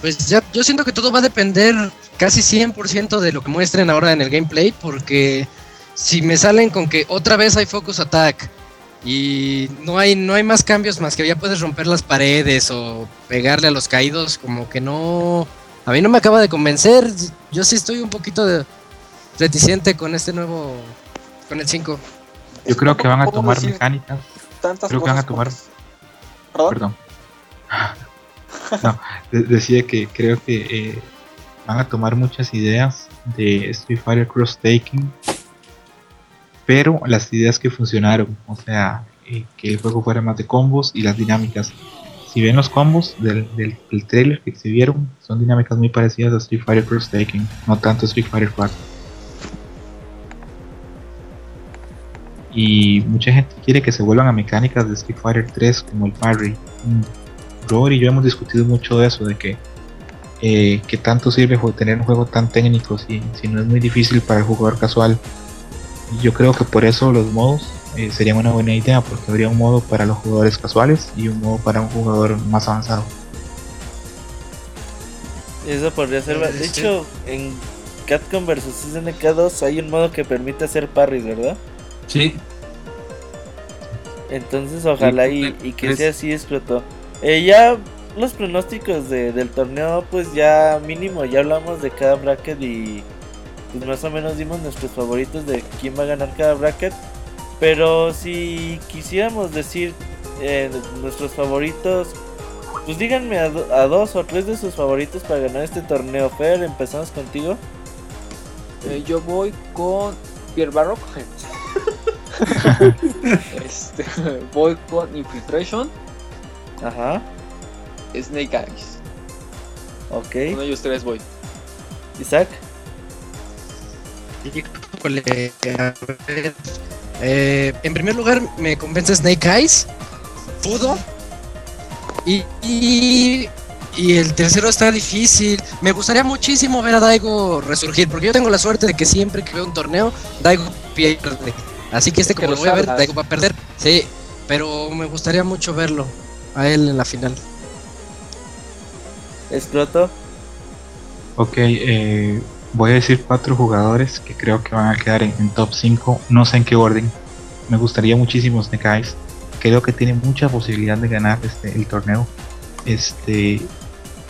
Pues ya, yo siento que todo va a depender casi 100% de lo que muestren ahora en el gameplay, porque si me salen con que otra vez hay focus attack y no hay, no hay más cambios más que ya puedes romper las paredes o pegarle a los caídos, como que no, a mí no me acaba de convencer. Yo sí estoy un poquito de reticente con este nuevo, con el 5. Yo creo que van a tomar mecánicas. creo que van a tomar. Perdón. no, decía que creo que eh, van a tomar muchas ideas de Street Fighter Cross Taking, pero las ideas que funcionaron, o sea, eh, que el juego fuera más de combos y las dinámicas si ven los combos del, del, trailer que exhibieron, son dinámicas muy parecidas a Street Fighter Cross Taking, no tanto Street Fighter 4. Y mucha gente quiere que se vuelvan a mecánicas de Street Fighter 3 como el parry. Mm. Robert y yo hemos discutido mucho de eso, de que, eh, que tanto sirve tener un juego tan técnico si, si no es muy difícil para el jugador casual. Y yo creo que por eso los modos eh, sería una buena idea porque habría un modo para los jugadores casuales y un modo para un jugador más avanzado. Eso podría ser. De hecho, en Capcom vs SNK 2 hay un modo que permite hacer parries, ¿verdad? Sí. Entonces, ojalá y, que sea así, explotó. Eh, ya los pronósticos del torneo, pues ya mínimo, ya hablamos de cada bracket y pues más o menos dimos nuestros favoritos de quién va a ganar cada bracket. Pero si quisiéramos decir eh, nuestros favoritos, pues díganme a, dos o tres de sus favoritos para ganar este torneo. Fer, empezamos contigo. Eh, yo voy con Pierre Barrock. este, voy con Infiltration. Ajá. Snake Eyes. Ok. Uno de ellos tres voy. Isaac. Eh, en primer lugar, me convence Snake Eyes. Pudo. Y, y, el tercero está difícil. Me gustaría muchísimo ver a Daigo resurgir, porque yo tengo la suerte de que siempre que veo un torneo, Daigo pierde. Así que este como lo voy a ver, Daigo va a perder. Sí, pero me gustaría mucho verlo a él en la final. ¿Exploto? Ok, eh, Voy a decir cuatro jugadores que creo que van a quedar en, top 5. No sé en qué orden. Me gustaría muchísimo Snake Eyes. Creo que tiene mucha posibilidad de ganar este, el torneo. Este,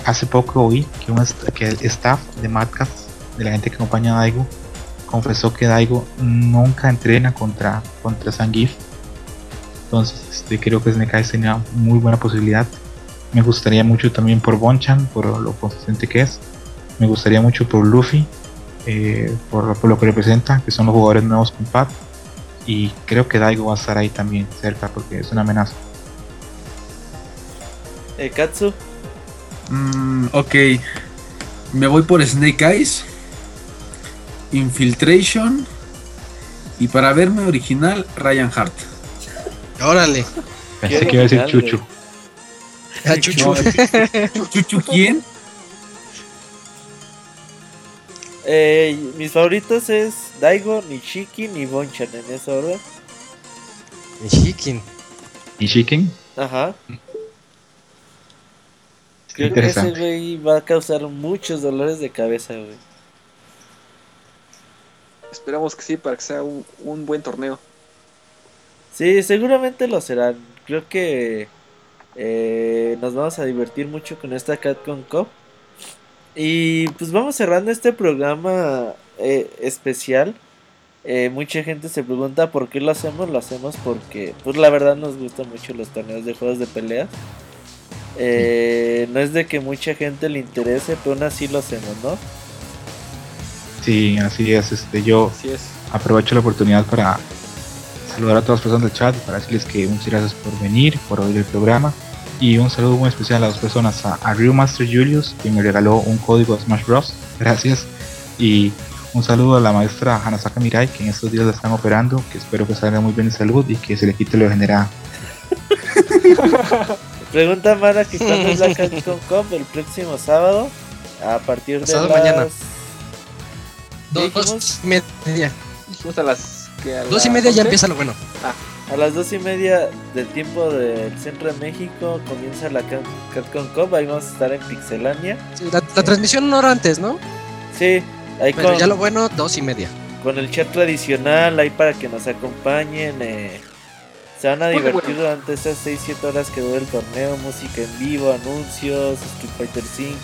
hace poco oí que, un, el staff de Madcast, de la gente que acompaña a Daigo, confesó que Daigo nunca entrena contra, contra Sangif. Entonces este, creo que Snake Eyes tenía muy buena posibilidad. Me gustaría mucho también por Bonchan, por lo consistente que es me gustaría mucho por Luffy, eh, por, lo que representa, que son los jugadores nuevos con Pat. Y creo que Daigo va a estar ahí también cerca porque es una amenaza. Eh, Katsu. Mm, ok. Me voy por Snake Eyes. Infiltration. Y para verme original, Ryan Hart. Órale. Pensé que iba a decir Chucho. Ah, Chuchu. ¿Chu- ¿Chuchu quién? Eh, mis favoritos es Daigo, Nishiki, ni Bonchan en esa orden. Chicken. ¿Y Shiken? Ajá. Creo que ese güey va a causar muchos dolores de cabeza, güey. Esperamos que sí, para que sea un, un buen torneo. Sí, seguramente lo serán. Creo que eh, nos vamos a divertir mucho con esta Capcom Cup. Y pues vamos cerrando este programa eh, especial. Eh, mucha gente se pregunta por qué lo hacemos. Lo hacemos porque, pues la verdad nos gustan mucho los torneos de juegos de pelea. Eh, no es de que mucha gente le interese, pero aún así lo hacemos, ¿no? Sí, así es. Este, yo Así es. aprovecho la oportunidad para saludar a todas las personas del chat, para decirles que muchas gracias por venir, por oír el programa. Y un saludo muy especial a dos personas, a, a Ryu Master Julius, que me regaló un código de Smash Bros. Gracias. Y un saludo a la maestra Hanasaka Mirai, que en estos días la están operando, que espero que salga muy bien de salud y que se le quite lo degenerado. Pregunta Mara que cuándo es la Capcom Cup el próximo sábado. A partir de las... mañana. Dos y media. Dijimos a las. que a Dos y las media ya 11. empieza lo bueno. A las dos y media del tiempo del centro de México comienza la Capcom Cup. Ahí vamos a estar en Pixelania. Sí, la, la transmisión una hora antes, ¿no? Sí, ahí Pero con, ya lo bueno, dos y media. con el chat tradicional, ahí para que nos acompañen. eh, se van a Muy divertir bueno. durante esas 6-7 horas que dura el torneo. Música en vivo, anuncios, Street Fighter 5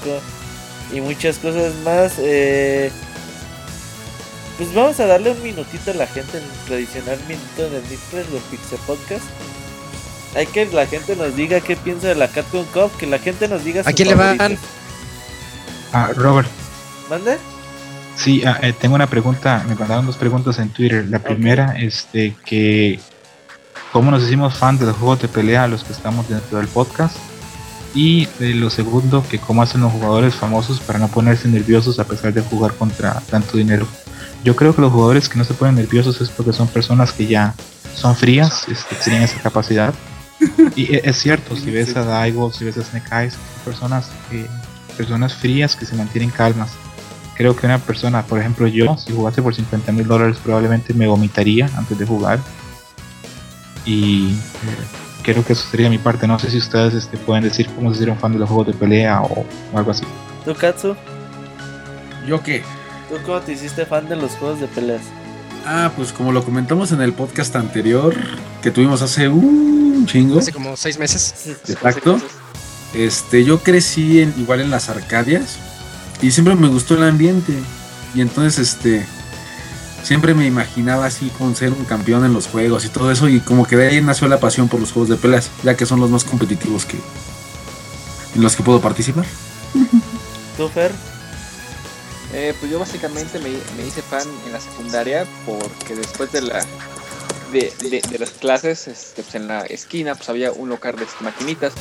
y muchas cosas más. eh, pues vamos a darle un minutito a la gente, el tradicional minuto de Mixpress del Pixel Podcast. Hay que la gente nos diga qué piensa de la Capcom Cup, que la gente nos diga ¿A quién le van? Ah, Robert, ¿Mande? Sí, ah, eh, tengo una pregunta, me mandaron dos preguntas en Twitter. La primera, este, que cómo nos hicimos fan de los juegos de pelea los que estamos dentro del podcast. Y eh, lo segundo, que cómo hacen los jugadores famosos para no ponerse nerviosos a pesar de jugar contra tanto dinero. Yo creo que los jugadores que no se ponen nerviosos es porque son personas que ya son frías, este, tienen esa capacidad. Y e- es cierto, si ves a Daigo, si ves a Snake Eyes, son personas, eh, personas frías que se mantienen calmas creo que una persona, por ejemplo yo, si jugase por 50 mil dólares probablemente me vomitaría antes de jugar. Y creo que eso sería mi parte. No sé si ustedes este, pueden decir cómo se hicieron fan de los juegos de pelea o, o algo así. ¿Tú, Katsu? ¿Yo qué? ¿Tú cómo te hiciste fan de los juegos de peleas? Ah, pues como lo comentamos en el podcast anterior que tuvimos hace un chingo. Hace como seis meses. Exacto. Este, yo crecí en, igual en las Arcadias y siempre me gustó el ambiente. Y entonces, este, siempre me imaginaba así con ser un campeón en los juegos y todo eso. Y como que de ahí nació la pasión por los juegos de peleas, ya que son los más competitivos que en los que puedo participar. ¿Tú, Fer? Eh, pues yo básicamente me, me hice fan en la secundaria porque después de la de, de- de las clases este, pues en la esquina pues había un local de maquinitas.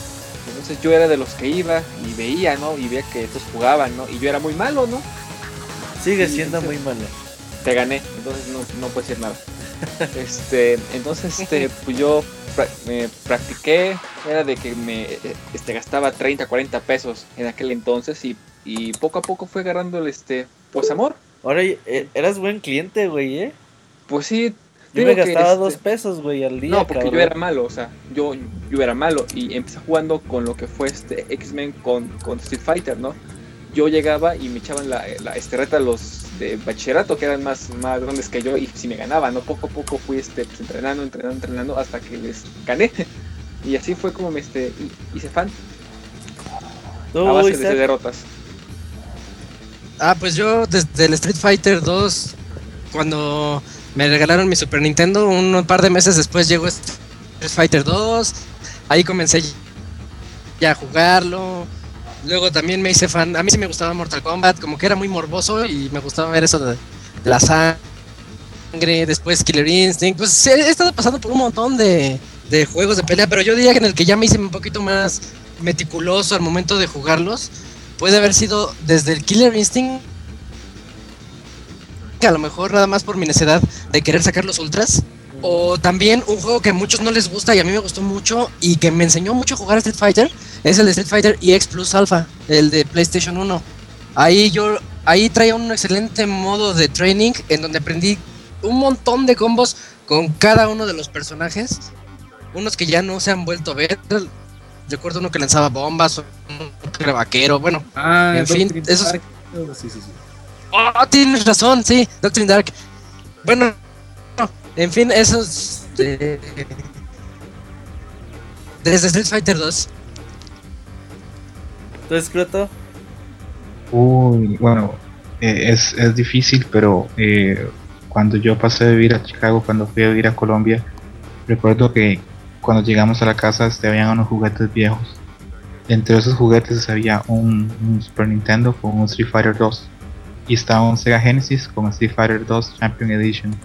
Entonces yo era de los que iba y veía no y veía que estos jugaban no y yo era muy malo no Sigue siendo muy malo. te gané entonces no, no puedo decir nada. Este entonces este pues yo pra- me practiqué era de que me este gastaba 30 40 pesos en aquel entonces y, y poco a poco fue agarrando el este pues amor Ahora eh, eras buen cliente, güey, ¿eh? Pues sí. Yo me gastaba este, dos pesos, güey, al día. No, porque cabrón. yo era malo, o sea, yo, yo era malo y empecé jugando con lo que fue este X-Men con, con Street Fighter, ¿no? Yo llegaba y me echaban la, la este, reta los de bachillerato que eran más, más grandes que yo y si me ganaban, ¿no? Poco a poco fui este, pues, entrenando, entrenando, entrenando hasta que les gané. Y así fue como me este, hi- hice fan Tú, a base de derrotas. Ah, pues yo desde el Street Fighter 2, cuando me regalaron mi Super Nintendo, un par de meses después llegó Street Fighter 2, ahí comencé ya a jugarlo. Luego también me hice fan, a mí sí me gustaba Mortal Kombat, como que era muy morboso y me gustaba ver eso de, la sangre, después Killer Instinct, pues he estado pasando por un montón de, de juegos de pelea, pero yo diría que en el que ya me hice un poquito más meticuloso al momento de jugarlos, puede haber sido desde el Killer Instinct que a lo mejor nada más por mi necesidad de querer sacar los ultras O también un juego que a muchos no les gusta y a mí me gustó mucho y que me enseñó mucho a jugar a Street Fighter es el de Street Fighter EX Plus Alpha, el de PlayStation 1. Ahí yo ahí traía un excelente modo de training en donde aprendí un montón de combos con cada uno de los personajes. Unos que ya no se han vuelto a ver. Recuerdo uno que lanzaba bombas, uno que era vaquero, bueno. Ah, En fin, esos- Dark. Sí, sí, sí. Oh, tienes razón, sí, Doctrine Dark. Bueno, no, en fin, esos. eh, desde Street Fighter 2. ¿Tú, Escroto? Uy, bueno, eh, es, es difícil, pero eh, cuando yo pasé de vivir a Chicago, cuando fui a vivir a Colombia, recuerdo que cuando llegamos a la casa este, habían unos juguetes viejos. Entre esos juguetes había un, Super Nintendo con un Street Fighter 2 y estaba un Sega Genesis con Street Fighter 2 Champion Edition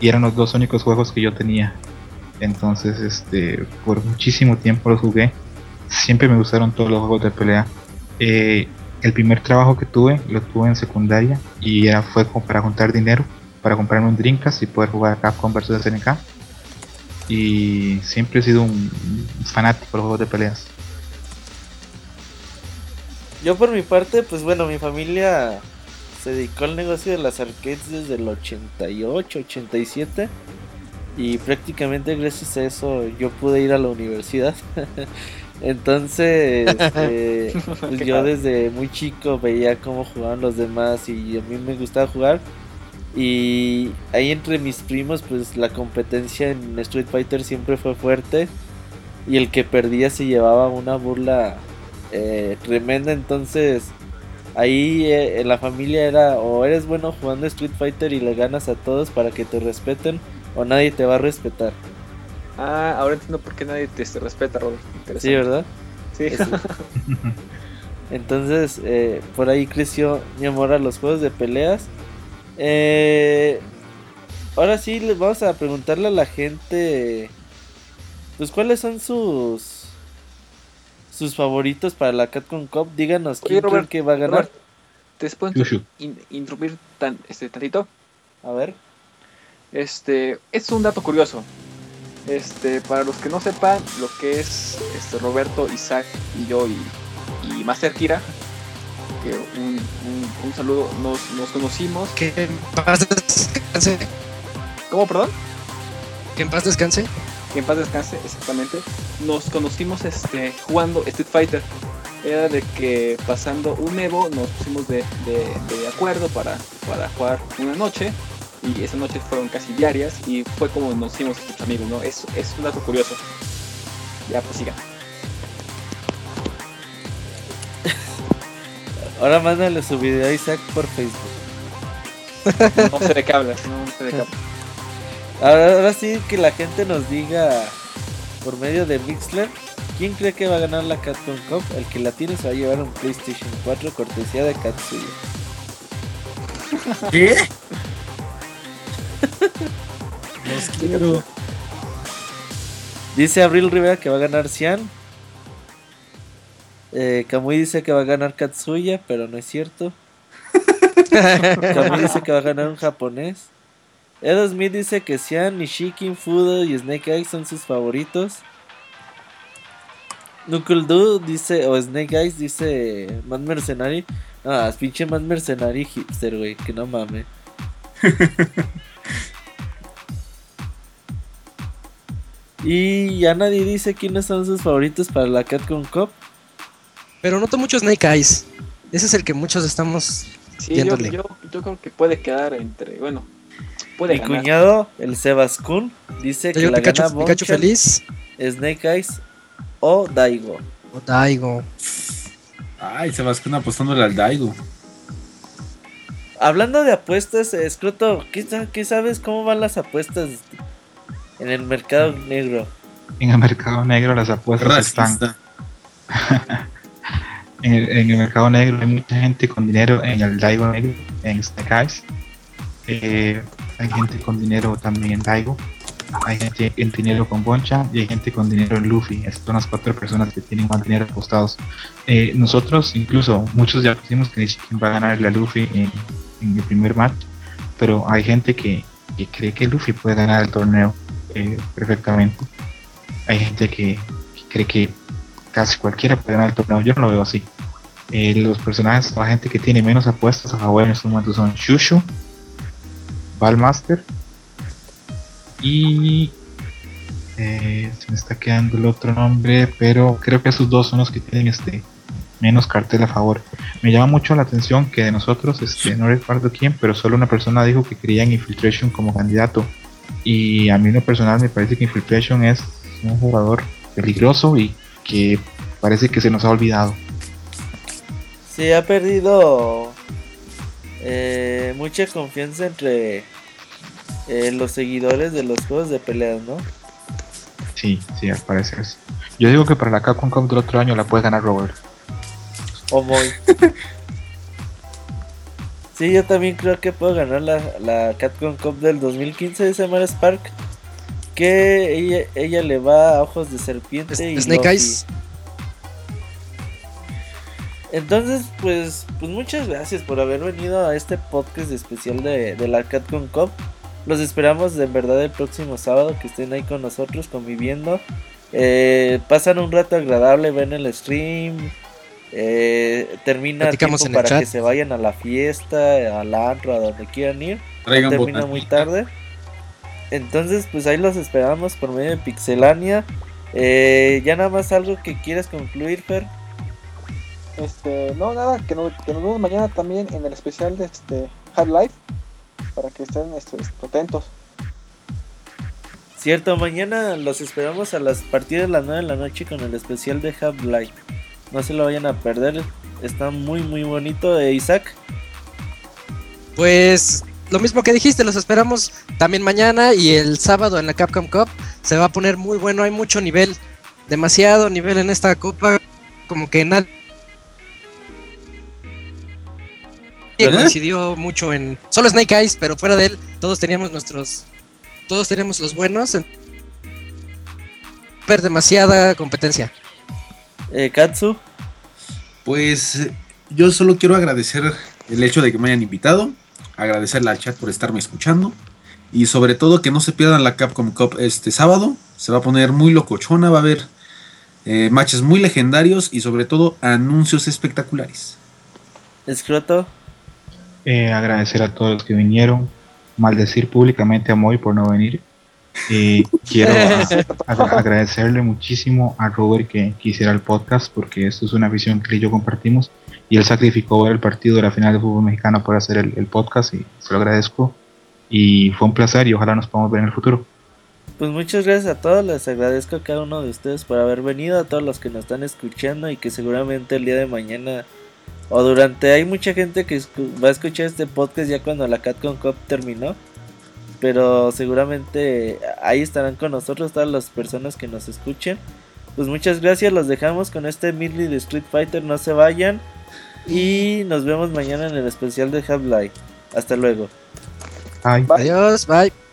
y eran los dos únicos juegos que yo tenía. Entonces, este, por muchísimo tiempo los jugué. Siempre me gustaron todos los juegos de pelea. Eh, el primer trabajo que tuve lo tuve en secundaria y era, fue para juntar dinero para comprarme un Dreamcast y poder jugar Capcom vs SNK. Y siempre he sido un fanático de los juegos de peleas. Yo por mi parte, pues bueno, mi familia se dedicó al negocio de las arcades desde el 88, 87 y prácticamente gracias a eso yo pude ir a la universidad. Entonces, eh, pues yo desde muy chico veía cómo jugaban los demás y a mí me gustaba jugar. Y ahí entre mis primos, pues la competencia en Street Fighter siempre fue fuerte. Y el que perdía se llevaba una burla eh, tremenda. Entonces, ahí eh, en la familia era o eres bueno jugando Street Fighter y le ganas a todos para que te respeten, o nadie te va a respetar. Ah, ahora entiendo por qué nadie te, te respeta, Robert. Sí, ¿verdad? Sí. Entonces, eh, por ahí creció mi amor a los juegos de peleas. Eh, ahora sí, les vamos a preguntarle a la gente, pues, cuáles son sus sus favoritos para la Capcom Cup. Díganos Oye, quién creen que va a ganar. Robert, ¿te puedo in- interrumpir tan, este, tantito? A ver. Este, es un dato curioso. Este, para los que no sepan lo que es este Roberto, Isaac y yo y, y Master Kira, que un, un- un saludo, nos, nos conocimos. Que en paz descanse. ¿Cómo, perdón? Que en paz descanse. Que en paz descanse, exactamente. Nos conocimos este, jugando Street Fighter. Era de que pasando un Evo nos pusimos de, de- de acuerdo para, para jugar una noche. Y esas noches fueron casi diarias. Y fue como nos hicimos estos amigos, ¿no? Es, es un dato curioso. Ya, pues sigan. Ahora mándale su video a Isaac por Facebook. No sé de qué hablas, no, sé de qué hablas. Ahora, ahora sí que la gente nos diga por medio de Mixler quién cree que va a ganar la Capcom Cup. El que la tiene se va a llevar un PlayStation 4 cortesía de Katsuya. ¿Qué? Los quiero. Dice Abril Rivera que va a ganar Cian. Eh, Kamui dice que va a ganar Katsuya, pero no es cierto. Kamui dice que va a ganar un japonés. Edo Smith dice que Cian, Nishiki, Fudo y Snake Eyes son sus favoritos. Knuckle Doo dice, o Snake Eyes dice Man Mercenary. Ah, es pinche Man Mercenary hipster, güey, que no mames. y ya nadie dice quiénes son sus favoritos para la Capcom Cup. Pero noto mucho Snake Eyes. Ese es el que muchos estamos. Sí, yo, Viéndole. yo, yo creo que puede quedar entre. Bueno, puede Mi ganar. cuñado, el Sebas Kun, dice que Yo la Pikachu, gana Pikachu feliz. Snake Eyes o Daigo. O Daigo. Ay, Sebastián apostándole al Daigo. Hablando de apuestas, Escroto, ¿qué, qué sabes cómo van las apuestas en el mercado negro? En el mercado negro las apuestas están Racista. En el, en el mercado negro hay mucha gente con dinero en el Daigo negro, en Snake. Eh, hay gente con dinero también en Daigo. Hay gente en dinero con Boncha y hay gente con dinero en Luffy. Estas son las cuatro personas que tienen más dinero apostados. Eh, nosotros, incluso, muchos ya pusimos que Nishiki va a ganar a Luffy en, en el primer match. Pero hay gente que, que cree que Luffy puede ganar el torneo. eh, perfectamente. Hay gente que, cree que casi cualquiera puede ganar el torneo. Yo no lo veo así. Eh, los personajes, la gente que tiene menos apuestas a favor en este momento son Shushu, Valmaster y eh, se me está quedando el otro nombre, pero creo que esos dos son los que tienen este menos cartel a favor. Me llama mucho la atención que de nosotros, este, no recuerdo quién, pero solo una persona dijo que quería en Infiltration como candidato. Y a mí en lo personal me parece que Infiltration es un jugador peligroso y que parece que se nos ha olvidado. Sí, ha perdido eh, mucha confianza entre eh, los seguidores de los juegos de peleas, ¿no? Sí, sí, al parecer. Yo digo que para la Capcom Cup del otro año la puede ganar Robert. O muy. sí, yo también creo que puedo ganar la, la Capcom Cup del 2015 de Samara Spark. Que ella, ella le va a ojos de serpiente y Snake Eyes. Entonces, pues, pues muchas gracias por haber venido a este podcast especial de, de la Capcom Cup. Los esperamos de verdad el próximo sábado que estén ahí con nosotros conviviendo. Eh, pasan un rato agradable, ven el stream. Eh, termina tiempo para que se vayan a la fiesta, a la antro, a donde quieran ir. termina muy tarde. Entonces, pues ahí los esperamos por medio de Pixelania. Eh, ya nada más algo que quieras concluir, Fer. Este, no, nada, que, nos vemos mañana también en el especial de este Half-Life para que estén este, atentos. Cierto, mañana los esperamos a las partidas de las 9 de la noche con el especial de Half-Life. No se lo vayan a perder, está muy muy bonito. Eh, Isaac. Pues lo mismo que dijiste, los esperamos también mañana y el sábado en la Capcom Cup se va a poner muy bueno, hay mucho nivel, demasiado nivel en esta copa, como que nadie coincidió mucho en solo Snake Eyes, pero fuera de él todos teníamos nuestros todos tenemos los buenos. Ver demasiada competencia. Eh, Katsu. Pues yo solo quiero agradecer el hecho de que me hayan invitado, agradecerle al chat por estarme escuchando y sobre todo que no se pierdan la Capcom Cup este sábado. Se va a poner muy locochona, va a haber eh, matches muy legendarios y sobre todo anuncios espectaculares. Escroto. Eh, agradecer a todos los que vinieron, maldecir públicamente a Moy por no venir. Y quiero agradecerle muchísimo a Robert que, quisiera el podcast porque esto es una visión que yo compartimos y él sacrificó ver el partido de la final de fútbol mexicano por hacer el, podcast y se lo agradezco. Y fue un placer y ojalá nos podamos ver en el futuro. Pues muchas gracias a todos, les agradezco a cada uno de ustedes por haber venido, a todos los que nos están escuchando y que seguramente el día de mañana o durante hay mucha gente que va a escuchar este podcast ya cuando la CatCon Cup terminó pero seguramente ahí estarán con nosotros todas las personas que nos escuchen. Pues muchas gracias los dejamos con este Midley de Street Fighter no se vayan y nos vemos mañana en el especial de Half-Life. Hasta luego. Bye. adiós bye